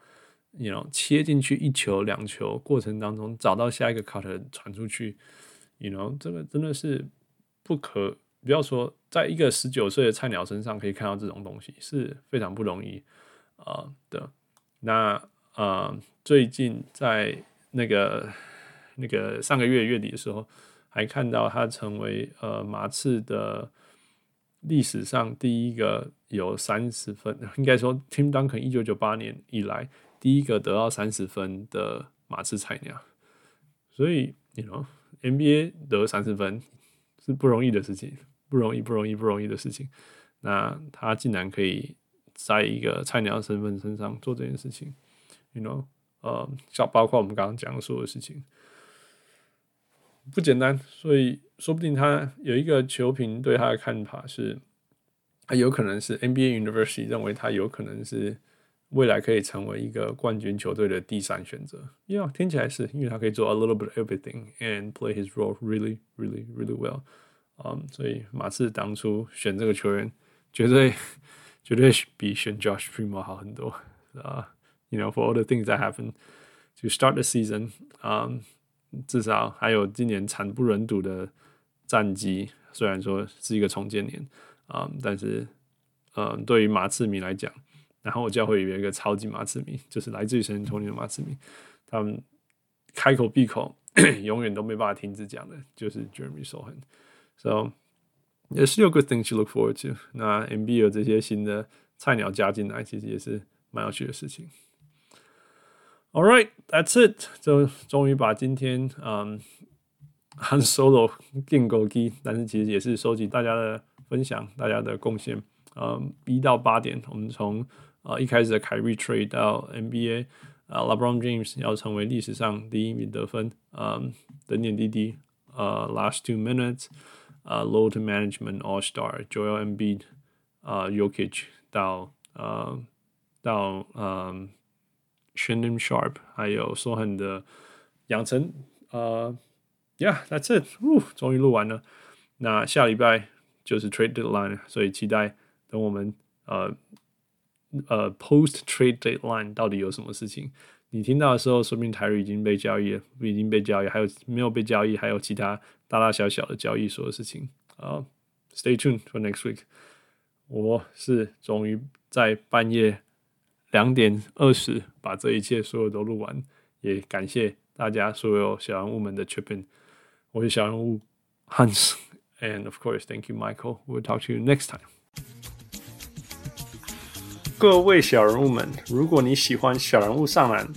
你 know 切进去一球两球过程当中，找到下一个 cut 传出去，you know 这个真的是不可，不要说在一个十九岁的菜鸟身上可以看到这种东西是非常不容易啊、呃、的。那啊、呃，最近在那个那个上个月月底的时候。还看到他成为呃马刺的历史上第一个有三十分，应该说 Tim Duncan 一九九八年以来第一个得到三十分的马刺菜鸟，所以你 know NBA 得三十分是不容易的事情，不容易不容易不容易的事情。那他竟然可以在一个菜鸟身份身上做这件事情，you know 呃，像包括我们刚刚讲的所有事情。不简单，所以说不定他有一个球评对他的看法是，他有可能是 NBA University 认为他有可能是未来可以成为一个冠军球队的第三选择。因为听起来是因为他可以做 a little bit everything and play his role really, really, really well。嗯，所以马刺当初选这个球员，绝对绝对比选 Josh Primo 好很多啊。Uh, you know, for all the things that happened to start the season，嗯。至少还有今年惨不忍睹的战绩，虽然说是一个重建年啊、嗯，但是呃，对于马刺迷来讲，然后我教会有一个超级马刺迷，就是来自于圣托尼的马刺迷，他们开口闭口 永远都没办法停止讲的，就是 Jeremy s o h a n So 也是有 good things to look forward to。那 NBA 这些新的菜鸟加进来，其实也是蛮有趣的事情。All right, that's it。就终于把今天嗯，Han Solo 建构机，但是其实也是收集大家的分享，大家的贡献。嗯，一到八点，我们从呃一开始的凯瑞 trade 到 NBA，呃，LeBron James 要成为历史上第一名得分，嗯，点点滴滴，呃，last two minutes，呃，load management all star Joel Embiid，呃，Jokic 到呃到嗯。 Shannon sharp，还有说很的养成，呃、，Yeah，that's it，呜，终于录完了。那下礼拜就是 Trade Deadline，所以期待等我们呃呃 Post Trade Deadline 到底有什么事情。你听到的时候，说明台瑞已经被交易了，已经被交易，还有没有被交易，还有其他大大小小的交易所的事情。啊、，Stay tuned for next week。我是终于在半夜。两点二十，把这一切所有都录完，也感谢大家所有小人物们的 chip in。我是小人物 Hans，and of course thank you Michael。We'll talk to you next time。各位小人物们，如果你喜欢小人物上篮，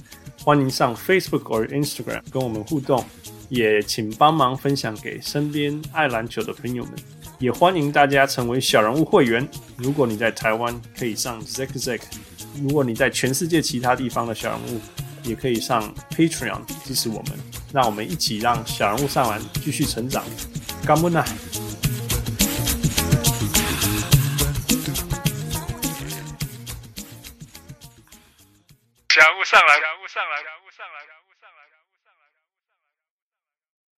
欢迎上 Facebook 或 Instagram 跟我们互动，也请帮忙分享给身边爱篮球的朋友们。也欢迎大家成为小人物会员。如果你在台湾，可以上 Zack Zack。如果你在全世界其他地方的小人物，也可以上 Patreon 支持我们，让我们一起让小人物上篮继续成长。干不呢？小人物上篮，小物上来，